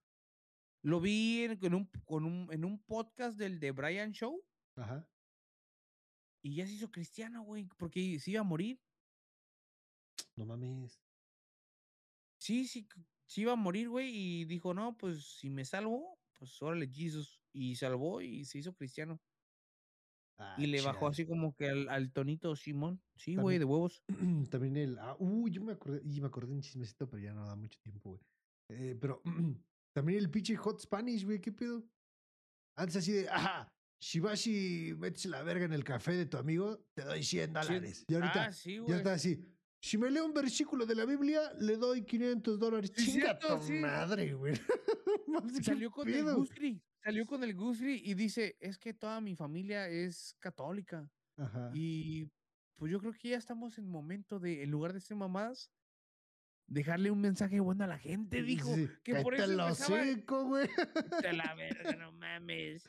Lo vi en, un, con un, en un podcast del de Brian Show Ajá. y ya se hizo cristiano, güey, porque se iba a morir. No mames. Sí, sí, sí iba a morir, güey, y dijo, no, pues si me salvo, pues órale, Jesus. Y salvó y se hizo cristiano. Ah, y le bajó así como que al, al tonito Simón. Sí, güey, de huevos. [clears throat] También el. Ah, uy, yo me acordé. Y me acordé de un chismecito, pero ya no da mucho tiempo, güey. Eh, pero [clears throat] también el pinche Hot Spanish, güey, ¿qué pedo? Antes así de, ajá, si vas y metes la verga en el café de tu amigo, te doy 100 dólares. Y ahorita ah, sí, ya está así. Si me leo un versículo de la Biblia, le doy 500 dólares. Sí, Chinga cierto, tu sí. madre, güey. [laughs] Mames, ¿qué Salió con el pedo? Gusgri. Salió con el Gusgri y dice, es que toda mi familia es católica. Ajá. Y pues yo creo que ya estamos en momento de, en lugar de ser mamadas, dejarle un mensaje bueno a la gente, dijo. Sí, que por cállate eso empezaba- hocico, güey. "Vete a la verga, no mames.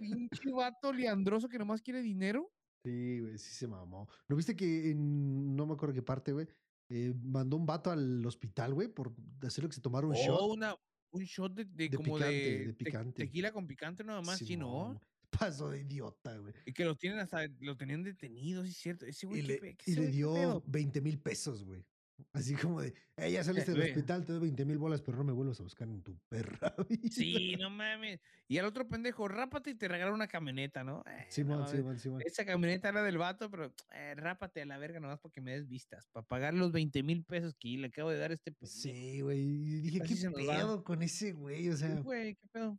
Pinche vato liandroso que nomás quiere dinero. Sí, güey, sí se mamó. ¿No viste que en, no me acuerdo qué parte, güey, eh, mandó un vato al hospital, güey, por hacer lo que se tomaron un O shot? una, un shot de, de De como picante, de, de te- picante. tequila con picante nada más, sí, ¿no? [laughs] Pasó de idiota, güey. Y que lo tienen hasta, lo tenían detenido, sí es cierto. Ese Y güey, ¿qué le, pe- y le ¿qué dio pedo? 20 mil pesos, güey. Así como de, eh, ya saliste del hospital, te doy 20 mil bolas, pero no me vuelvas a buscar en tu perra. [laughs] vida". Sí, no mames. Y al otro pendejo, rápate y te regalan una camioneta, ¿no? Eh, no Simón, mames. Simón, Simón. Esa camioneta era del vato, pero eh, rápate a la verga nomás porque me des vistas. Para pagar los 20 mil pesos que le acabo de dar a este pendejo. Sí, güey. Dije, Así ¿qué va. pedo con ese güey? O Sí, sea, güey, qué pedo.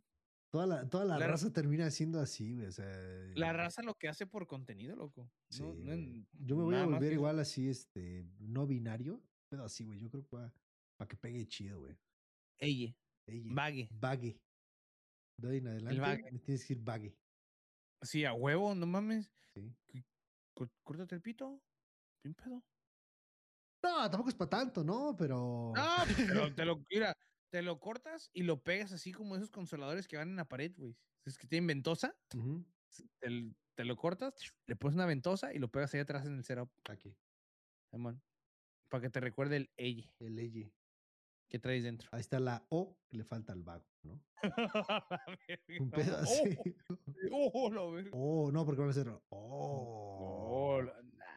toda la, toda la, La- raza termina siendo así, güey. O sea, La raza lo que hace por contenido, loco. Sí, No- no Yo me voy a volver igual así, este, no binario, así, güey. Yo creo que para que pegue chido, güey. Ella, Ey, vague. Bague. De ahí en adelante me tienes que decir bague. Sí, a huevo, no mames. Sí. Có- Córtate el pito. Sin pedo. No, tampoco es para tanto, ¿no? Pero. No, [laughs] pero te lo, mira, te lo cortas y lo pegas así como esos consoladores que van en la pared, güey. Es que tienen ventosa, Ujú, te, lo cortas, le pones una ventosa y lo pegas ahí atrás en el setup, Aquí. Para que te recuerde el ella El eye. que traes dentro. Ahí está la O que le falta al vago, ¿no? [laughs] Un pedo así. [laughs] Oh, la verga. Oh, no, porque van a ser. Oh, Oh. la-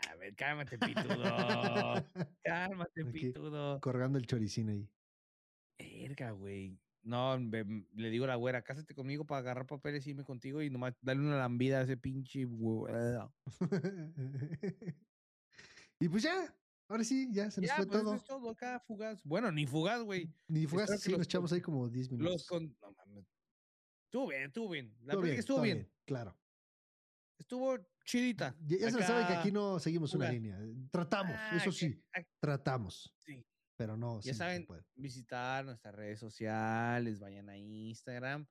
a ver, cálmate, pitudo. [laughs] cálmate, Aquí. pitudo. Colgando el choricín ahí. Verga, güey. No, le digo a la güera, cásate conmigo para agarrar papeles y irme contigo y nomás darle una lambida a ese pinche y pues ya. Ahora sí, ya se nos Ya, fue pues eso todo. es todo acá, fugaz. Bueno, ni fugaz, güey. Ni Espero que sí, los nos echamos ahí como 10 minutos. Los con... No mames. Estuvo bien, estuvo bien. La verdad bien, que estuvo bien. Claro. Estuvo chidita. Ya, ya se sabe que aquí no seguimos una fugaz. línea. Tratamos, Ah, eso que- sí, ah, tratamos. sí. Pero no, Ya saben, visitar nuestras redes sociales, vayan a Instagram.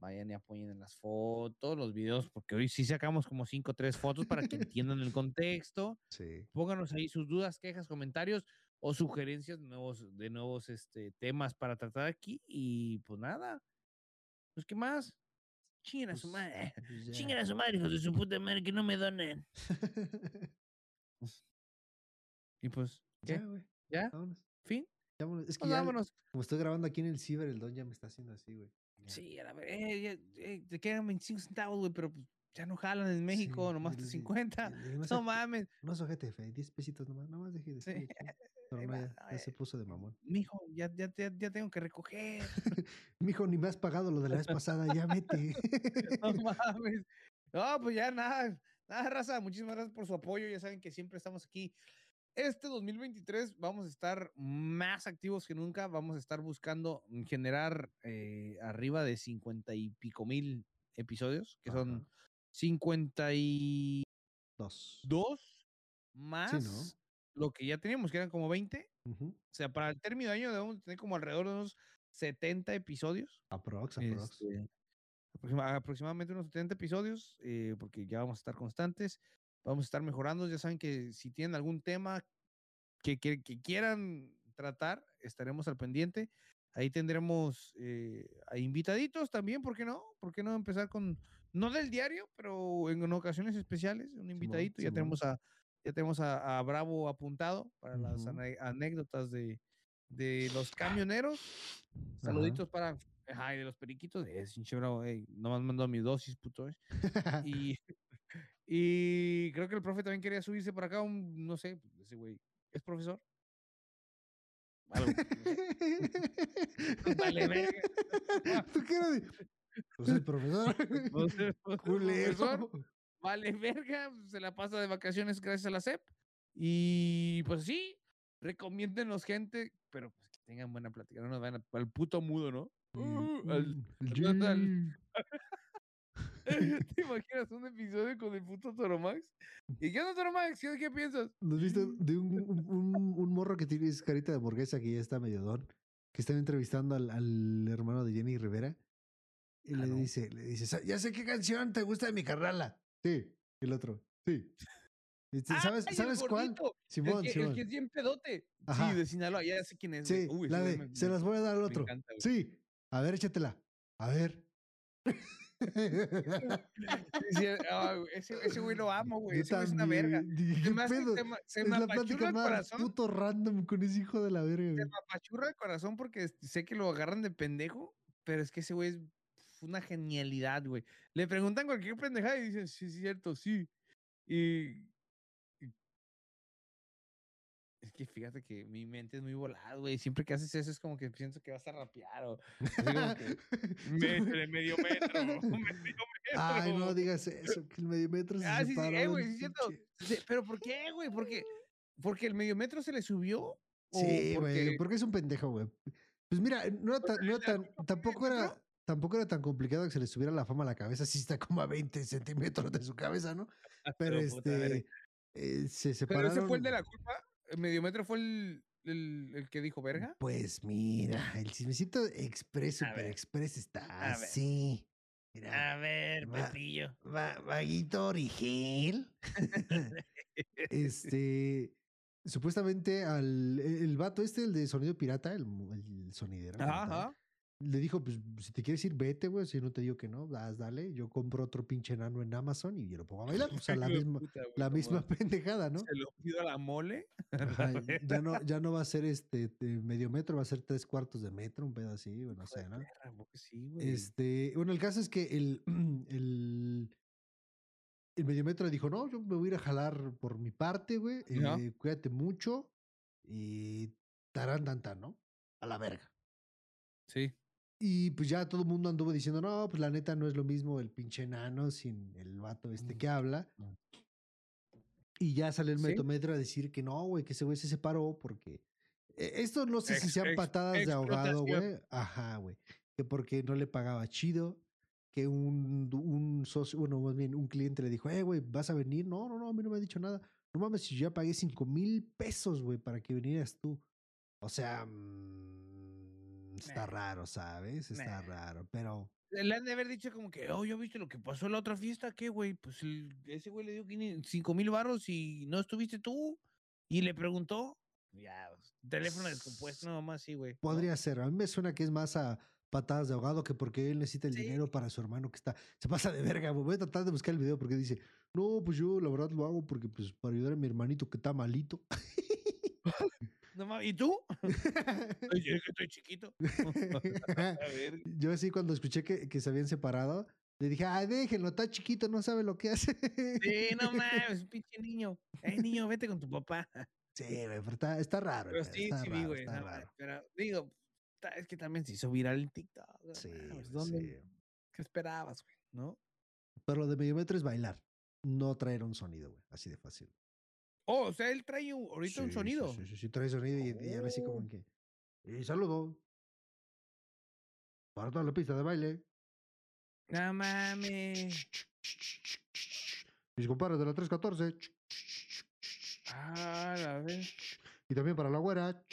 Vayan y apoyen en las fotos, los videos, porque hoy sí sacamos como cinco o tres fotos para que [laughs] entiendan el contexto. Sí. Pónganos ahí sus dudas, quejas, comentarios o sugerencias de nuevos, de nuevos este, temas para tratar aquí. Y pues nada, pues qué más. Chinguen a su Pues, madre. pues. Chinguen a su madre, hijos de su puta madre, que no me donen. [laughs] Y pues, ¿qué? ya, güey. ¿Ya? Vámonos. ¿Fin? Vámonos. Es que Pues ya, vámonos. como estoy grabando aquí en el ciber, el don ya me está haciendo así, güey. Sí, a la ver, eh, eh, te quedan 25 centavos, güey, pero pues, ya no jalan en México, Sí, nomás le- 50. y le digo, no mames. No es ojete, fe, 10 pesitos nomás, nomás deje de Sí. va, ya, se puso de mamón. Mijo, ya, ya, ya, ya tengo que recoger. [laughs] Mijo, ni me has pagado lo de la vez pasada, ya vete. [laughs] No mames. No, pues ya nada. Nada, raza. Muchísimas gracias por su apoyo. Ya saben que siempre estamos aquí. Este 2023 vamos a estar más activos que nunca. Vamos a estar buscando generar eh, arriba de 50 y pico mil episodios, que son Ajá. 52 Dos. más lo que ya teníamos, que eran como 20. Ujú. O sea, para el término de año debemos tener como alrededor de unos 70 episodios. Aprox, aprox. Este, aproxima- aproximadamente unos 70 episodios, eh, porque ya vamos a estar constantes, vamos a estar mejorando. Ya saben que si tienen algún tema que, que- que quieran tratar, estaremos al pendiente. Ahí tendremos eh, a invitaditos también, ¿por qué no? ¿Por qué no empezar con, no del diario, pero en, en ocasiones especiales, un invitadito? ya Simón. tenemos a ya tenemos a, a Bravo apuntado para las Ujú. ane- anécdotas de, de los camioneros. Saluditos para. Ajá, y de los periquitos. Es pinche bravo, ey, nomás mandó mi dosis, puto. eh. [laughs] Y, y creo que el profe también quería subirse por acá, un, no sé, ese güey. ¿Es profesor? Algo. [laughs] Vale, verga. ¿Tú qué eres? Pues el profesor. [laughs] Pues, [laughs] el profesor. Vale, verga. Se la pasa de vacaciones gracias a la SEP. Y pues sí, recomiéndenos gente, pero pues que tengan buena plática. No nos vayan a- al puto mudo, ¿no? Uh, al- Mm, al- al- G. [laughs] ¿Te imaginas un episodio con el puto Toromax? ¿Y qué onda, Toromax? ¿Qué, qué piensas? ¿No has visto de un, [laughs] un, un- morro que tiene carita de hamburguesa que ya está medio don? Que están entrevistando al, al hermano de Jenny Rivera. Y Ah, le dice, le dice, "Sa- ya sé qué canción te gusta de mi carnala. Sí. El otro, sí. ¿Sabes, ¡Ay, el ¿sabes cuál? Simón, el, que, el Simón. que es bien pedote. Ajá. Sí, de Sinaloa. Ya sé quién es. Sí, Uy, la de, me- se las voy a dar al otro. encanta. Sí. A ver, échatela. A ver. [laughs] Sí, güey, ese, ese güey lo amo, güey. Ese güey es una verga. Se ¿qué me, hace- se me- se Es me la apachurra plática el más corazón. puto random con ese hijo de la verga. Se me apachurra el corazón porque sé que lo agarran de pendejo, pero es que ese güey es una genialidad, güey. Le preguntan cualquier pendejada y dicen, sí, es cierto, sí. Y- Es que fíjate que mi mente es muy volada, güey. Siempre que haces eso es como que pienso que vas a rapear o. [laughs] "Metro medio metro, [laughs] [laughs] medio metro. Ay, no digas eso, que el medio metro se Ah, sí, sí, eh, güey, sí, cierto. Pero ¿por qué, güey? Porque, porque el medio metro se le subió. ¿O Sí, güey, porque- es un pendejo, güey. Pues mira, no tan, tampoco era, tampoco era tan complicado que se le subiera la fama a la cabeza, sí está como a 20 centímetros de su cabeza, ¿no? Pero Pero, este, eh, se Pero separaron. ese fue el de la culpa. El mediometro fue el, el, el que dijo verga. Pues mira, el chismecito express, A super express está a ver. así. Mira, ver, Va- Pepillo. va- vaguito origel. [laughs] este, supuestamente al el, vato este, el de sonido pirata, el, el sonidero, Ajá, tal, ajá. Le dijo, pues si te quieres ir, vete, güey, si no te digo que no, das, dale, yo compro otro pinche enano en Amazon y yo lo pongo a bailar, o sea, la misma, puta, güey, la misma [laughs] pendejada, ¿no? Se lo pido a la mole. Ajá, [laughs] ya no, ya no va a ser este medio metro, va a ser tres cuartos de metro, un pedo así, o no sé, ¿no? Perra, ¿a poco sí, güey. Este, bueno, el caso es que el, [clears throat] el, el mediometro le dijo, no, yo me voy a ir a jalar por mi parte, güey, eh, cuídate mucho y tarán, tan, tan, ¿no? A la verga. Sí. Y pues ya todo el mundo anduvo diciendo, no, pues la neta no es lo mismo el pinche enano sin el vato este que habla. Y ya salió el Sí. metometro a decir que no, güey, que ese güey se separó porque... eh, Esto no sé si Ex- sean ex- patadas de ahogado, güey. Ajá, güey. Que porque no le pagaba chido. Que un, un socio, bueno, más bien un cliente le dijo, eh, güey, ¿vas a venir? No, no, no, a mí no me ha dicho nada. No mames, si yo ya pagué cinco mil pesos, güey, para que vinieras tú. O sea, mm, Está Nah. raro, ¿sabes? Está Nah. raro, pero Le han de haber dicho como que, oh, ¿ya viste lo que pasó en la otra fiesta? ¿Qué, güey? Pues el- ese güey le dio 5 mil barros y no estuviste tú. Y le preguntó. Ya, pues, teléfono descompuesto, no, más sí, güey. podría ser. A mí me suena que es más a patadas de ahogado que porque él necesita el Sí. dinero para su hermano que está. Se pasa de verga, güey. Voy a tratar de buscar el video porque dice, no, pues yo la verdad lo hago porque pues para ayudar a mi hermanito que está malito. [laughs] No ¿Y tú? [laughs] Ay, es que estoy chiquito. [laughs] A ver. Yo así cuando escuché que, que se habían separado, le dije, ah, déjenlo, está chiquito, no sabe lo que hace. Sí, no [laughs] mames, pinche niño. Eh, niño, vete con tu papá. Sí, güey, pero está, está raro. Pero sí, sí vi, güey. está no, raro. Pero digo, es que también se hizo viral en TikTok. no Sí, ¿dónde- sí. ¿Qué esperabas, güey? ¿No? Pero lo de medio metro es bailar, no traer un sonido, güey, así de fácil. Oh, o sea, él trae un- ahorita un Sí, sí, sonido. Sí, sí, sí, trae sonido y, y ya ve así Oh. como que. Y saludo. Para toda la pista de baile. No mames. Mis compadres de la 314. Ah, la vez. Y también para la güera.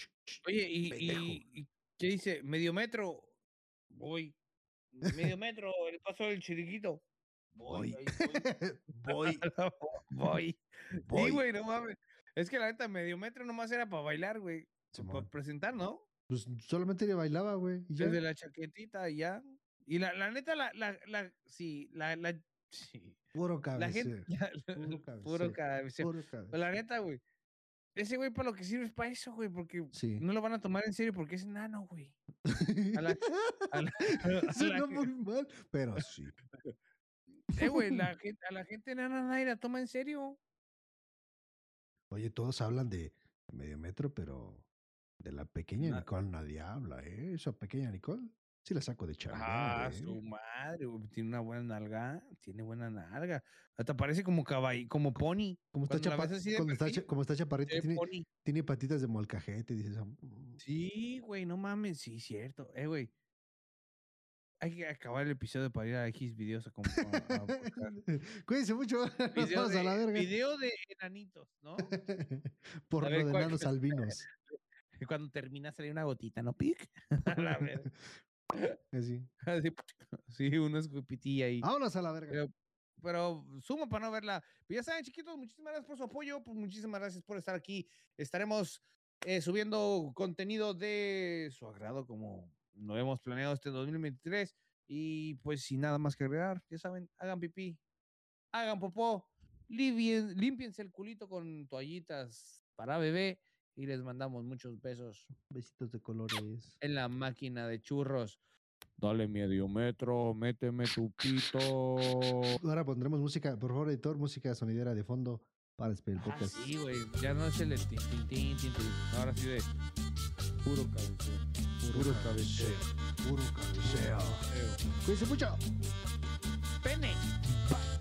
Oye, y, y, y ¿qué dice? Medio metro. Voy. Medio metro, el paso del chiriquito. Voy. Voy. [laughs] Voy. [laughs] voy. Sí, güey, no mames. Es que la neta, medio metro nomás era para bailar, güey. Para Simón. presentar, ¿no? Pues solamente le bailaba, güey. Y ya. Desde la chaquetita y ya. Y la, la neta, la, la, la, sí, la, la, sí. Puro La gente, cabeceo. [laughs] puro cabeceo, cabeceo. Puro Pero cabeceo. la neta, güey. Ese güey para lo que sirve es para eso, güey, porque Sí. no lo van a tomar en serio porque es enano, güey. A la, a la- a Suena la- muy mal, pero sí. Eh, güey, la [laughs] gente, a la gente enana nadie la toma en serio. Oye, todos hablan de medio metro, pero de la pequeña Nicole nadie habla, ¿eh? Esa pequeña Nicole sí la saco de chambea, Ah, ¿eh? su madre, güey. Tiene una buena nalga. Tiene buena nalga. Hasta parece como caballo, como pony. Como está, chapa- está, como está chaparrita, tiene, tiene patitas de molcajete, dices. "Ah, mm". Sí, güey, no mames. Sí, cierto. Eh, güey. Hay que acabar el episodio para ir a X videos a, comp- a- a buscar. [laughs] Cuídense mucho. [laughs] Video vamos a la de, verga. video de enanitos, ¿no? [laughs] Por A lo ver, de ¿cuál- enanos albinos. Cuando termina sale una gotita, ¿no? Pic. A la verga. Así. Así, sí, una escupitilla ahí. Vámonos a la verga. Pero, pero sumo para no verla. Pero ya saben, chiquitos, muchísimas gracias por su apoyo. Pues muchísimas gracias por estar aquí. Estaremos eh, subiendo contenido de su agrado como lo hemos planeado este 2023. Y pues sin nada más que agregar, ya saben, hagan pipí, hagan popó, limpien- límpiense el culito con toallitas para bebé y les mandamos muchos besos Besitos de colores. en la máquina de churros. Dale medio metro, méteme tu pito. Ahora pondremos música, por favor, editor, música sonidera de fondo para despedir el Ah, podcast. sí, güey. Ya no es el tin, tin, tin, tin, tin. Ahora sí de puro cabeceo. Puro cabeceo. Puro cabeceo. Cuídense mucho. Pene. Bye.